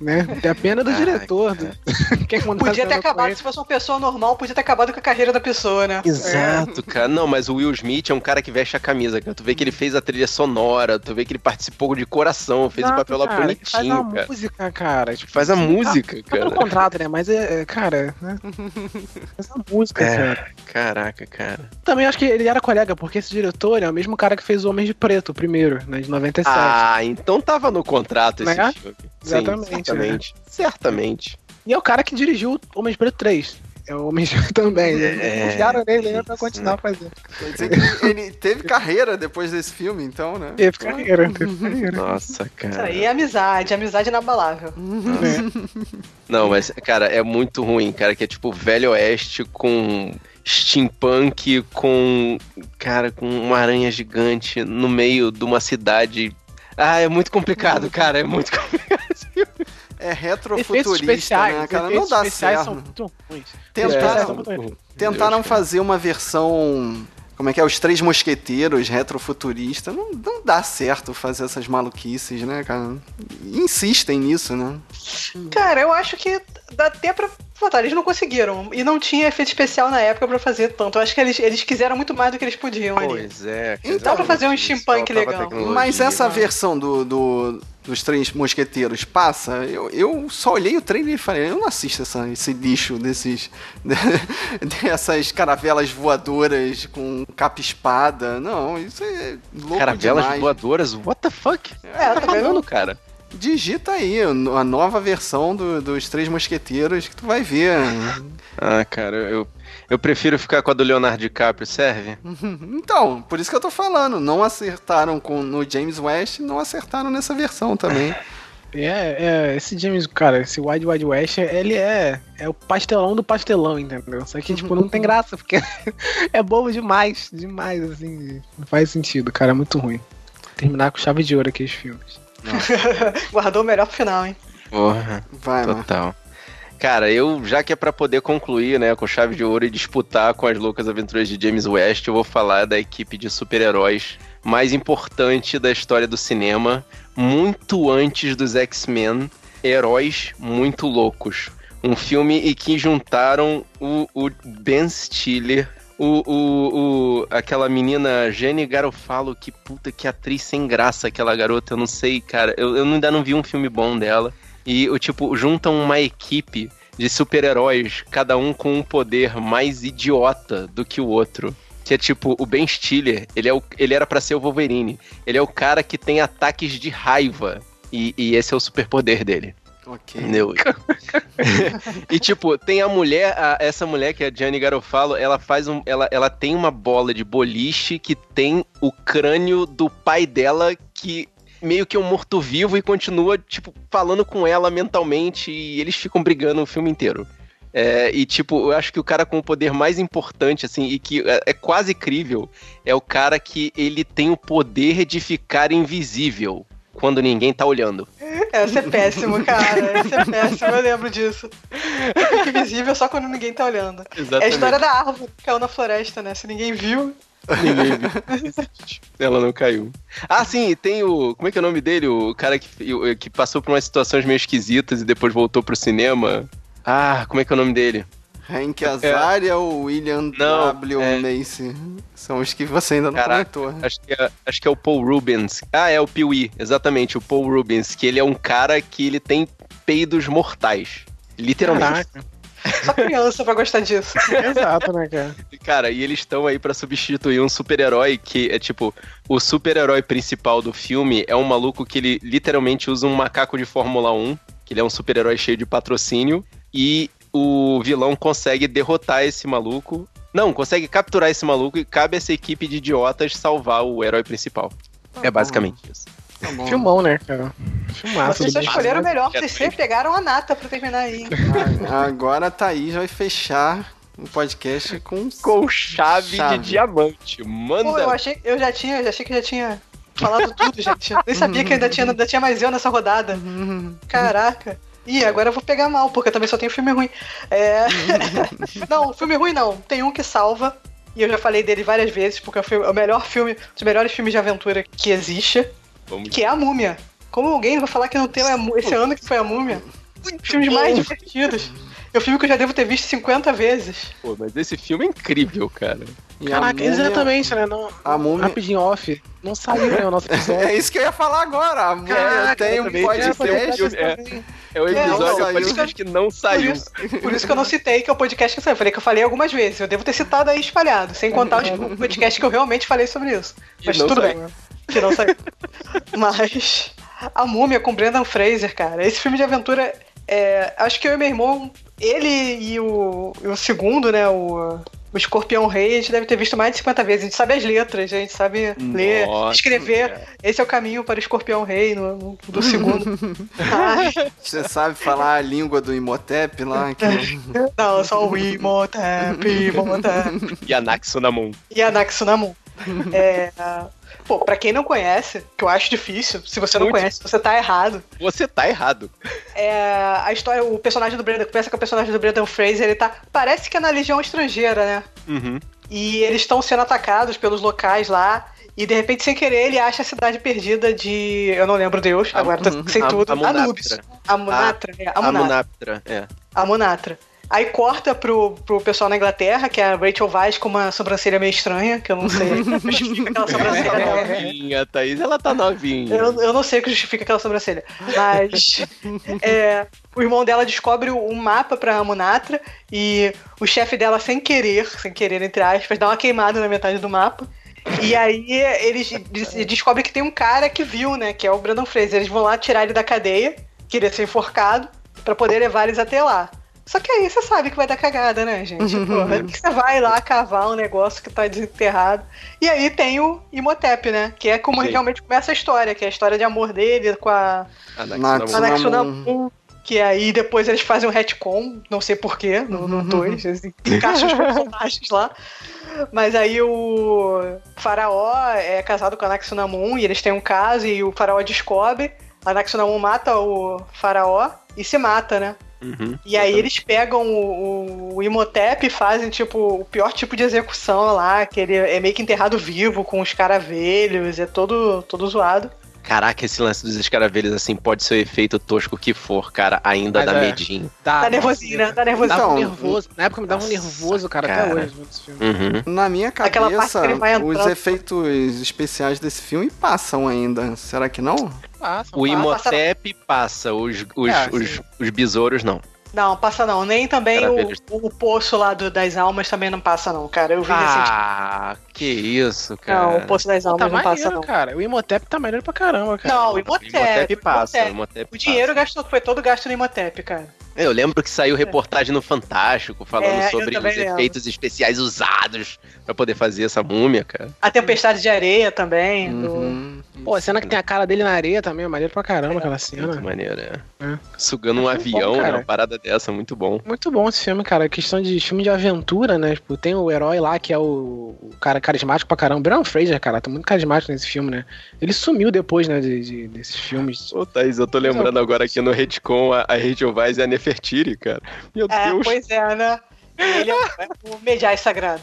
S5: né? É a pena do
S1: Ai,
S5: diretor. Do... [LAUGHS] Quem mandou
S3: Podia
S5: a
S3: ter acabado, se fosse uma pessoa normal, podia ter acabado com a carreira da pessoa, né?
S1: Exato, cara. Não, mas o Will Smith é um cara que veste a camisa, cara. Tu vê que ele fez a trilha sonora, tu vê que ele participou de coração, fez o papel lá
S5: cara, Faz
S1: bonitinho,
S5: a
S1: cara.
S5: música, cara. Tipo,
S1: Faz a música,
S5: Tá no
S1: cara.
S5: contrato, né? Mas é, é, cara, né? [LAUGHS] Faz a música, cara.
S1: É, caraca, cara.
S5: Também acho que ele era colega, porque esse diretor é o mesmo cara que fez o Homem de Preto, o primeiro, né? De 97.
S1: Ah, então tava no contrato esse
S5: Né?
S1: filme. Sim,
S5: Exatamente,
S1: certamente. Certamente.
S5: E é o cara que dirigiu o Homem de Preto 3. É o Homem [LAUGHS] também.
S1: É,
S5: Confiaram nele né, pra
S1: isso,
S5: continuar fazendo.
S2: Quer dizer que ele, teve carreira depois desse filme, então, né?
S5: Teve carreira, teve carreira.
S1: Nossa,
S3: Isso
S1: cara.
S3: aí é amizade, amizade inabalável.
S5: É. [LAUGHS]
S1: Não, mas, cara, é muito ruim, cara, que é tipo Velho Oeste com steampunk, com, cara, com uma aranha gigante no meio de uma cidade. Ah, é muito complicado, cara, é muito complicado.
S2: É retrofuturista,
S5: especiais,
S2: né, cara? Não dá
S5: especiais
S2: certo.
S5: são muito ruins.
S2: Tentaram,
S5: muito
S2: tentaram fazer uma versão. Como é que é? Os Três Mosqueteiros, retrofuturista. Não, não dá certo fazer essas maluquices, né, cara? Insistem nisso, né?
S3: Cara, eu acho que dá até pra botar. Eles não conseguiram. E não tinha efeito especial na época pra fazer tanto. Eu acho que eles, eles quiseram muito mais do que eles podiam ali.
S1: Pois é. cara,
S2: Então, Dá pra
S3: fazer um steampunk legal.
S2: Mas essa
S3: mas-
S2: versão do, do- dos Três Mosqueteiros passa, eu, eu só olhei o trailer e falei, eu não assisto essa, esse lixo desses. [LAUGHS] dessas caravelas voadoras com capa-espada. Não, isso é louco
S1: Caravelas
S2: demais.
S1: voadoras, what the fuck?
S3: É, tá
S1: falando,
S3: vendo?
S1: cara.
S2: Digita aí a nova versão do- dos Três Mosqueteiros que tu vai ver.
S1: Ah, cara, eu, eu prefiro ficar com a do Leonardo DiCaprio, serve? [LAUGHS]
S2: Então, por isso que eu tô falando. Não acertaram com, no James West, não acertaram nessa versão também. [LAUGHS]
S5: É, é, esse James, cara, esse Wide Wide West, ele é, é o pastelão do pastelão, entendeu? Só que, tipo, não tem [LAUGHS] graça, porque é bobo demais, demais, assim, não faz sentido, cara, é muito ruim. Terminar com chave de ouro aqueles filmes. [LAUGHS]
S3: Guardou o melhor final, hein?
S1: Porra,
S2: Vai, mano.
S1: total. Cara, eu, já que é pra poder concluir, né, com chave de ouro e disputar com as loucas aventuras de James West, eu vou falar da equipe de super-heróis mais importante da história do cinema, muito antes dos X-Men, Heróis Muito Loucos. Um filme em que juntaram o, o Ben Stiller, o, o, o- aquela menina Jenny Garofalo, que puta que atriz sem graça aquela garota, eu não sei, cara, eu, eu ainda não vi um filme bom dela. E o tipo, juntam uma equipe de super-heróis, cada um com um poder mais idiota do que o outro. Que é tipo, o Ben Stiller, ele, é o, ele era pra ser o Wolverine. Ele é o cara que tem ataques de raiva. E, e esse é o superpoder dele.
S2: Ok.
S1: Entendeu? [LAUGHS] e tipo, tem a mulher, a- essa mulher que é a Gianni Garofalo, ela faz um. Ela, ela tem uma bola de boliche que tem o crânio do pai dela que meio que é um morto-vivo e continua, tipo, falando com ela mentalmente e eles ficam brigando o filme inteiro. É, e, tipo, eu acho que o cara com o poder mais importante, assim, e que é, é quase crível, é o cara que ele tem o poder de ficar invisível quando ninguém tá olhando.
S3: Essa é péssimo, cara. Essa é péssimo, eu lembro disso. Fica invisível só quando ninguém tá olhando. É a história da árvore que caiu na floresta, né? Se ninguém viu.
S1: Ninguém viu. Ela não caiu. Ah, sim, tem o. Como é que é o nome dele? O cara que, que passou por umas situações meio esquisitas e depois voltou pro cinema. Ah, como é que é o nome dele?
S2: Hank Azaria ou William
S1: Não,
S2: W.
S1: é-
S2: Macy? São os que você ainda não
S1: Caraca.
S2: comentou.
S1: Acho que, é, acho que é o Paul Rubens. Ah, é o Pee-wee, exatamente, o Paul Rubens, que ele é um cara que ele tem peidos mortais. Literalmente.
S5: Caraca.
S3: Só criança pra gostar disso. [LAUGHS]
S5: Exato, né, cara?
S1: Cara, e eles estão aí pra substituir um super-herói que é tipo, o super-herói principal do filme é um maluco que ele literalmente usa um macaco de Fórmula 1, que ele é um super-herói cheio de patrocínio, e o vilão consegue derrotar esse maluco. Não, consegue capturar esse maluco e cabe a essa equipe de idiotas salvar o herói principal. é basicamente isso.
S2: Tá bom.
S5: Filmão, né, cara? Filmaço.
S3: Vocês só escolheram o melhor, vocês sempre pegaram a nata pra terminar aí.
S2: Ah, Agora a Thaís vai fechar o podcast com.
S1: Com chave,
S2: Chave.
S1: de diamante. Manda.
S3: Pô, eu achei, eu já tinha, eu já achei que já tinha falado tudo, gente. Eu nem sabia que ainda tinha, ainda tinha mais eu nessa rodada. Caraca. Ih, agora eu vou pegar mal, porque eu também só tenho filme ruim. É... [LAUGHS] não, filme ruim não. Tem um que salva, e eu já falei dele várias vezes, porque é o, filme- é o melhor filme, um dos melhores filmes de aventura que existe,
S1: Vamos
S3: que é A Múmia. Como alguém vai falar que não tem esse ano que foi a múmia? Filmes mais divertidos. É um filme que eu já devo ter visto 50 vezes.
S1: Pô, mas esse filme é incrível, cara.
S2: E a
S5: Caraca,
S2: múmia-
S5: exatamente, né? Não,
S2: A múmia...
S5: Rapidinho off. Não saiu, né? O nosso [LAUGHS] episódio.
S2: É isso que eu ia falar agora. A múmia
S5: Caraca,
S2: tem um podcast.
S1: é. É o
S3: É,
S1: episódio podcast que não
S3: Por
S1: saiu.
S3: isso, por isso que eu não citei que é o podcast que saiu. Eu falei que eu falei algumas vezes. Eu devo ter citado aí espalhado, sem contar os podcasts que eu realmente falei sobre isso. Mas tudo
S1: saiu.
S3: bem. Que não saiu. Mas a múmia com Brendan Fraser, cara. Esse filme de aventura. é, acho que eu e meu irmão, ele e o, e o segundo, né? O, o Escorpião Rei, a gente deve ter visto mais de 50 vezes. A gente sabe as letras, a gente sabe ler,
S1: Nossa,
S3: escrever.
S1: cara.
S3: Esse é o caminho para o Escorpião Rei no, no- do segundo. Ai, [LAUGHS]
S2: Você sabe falar a língua do Imhotep lá? Que... [LAUGHS]
S3: não, só o Imhotep, Imhotep.
S1: E a Naxunamon.
S3: e a Naxunamun. É, pô, pra quem não conhece, que eu acho difícil, se você não
S1: Muito.
S3: conhece, você tá errado.
S1: Você tá errado.
S3: É, a história, o personagem do Brendan, começa com o personagem do Brendan Fraser, ele tá, parece que é na legião estrangeira, né?
S1: Uhum.
S3: E eles estão sendo atacados pelos locais lá. E de repente, sem querer, ele acha a cidade perdida de. Eu não lembro Deus,
S1: A-
S3: agora tô sem
S1: a-
S3: tudo.
S1: Amunaptra.
S3: Anubis. Amunatra. é,
S1: A
S3: Amunatra.
S1: É.
S3: A Monatra. Aí corta pro, pro pessoal na Inglaterra, que é a Rachel Weisz com uma sobrancelha meio estranha, que eu não sei o que justifica aquela sobrancelha dela.
S1: Novinha, Thaís, ela tá novinha.
S3: Eu, eu não sei o que justifica aquela sobrancelha. Mas é, o irmão dela descobre um mapa pra Monatra e o chefe dela, sem querer, sem querer, entre aspas, dá uma queimada na metade do mapa. E aí eles des- descobrem que tem um cara que viu, né? Que é o Brandon Fraser. Eles vão lá tirar ele da cadeia, que ele ia ser enforcado, pra poder levar eles até lá. Só que aí você sabe que vai dar cagada, né, gente? Porra, que você vai lá cavar um negócio que tá desenterrado. E aí tem o Imhotep, né? Que é como
S1: Sim.
S3: realmente começa a história, que é a história de amor dele com a
S1: A
S2: Naxunamon.
S3: a
S1: Naxunamon.
S3: Naxunamun. Que aí depois eles fazem um retcon, não sei porquê, no 2, eles encaixam os personagens lá. Mas aí o Faraó é casado com a Naxunamun e eles têm um caso e o Faraó descobre, a Naxunamun mata o Faraó e se mata, né?
S1: Uhum.
S3: E aí eles pegam o, o, o Imhotep e fazem, tipo, o pior tipo de execução lá, que ele é meio que enterrado vivo, com os caravelhos, é todo, todo zoado.
S1: Caraca, esse lance dos escaravelhos, assim, pode ser o efeito tosco que for, cara, ainda
S5: Mas
S1: dá
S5: é.
S1: medinho.
S5: Tá,
S3: Tá nervosinho, né? Tá nervosinho.
S5: Dava um
S2: Então,
S5: nervoso. Na época me dava um nervoso, cara,
S1: cara.
S5: até hoje. filme.
S1: Uhum.
S2: Na minha
S3: Aquela parte
S2: cabeça,
S3: que ele vai
S2: os efeitos especiais desse filme passam ainda. Será que não?
S5: Passa,
S1: O
S5: passa.
S1: Imhotep passa, os, os,
S5: É,
S1: os, os besouros não.
S3: Não, passa não. Nem também o, o poço lá do- das almas também não passa, não, cara. Eu vi.
S1: Ah, que isso, cara.
S3: Não, o poço das
S5: Pô,
S3: almas
S5: tá
S3: não passa,
S5: maneiro,
S3: não.
S5: cara. O Imhotep tá maneiro pra caramba, cara.
S3: Não, o
S1: O
S3: Imhotep.
S1: Imhotep passa, o
S3: Imhotep.
S1: Imhotep
S3: O dinheiro
S1: passa.
S3: gastou, foi todo gasto no Imhotep, cara.
S1: Eu lembro que saiu reportagem no Fantástico falando
S3: É,
S1: sobre os
S3: lembro.
S1: efeitos especiais usados pra poder fazer essa múmia, cara.
S3: A tempestade de areia também. do-
S2: Uhum.
S5: Pô, a cena que tem a cara dele na areia também é maneiro pra caramba, aquela
S1: Muito
S5: cena.
S1: maneiro, é.
S5: É.
S1: Sugando um
S5: Muito bom,
S1: avião, né? Uma parada dessa, muito bom.
S5: Muito bom esse filme, cara. Questão de filme de aventura, né? Tipo, tem o herói lá que é o, o cara carismático pra caramba. Brandon Fraser, cara, tá muito carismático nesse filme, né? Ele sumiu depois, né, de, de- desses filmes.
S1: Ô, Thaís, eu tô lembrando agora aqui no Retcon a, a Rachel Weisz e a Nefertiti, cara. Meu
S3: É,
S1: Deus.
S3: pois é, né? Ele é, o Medjai sagrado.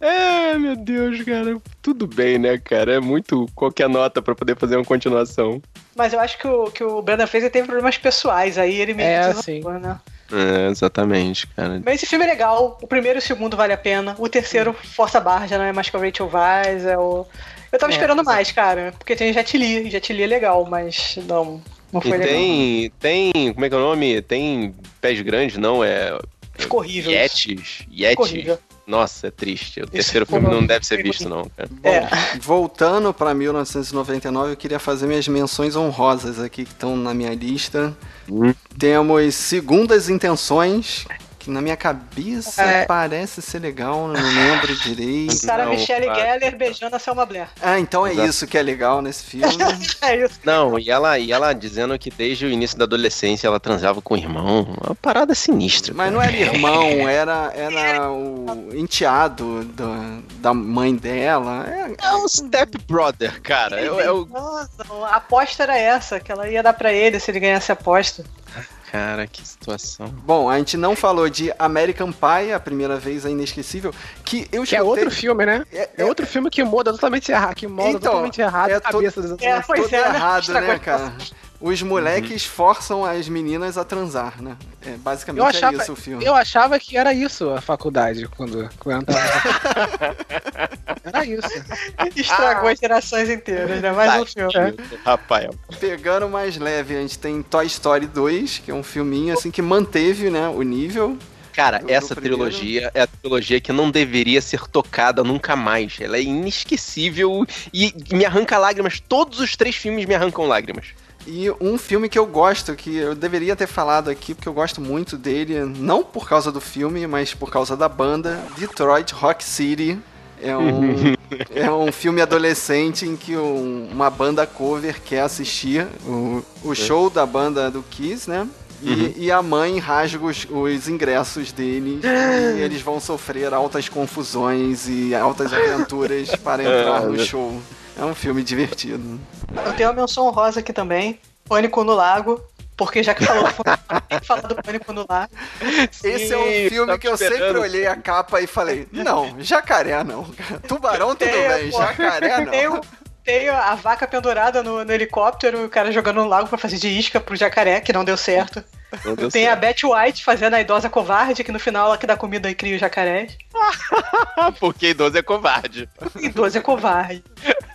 S1: É, meu Deus, cara. Tudo bem, né, cara? É muito qualquer nota pra poder fazer uma continuação.
S3: Mas eu acho que o, que o Brandon Fraser teve problemas pessoais, aí ele meio
S5: É,
S3: que
S5: sim.
S3: desandou, né?
S1: É, exatamente, cara.
S3: Mas esse filme é legal. O primeiro e o segundo vale a pena. O terceiro, força barra, já não é mais com a Rachel Weisz. É o... Eu tava
S5: É,
S3: esperando mais, cara. Porque tem Jet Li. Jet Li é legal, mas não, não foi
S1: E
S3: legal.
S1: tem, tem, como é que é o nome? Tem pés grandes, não? É
S3: Ficou horrível.
S1: Yetis?
S3: Ficou
S1: Yeti?
S3: horrível.
S1: Nossa, é triste. O terceiro filme não deve ser visto, não, cara.
S3: É.
S2: Voltando pra 1999, eu queria fazer minhas menções honrosas aqui que estão na minha lista.
S1: Hum.
S2: Temos Segundas Intenções, que na minha cabeça
S3: É.
S2: parece ser legal, não lembro [LAUGHS] direito.
S3: Sarah
S1: Não,
S3: Michelle
S1: cara.
S3: Gellar beijando a Selma Blair.
S2: Ah, então é
S1: Exato.
S2: isso que é legal nesse filme. [LAUGHS]
S3: É isso.
S1: Não, e ela, e ela dizendo que desde o início da adolescência ela transava com o irmão. Uma parada sinistra.
S2: Mas não era irmão, [LAUGHS] era, era o enteado da, da mãe dela. É,
S1: É um step brother, cara. É, é o
S3: Nossa, a aposta era essa, que ela ia dar pra ele se ele ganhasse a aposta.
S1: Cara, que situação.
S2: Bom, a gente não falou de American Pie, a primeira vez é inesquecível, que eu
S5: Que é outro filme, né?
S2: É-
S5: É outro filme que muda totalmente errado, que molda
S2: Então,
S5: totalmente errado
S2: é
S5: a cabeça
S2: todo-
S5: dos
S3: É, pois
S2: todo
S3: é, né?
S2: errado, né,
S3: a
S2: cara? Os moleques forçam as meninas a transar, né? É, basicamente
S5: Eu achava,
S2: é isso o filme.
S5: eu achava que era isso a faculdade, quando, quando eu tava... Era isso. [LAUGHS]
S3: Estragou as gerações inteiras, né? Mais um filme.
S1: Rafael.
S2: Pegando mais leve, a gente tem Toy Story 2, que é um filminho assim que manteve, né, o nível.
S1: Cara,
S2: Do- do
S1: essa
S2: primeiro.
S1: trilogia é a trilogia que não deveria ser tocada nunca mais. Ela é inesquecível e me arranca lágrimas. Todos os três filmes me arrancam lágrimas.
S2: E um filme que eu gosto, que eu deveria ter falado aqui, porque eu gosto muito dele, não por causa do filme, mas por causa da banda, Detroit Rock City. É um, [LAUGHS] é um filme adolescente em que um- uma banda cover quer assistir o, o show da banda do Kiss, né? E, e a mãe rasga os, os ingressos deles e eles vão sofrer altas confusões e altas aventuras para [LAUGHS] entrar no show. É um filme divertido.
S3: Eu tenho uma menção honrosa aqui também. Pânico no Lago. Porque já que falou, tem que [LAUGHS] falar do Pânico no Lago.
S2: Esse é um filme
S1: tava
S2: que eu sempre olhei a capa e falei, não, jacaré não. Tubarão tudo
S3: Tem,
S2: bem,
S3: pô.
S2: jacaré
S3: Tem,
S2: não.
S3: o- tem a vaca pendurada no, no helicóptero, o cara jogando no lago pra fazer de isca pro jacaré, que não deu certo.
S1: Não deu
S3: Tem a
S1: certo.
S3: Betty White fazendo a idosa covarde, que no final ela que dá comida e cria os jacarés. [LAUGHS]
S1: Porque idoso é covarde.
S3: Idosa é covarde. [LAUGHS]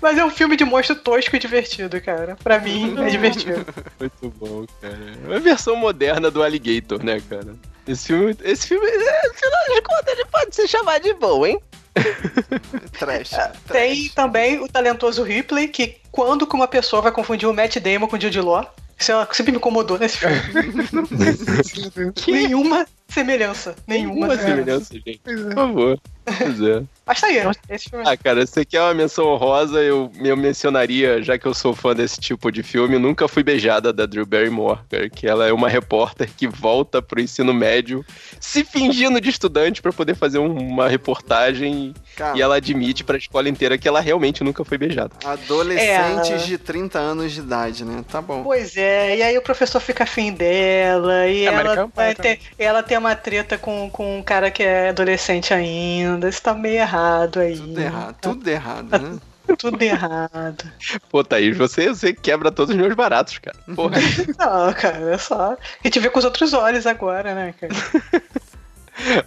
S3: Mas é um filme de monstro tosco e divertido, cara. Pra mim, é divertido. [LAUGHS]
S1: Muito bom, cara. É a versão moderna do Alligator, né, cara? Esse filme, esse filme, é, afinal de contas, ele pode ser chamado de bom, hein? [LAUGHS]
S2: Trash.
S3: Tem também o talentoso Ripley, que quando que uma pessoa vai confundir o Matt Damon com o Jude Law, isso é sempre me incomodou nesse filme. [LAUGHS] Nenhuma semelhança. Nenhuma
S1: Uma
S3: semelhança.
S1: semelhança, gente. Por favor. Pois é.
S3: Mas tá aí, esse filme.
S1: Ah, cara, se você quer uma menção honrosa, eu, eu mencionaria, já que eu sou fã desse tipo de filme, Nunca Fui Beijada, da Drew Barrymore, cara, que ela é uma repórter que volta pro ensino médio se fingindo de estudante pra poder fazer um- uma reportagem e ela admite pra escola inteira que ela realmente nunca foi beijada.
S2: adolescentes
S3: É.
S2: de 30 anos de idade, né? Tá bom.
S3: Pois é, e aí o professor fica afim dela, e
S5: É,
S3: ela, vai ter, ela tem uma treta com, com um cara que é adolescente ainda. Isso tá meio errado aí.
S2: Tudo errado, tudo errado, né? [LAUGHS]
S3: Tudo errado.
S1: Pô, Thaís, você, você quebra todos os meus baratos, cara. Porra. [LAUGHS]
S3: Não, cara, é só. A gente vê com os outros olhos agora, né, cara?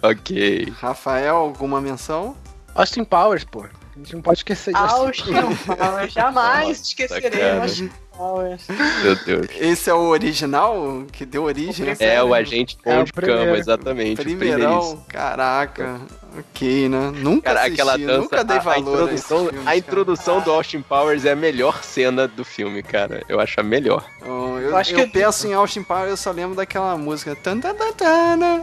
S3: [LAUGHS]
S1: ok.
S2: Rafael, alguma menção?
S5: Austin Powers, pô. A gente não pode esquecer disso.
S3: Austin Powers, jamais
S1: Nossa,
S3: esquecerei
S1: cara.
S3: Austin Powers.
S1: Meu Deus.
S2: Esse é o original que deu origem à
S1: É o agente
S5: É
S1: bom
S5: o
S1: de
S5: primeiro.
S1: cama, exatamente. o.
S2: Primeirão, caraca. Ok, né? Nunca
S1: Cara,
S2: assisti,
S1: aquela dança,
S2: nunca dei
S1: a- a,
S2: valor a,
S1: introdução,
S2: esses filmes,
S1: a introdução do Austin Powers é a melhor cena do filme, cara. Eu acho a melhor.
S2: Oh, eu,
S3: Eu acho
S2: eu
S3: que-
S2: penso em Austin Powers, eu só lembro daquela música. Né?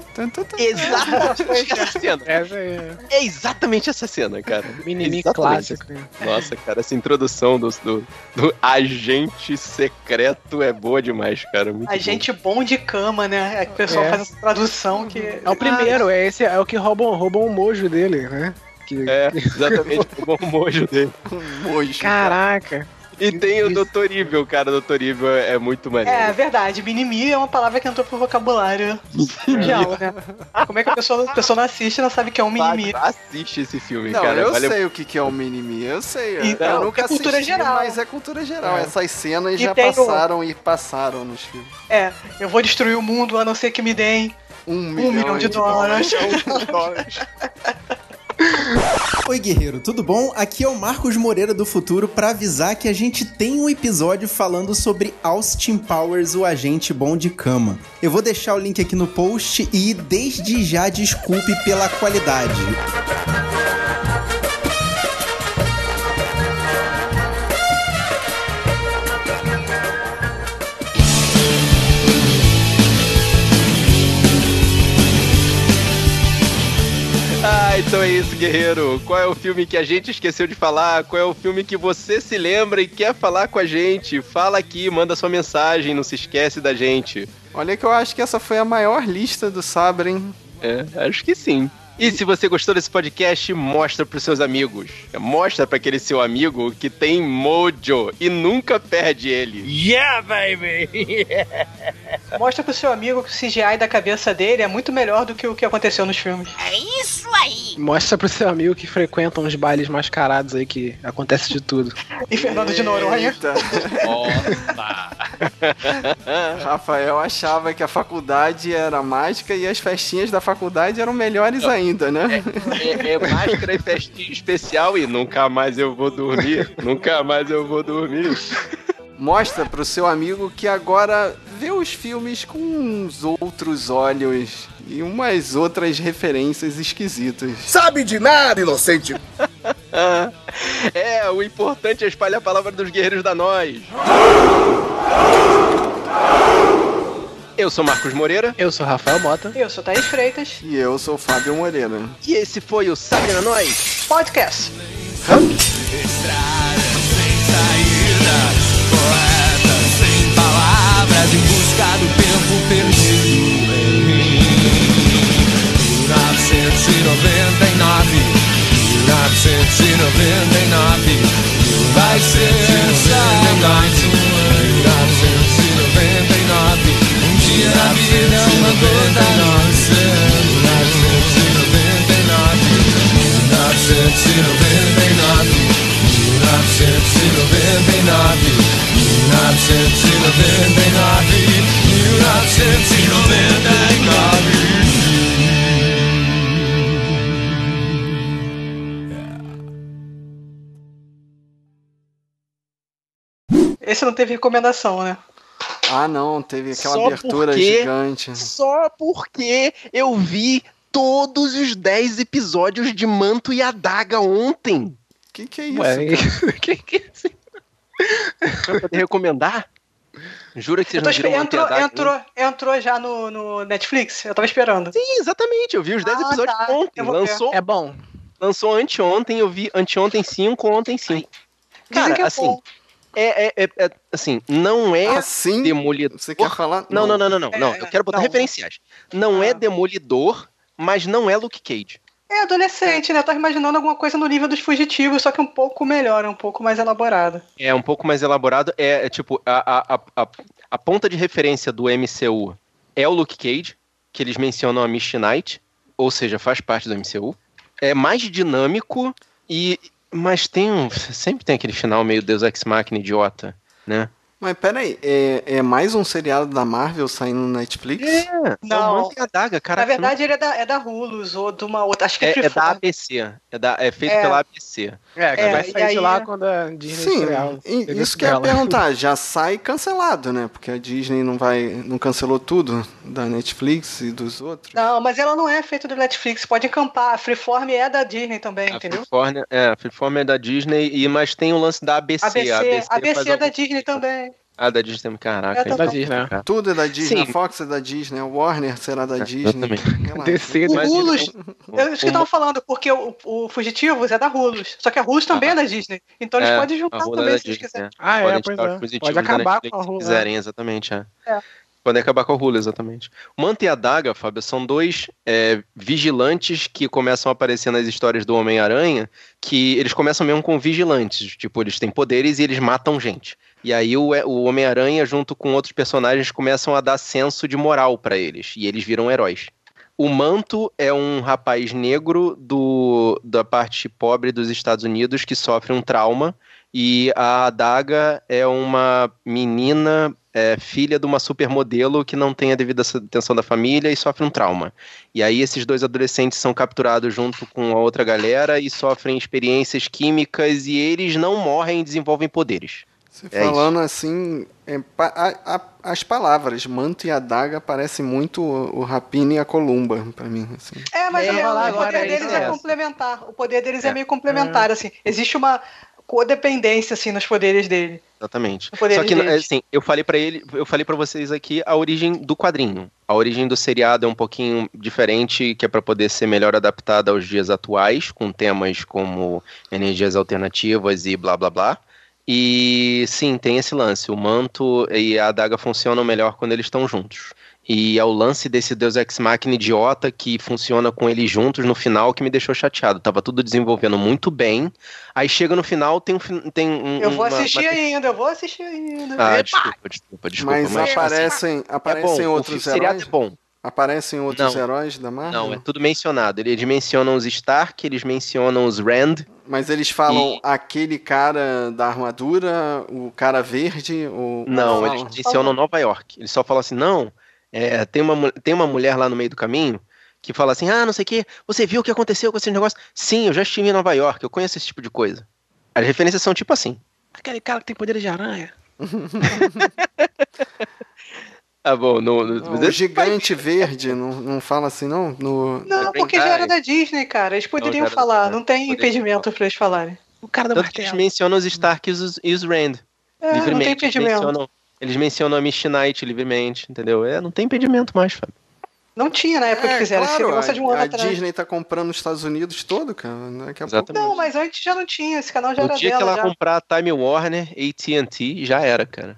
S1: Exatamente essa cena.
S5: É
S1: É exatamente essa cena, cara.
S5: mini clássico.
S1: Nossa, cara, essa introdução do, do, do agente secreto é boa demais, cara. Muito
S3: A gente bom de cama, né? É que o pessoal
S5: É.
S3: faz essa tradução que.
S5: É o primeiro, é esse, é o que roubam, roubam o mojo dele, né? Que-.
S1: É, exatamente, [LAUGHS] o mojo dele. [LAUGHS]
S2: Um mojo.
S5: Caraca.
S1: E tem o. Dr. Evil, cara. O Dr. Evil é, é muito maneiro.
S3: É verdade, minimi é uma palavra que entrou pro vocabulário [LAUGHS] mundial, né? Como é que a pessoa, a pessoa não assiste e não sabe que é um minimi?
S1: Assiste esse filme,
S2: Não,
S1: cara.
S2: eu
S1: vale
S2: sei o que, que é o Minimi, eu sei.
S3: Então,
S2: eu nunca
S3: é cultura
S2: assisti,
S3: geral.
S2: mas é cultura geral.
S5: É.
S2: Essas cenas
S3: E
S2: já
S3: o-
S2: passaram e passaram nos filmes.
S3: É, eu vou destruir o mundo a não ser que me deem
S2: Um,
S3: um milhão de dólares.
S6: Oi, guerreiro, tudo bom? Aqui é o Marcos Moreira do Futuro para avisar que a gente tem um episódio falando sobre Austin Powers, o agente bom de cama. Eu vou deixar o link aqui no post e desde já desculpe pela qualidade.
S1: Então é isso, guerreiro. Qual é o filme que a gente esqueceu de falar? Qual é o filme que você se lembra e quer falar com a gente? Fala aqui, manda sua mensagem, não se esquece da gente.
S2: Olha que eu acho que essa foi a maior lista do Sabre, hein?
S1: É, acho que sim. E se você gostou desse podcast, mostra pros seus amigos. Mostra pra aquele seu amigo que tem mojo e nunca perde ele.
S7: Yeah, baby! [LAUGHS]
S3: Mostra pro seu amigo que o CGI da cabeça dele é muito melhor do que o que aconteceu nos filmes.
S5: Mostra pro seu amigo que frequenta uns bailes mascarados aí que acontece de tudo.
S3: E Fernando de Noronha.
S2: Eita.
S7: Opa! [LAUGHS]
S2: Rafael achava que a faculdade era mágica e as festinhas da faculdade eram melhores ainda, né?
S1: É, é máscara e festinha especial e nunca mais eu vou dormir. nunca mais eu vou dormir.
S2: Mostra pro seu amigo que agora vê os filmes com uns outros olhos e umas outras referências esquisitas.
S8: Sabe de nada, inocente. [LAUGHS]
S1: É, o importante é espalhar a palavra dos guerreiros da nós. [LAUGHS] Eu sou Marcos Moreira.
S5: Eu sou Rafael Mota.
S3: E Eu sou Thaís Freitas.
S2: E eu sou Fábio Moreira.
S1: E esse foi o Sabrina Nós
S3: Podcast. Hum?
S4: Estrada sem saída, poeta sem palavras, em busca do tempo perdido em mim. 1999, 1999, vai ser 1999. Gota nossa. 1999, 1999, 1999, 1999.
S3: Esse não teve recomendação, né?
S2: Ah, não, teve aquela
S1: Só
S2: abertura
S1: porque-
S2: gigante.
S1: Só porque eu vi todos os 10 episódios de Manto e Adaga ontem.
S2: Que que é isso?
S5: Ué, [LAUGHS] que que é isso?
S1: Pra poder recomendar? Jura que vocês
S3: tô
S1: não viram
S3: esper-
S1: Manto e
S3: entrou,
S1: Adaga?
S3: entrou, entrou já no, no Netflix? Eu tava esperando.
S1: Sim, exatamente. Eu vi os 10
S3: Ah,
S1: episódios
S3: tá.
S1: ontem. Lançou,
S5: É bom.
S1: lançou anteontem, eu vi anteontem 5, ontem 5.
S3: Dizem
S1: Cara,
S3: que é
S1: assim,
S3: bom.
S1: É, é, é- é- assim, não é
S2: Assim?
S1: demolidor.
S2: Você quer falar?
S1: Não, não, não, não, não.
S3: É,
S1: não. Eu quero botar
S3: não.
S1: referenciais. Não é
S3: Ah.
S1: demolidor, mas não é Luke Cage.
S3: É adolescente, né? Eu tava imaginando alguma coisa no nível dos fugitivos, só que um pouco melhor, um pouco mais elaborada.
S1: É um pouco mais elaborado. É, é tipo, a, a, a, a, a ponta de referência do MCU é o Luke Cage, que eles mencionam a Misty Knight, ou seja, faz parte do MCU. É mais dinâmico e. Mas tem um. Sempre tem aquele final meio Deus Ex Machina idiota, né?
S2: Mas peraí, é, é mais um seriado da Marvel saindo no Netflix?
S1: É,
S3: Não.
S1: É o Manto e a Daga, cara.
S3: Na verdade, ele é da, é da Hulus ou de uma outra. Acho que é,
S1: é, é da. ABC. É, da, é feito
S3: É.
S1: pela ABC.
S5: É, que
S3: É,
S5: vai sair
S3: aí
S5: de lá
S3: é-
S5: quando a Disney
S2: Sim, e- isso que eu ia perguntar, [LAUGHS] já sai cancelado, né? Porque a Disney não vai, não cancelou tudo da Netflix e dos outros.
S3: Não, mas ela não é feita do Netflix. Pode encampar. A Freeform é da Disney também,
S1: A
S3: entendeu?
S1: Freeform, é, a Freeform é da Disney, e, mas tem o lance da ABC.
S3: ABC,
S1: a ABC,
S3: ABC, é da Disney também.
S1: Ah, da Disney, caraca.
S3: É da
S5: Disney, né?
S1: cara.
S2: Tudo é da Disney,
S1: Sim.
S2: a Fox é da Disney, a Warner será da Disney.
S1: Exatamente.
S2: Relaxa.
S5: DC,
S3: O Hulus, é isso que eu
S1: O-
S3: tava falando, porque o, o Fugitivos é da Hulus. Só que a Hulus também é da Disney. Então eles
S1: É,
S3: podem juntar
S1: roda
S3: também se eles
S1: Disney,
S3: quiserem.
S1: né?
S5: Ah, é,
S1: Podem
S5: pois é. Pode
S1: da
S5: acabar com a né?
S1: quiserem, exatamente, é.
S3: É.
S1: Podem acabar com a Hulu, exatamente. O Manta e a Daga, Fábio, são dois é, vigilantes que começam a aparecer nas histórias do Homem-Aranha, que eles começam mesmo com vigilantes. Tipo, eles têm poderes e eles matam gente. E aí o, o Homem-Aranha, junto com outros personagens, começam a dar senso de moral pra eles. E eles viram heróis. O Manto é um rapaz negro do, da parte pobre dos Estados Unidos que sofre um trauma. E a Adaga é uma menina, é, filha de uma supermodelo que não tem a devida atenção da família e sofre um trauma. E aí esses dois adolescentes são capturados junto com a outra galera e sofrem experiências químicas e eles não morrem e desenvolvem poderes.
S2: Você
S1: É
S2: falando assim, é, a- a- as palavras manto e adaga parecem muito o, o Rapina e a Columba pra mim. Assim.
S3: É, mas
S1: É,
S3: é,
S1: vai lá,
S3: o poder
S1: agora
S3: deles é,
S1: é
S3: complementar. O poder deles é,
S1: É.
S3: meio complementar, assim. Existe uma codependência, assim, nos poderes dele.
S1: Exatamente.
S3: O poder
S1: Só que,
S3: deles.
S1: assim, eu falei pra ele, eu falei para vocês aqui a origem do quadrinho. A origem do seriado é um pouquinho diferente, que é pra poder ser melhor adaptada aos dias atuais, com temas como energias alternativas e blá blá blá. E sim, tem esse lance. O manto e a adaga funcionam melhor quando eles estão juntos. E é o lance desse Deus Ex Machina idiota que funciona com eles juntos no final que me deixou chateado. Tava tudo desenvolvendo muito bem. Aí chega no final, tem um. Tem um
S3: Eu vou
S1: uma-
S3: assistir
S1: uma-
S3: ainda, eu vou assistir ainda.
S1: Ah, desculpa, desculpa, desculpa.
S2: mas,
S1: mas,
S2: aparecem,
S1: assim,
S2: aparecem
S1: é bom,
S2: outros
S1: o seriado
S2: heróis?
S1: é bom.
S2: Aparecem outros
S1: Não.
S2: heróis da Marvel?
S1: Não, é tudo mencionado. Eles mencionam os Stark, eles mencionam os Rand.
S2: Mas eles falam
S1: E-
S2: aquele cara da armadura, o cara verde, o.
S1: Não, eles mencionam Nova York. Eles só falam assim, não, é, tem, uma, tem uma mulher lá no meio do caminho que fala assim, ah, não sei o que, você viu o que aconteceu com esse negócio? Sim, eu já estive em Nova York, eu conheço esse tipo de coisa. As referências são tipo assim.
S5: Aquele cara que tem poderes de aranha. [LAUGHS]
S1: Ah, bom, no, no-
S2: Não,
S1: mas
S2: o gigante verde, não, não fala assim, não? No...
S3: Não,
S1: É
S3: porque já era da Disney, cara. Eles poderiam
S1: era
S3: falar,
S1: da-
S3: não tem impedimento pra eles falarem.
S5: O cara do
S1: Tanto que eles
S5: martelo.
S1: mencionam os Stark e os, e os Rand.
S3: É, não tem
S1: livremente. Eles
S3: impedimento.
S1: mencionam, eles mencionam a Misty Knight livremente, entendeu? É, não tem impedimento mais, Fábio.
S3: Não tinha na época que fizeram.
S2: Claro,
S3: é de um ano
S2: a, a
S3: atrás.
S2: Disney tá comprando os Estados Unidos todo, cara. Daqui a
S1: Exatamente.
S3: Não, mas antes já não tinha. Esse canal já
S1: No
S3: era
S1: dia que
S3: dela.
S1: ela
S3: já.
S1: comprar a Time Warner, AT&T, já era, cara.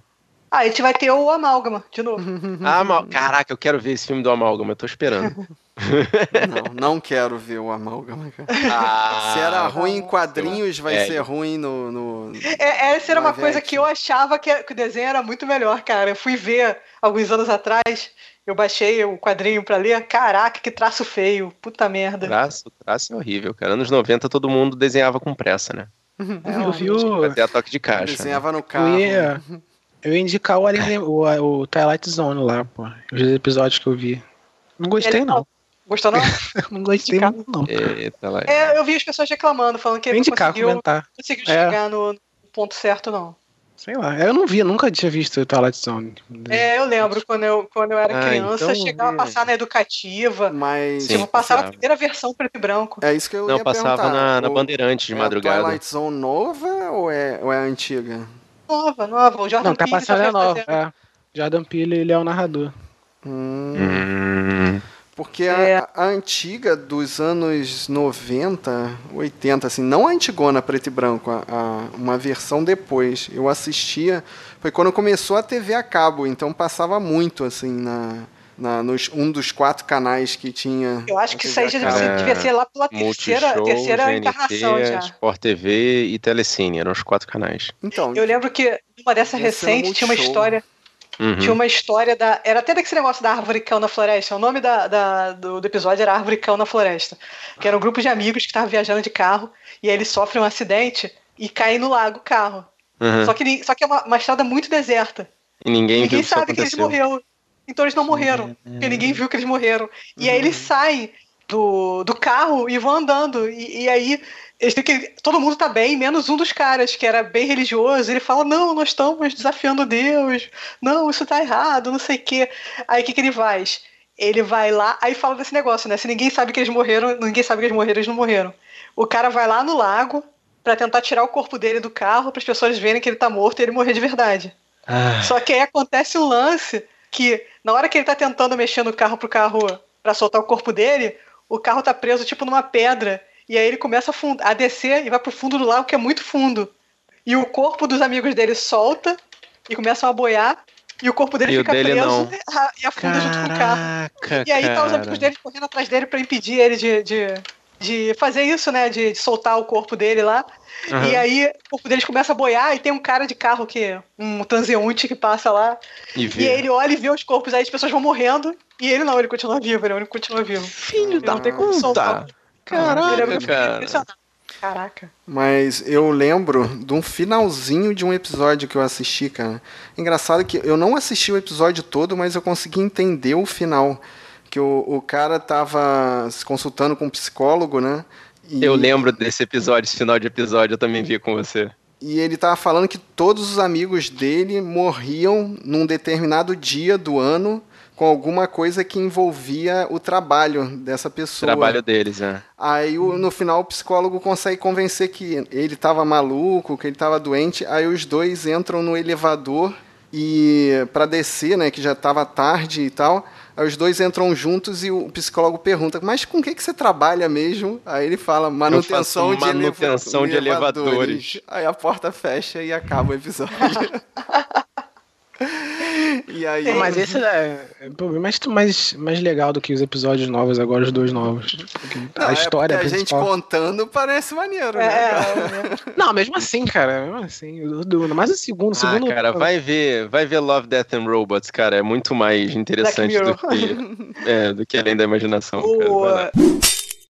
S3: Ah, a gente vai ter o Amálgama, de novo. [LAUGHS]
S1: Ah, Amal... Caraca, eu quero ver esse filme do Amálgama, eu tô esperando. [LAUGHS]
S2: Não, não quero ver o Amálgama, cara.
S1: Ah,
S2: Se era ruim em quadrinhos, vai
S1: É.
S2: ser ruim no. no...
S3: É, essa era uma coisa que eu achava que, que o desenho era muito melhor, cara. Eu fui ver alguns anos atrás, eu baixei o quadrinho pra ler. Caraca, que traço feio. Puta merda.
S1: Traço, traço é horrível, cara. Anos 90 todo mundo desenhava com pressa, né? [LAUGHS]
S5: Eu vi o.
S1: Fazia toque de caixa. né?
S2: Desenhava no
S5: Eu
S2: carro.
S5: ia, eu ia indicar o, Alien, o, o Twilight Zone lá, pô. Os episódios que eu vi. Não gostei,
S3: Ele-
S5: não.
S3: Gostou não? [LAUGHS]
S5: Não gostei muito, não.
S1: Eita lá.
S3: É, eu vi as pessoas reclamando, falando que ele não
S5: indicar,
S3: conseguiu,
S5: comentar.
S3: conseguiu
S5: É.
S3: chegar no ponto certo, não.
S5: Sei lá. Eu não vi, nunca tinha visto o Twilight Zone.
S3: É, eu lembro quando eu, quando eu era
S1: Ah,
S3: criança,
S1: então
S3: chegava a
S1: vê.
S3: passar na educativa.
S2: Mas.
S1: Sim.
S3: tipo, passava a primeira versão preto e branco.
S2: É isso que eu
S1: Não,
S2: ia
S1: passava
S2: perguntar.
S1: na, na Bandeirante de
S2: é
S1: madrugada.
S2: a Twilight Zone nova ou é, ou é a antiga?
S3: Nova, nova. O Jordan
S5: Não, tá
S3: Peele
S5: passando
S3: já
S5: é nova. É. Jordan Peele, ele é o narrador.
S2: Hum,
S1: Hum,
S2: porque
S3: É.
S2: a, a antiga dos anos 90, 80, assim, não a antigona preto e branco, a, a- uma versão depois. Eu assistia, foi quando começou a TV a cabo, então passava muito, assim, na, na, nos, um dos quatro canais que tinha.
S3: Eu acho que isso aí já devia, ser lá pela terceira,
S1: Multishow,
S3: terceira encarnação
S1: GNT,
S3: já.
S1: Sport TV e Telecine, eram os quatro canais.
S2: Então,
S3: Eu lembro que numa dessa recente tinha uma história.
S1: Uhum.
S3: Tinha uma história da. Era até daquele negócio da árvore cão na floresta. O nome da, da- do, do episódio era Árvore Cão na Floresta. Que era um grupo de amigos que estavam viajando de carro e aí eles sofrem um acidente e caem no lago o carro.
S1: Uhum.
S3: Só, que, só que é uma, uma estrada muito deserta.
S1: E ninguém, viu
S3: Ninguém
S1: que isso
S3: sabe que eles
S1: aconteceu.
S3: morreram. Então eles não morreram. Porque ninguém viu que eles morreram. E aí
S1: Uhum.
S3: eles saem do, do carro e vão andando. E, e aí eles têm que. Todo mundo tá bem, menos um dos caras, que era bem religioso. Ele fala: Não, nós estamos desafiando Deus. Não, isso tá errado, não sei o quê. Aí o que, que ele faz? Ele vai lá, aí fala desse negócio, né? Se ninguém sabe que eles morreram, ninguém sabe que eles morreram, eles não morreram. O cara vai lá no lago pra tentar tirar o corpo dele do carro para as pessoas verem que ele tá morto e ele morrer de verdade.
S1: Ah,
S3: Só que aí acontece um lance que, na hora que ele tá tentando mexer no carro pro carro pra soltar o corpo dele, o carro tá preso tipo numa pedra. E aí ele começa a, fund- a descer e vai pro fundo do lago, que é muito fundo. E o corpo dos amigos dele solta e começam a boiar. E o corpo dele
S1: E
S3: fica
S1: dele
S3: preso
S1: não. [LAUGHS]
S3: e afunda junto com o carro.
S1: Caraca,
S3: E aí tá os amigos dele correndo atrás dele pra impedir ele de, de, de fazer isso, né? De, de soltar o corpo dele lá.
S1: Aham.
S3: E aí o corpo deles começa a boiar e tem um cara de carro que. um transeunte que passa lá.
S1: E
S3: E ele olha e vê os corpos, aí as pessoas vão morrendo. E ele não, ele continua vivo, ele é continua vivo.
S5: Filho
S3: Ele
S5: da
S3: não tem como soltar.
S1: Puta.
S3: Ele é
S1: Caraca,
S3: muito
S1: cara.
S3: impressionante. Caraca.
S2: Mas eu lembro de um finalzinho de um episódio que eu assisti, cara. Engraçado que eu não assisti o episódio todo, mas eu consegui entender o final. Que o, o cara tava se consultando com um psicólogo, né? E,
S1: Eu lembro desse episódio, esse final de episódio, eu também vi com você.
S2: E ele tava falando que todos os amigos dele morriam num determinado dia do ano com alguma coisa que envolvia o trabalho dessa
S1: O
S2: pessoa.
S1: trabalho deles, né?
S2: Aí o- no final o psicólogo consegue convencer que ele tava maluco, que ele tava doente. Aí os dois entram no elevador e para descer, né, que já tava tarde e tal. Aí os dois entram juntos e o psicólogo pergunta: "Mas com o que que você trabalha mesmo?" Aí ele fala: "Manutenção, de, eleva-
S1: manutenção de elevadores."
S2: Aí a porta fecha e acaba o episódio. [LAUGHS] E aí.
S5: Mas esse é, é mais, mais, mais legal do que os episódios novos, agora os dois novos.
S2: Não,
S5: a
S2: é
S5: história
S2: porque a gente
S5: principal.
S2: contando parece maneiro, né?
S3: É,
S2: cara?
S5: Não, mesmo assim, cara, mesmo assim. Mas o segundo, o
S1: Ah,
S5: segundo.
S1: cara, vai ver, vai ver Love, Death and Robots, cara. É muito mais interessante do que, é, do que além da imanação. cara. Vai lá.
S3: O,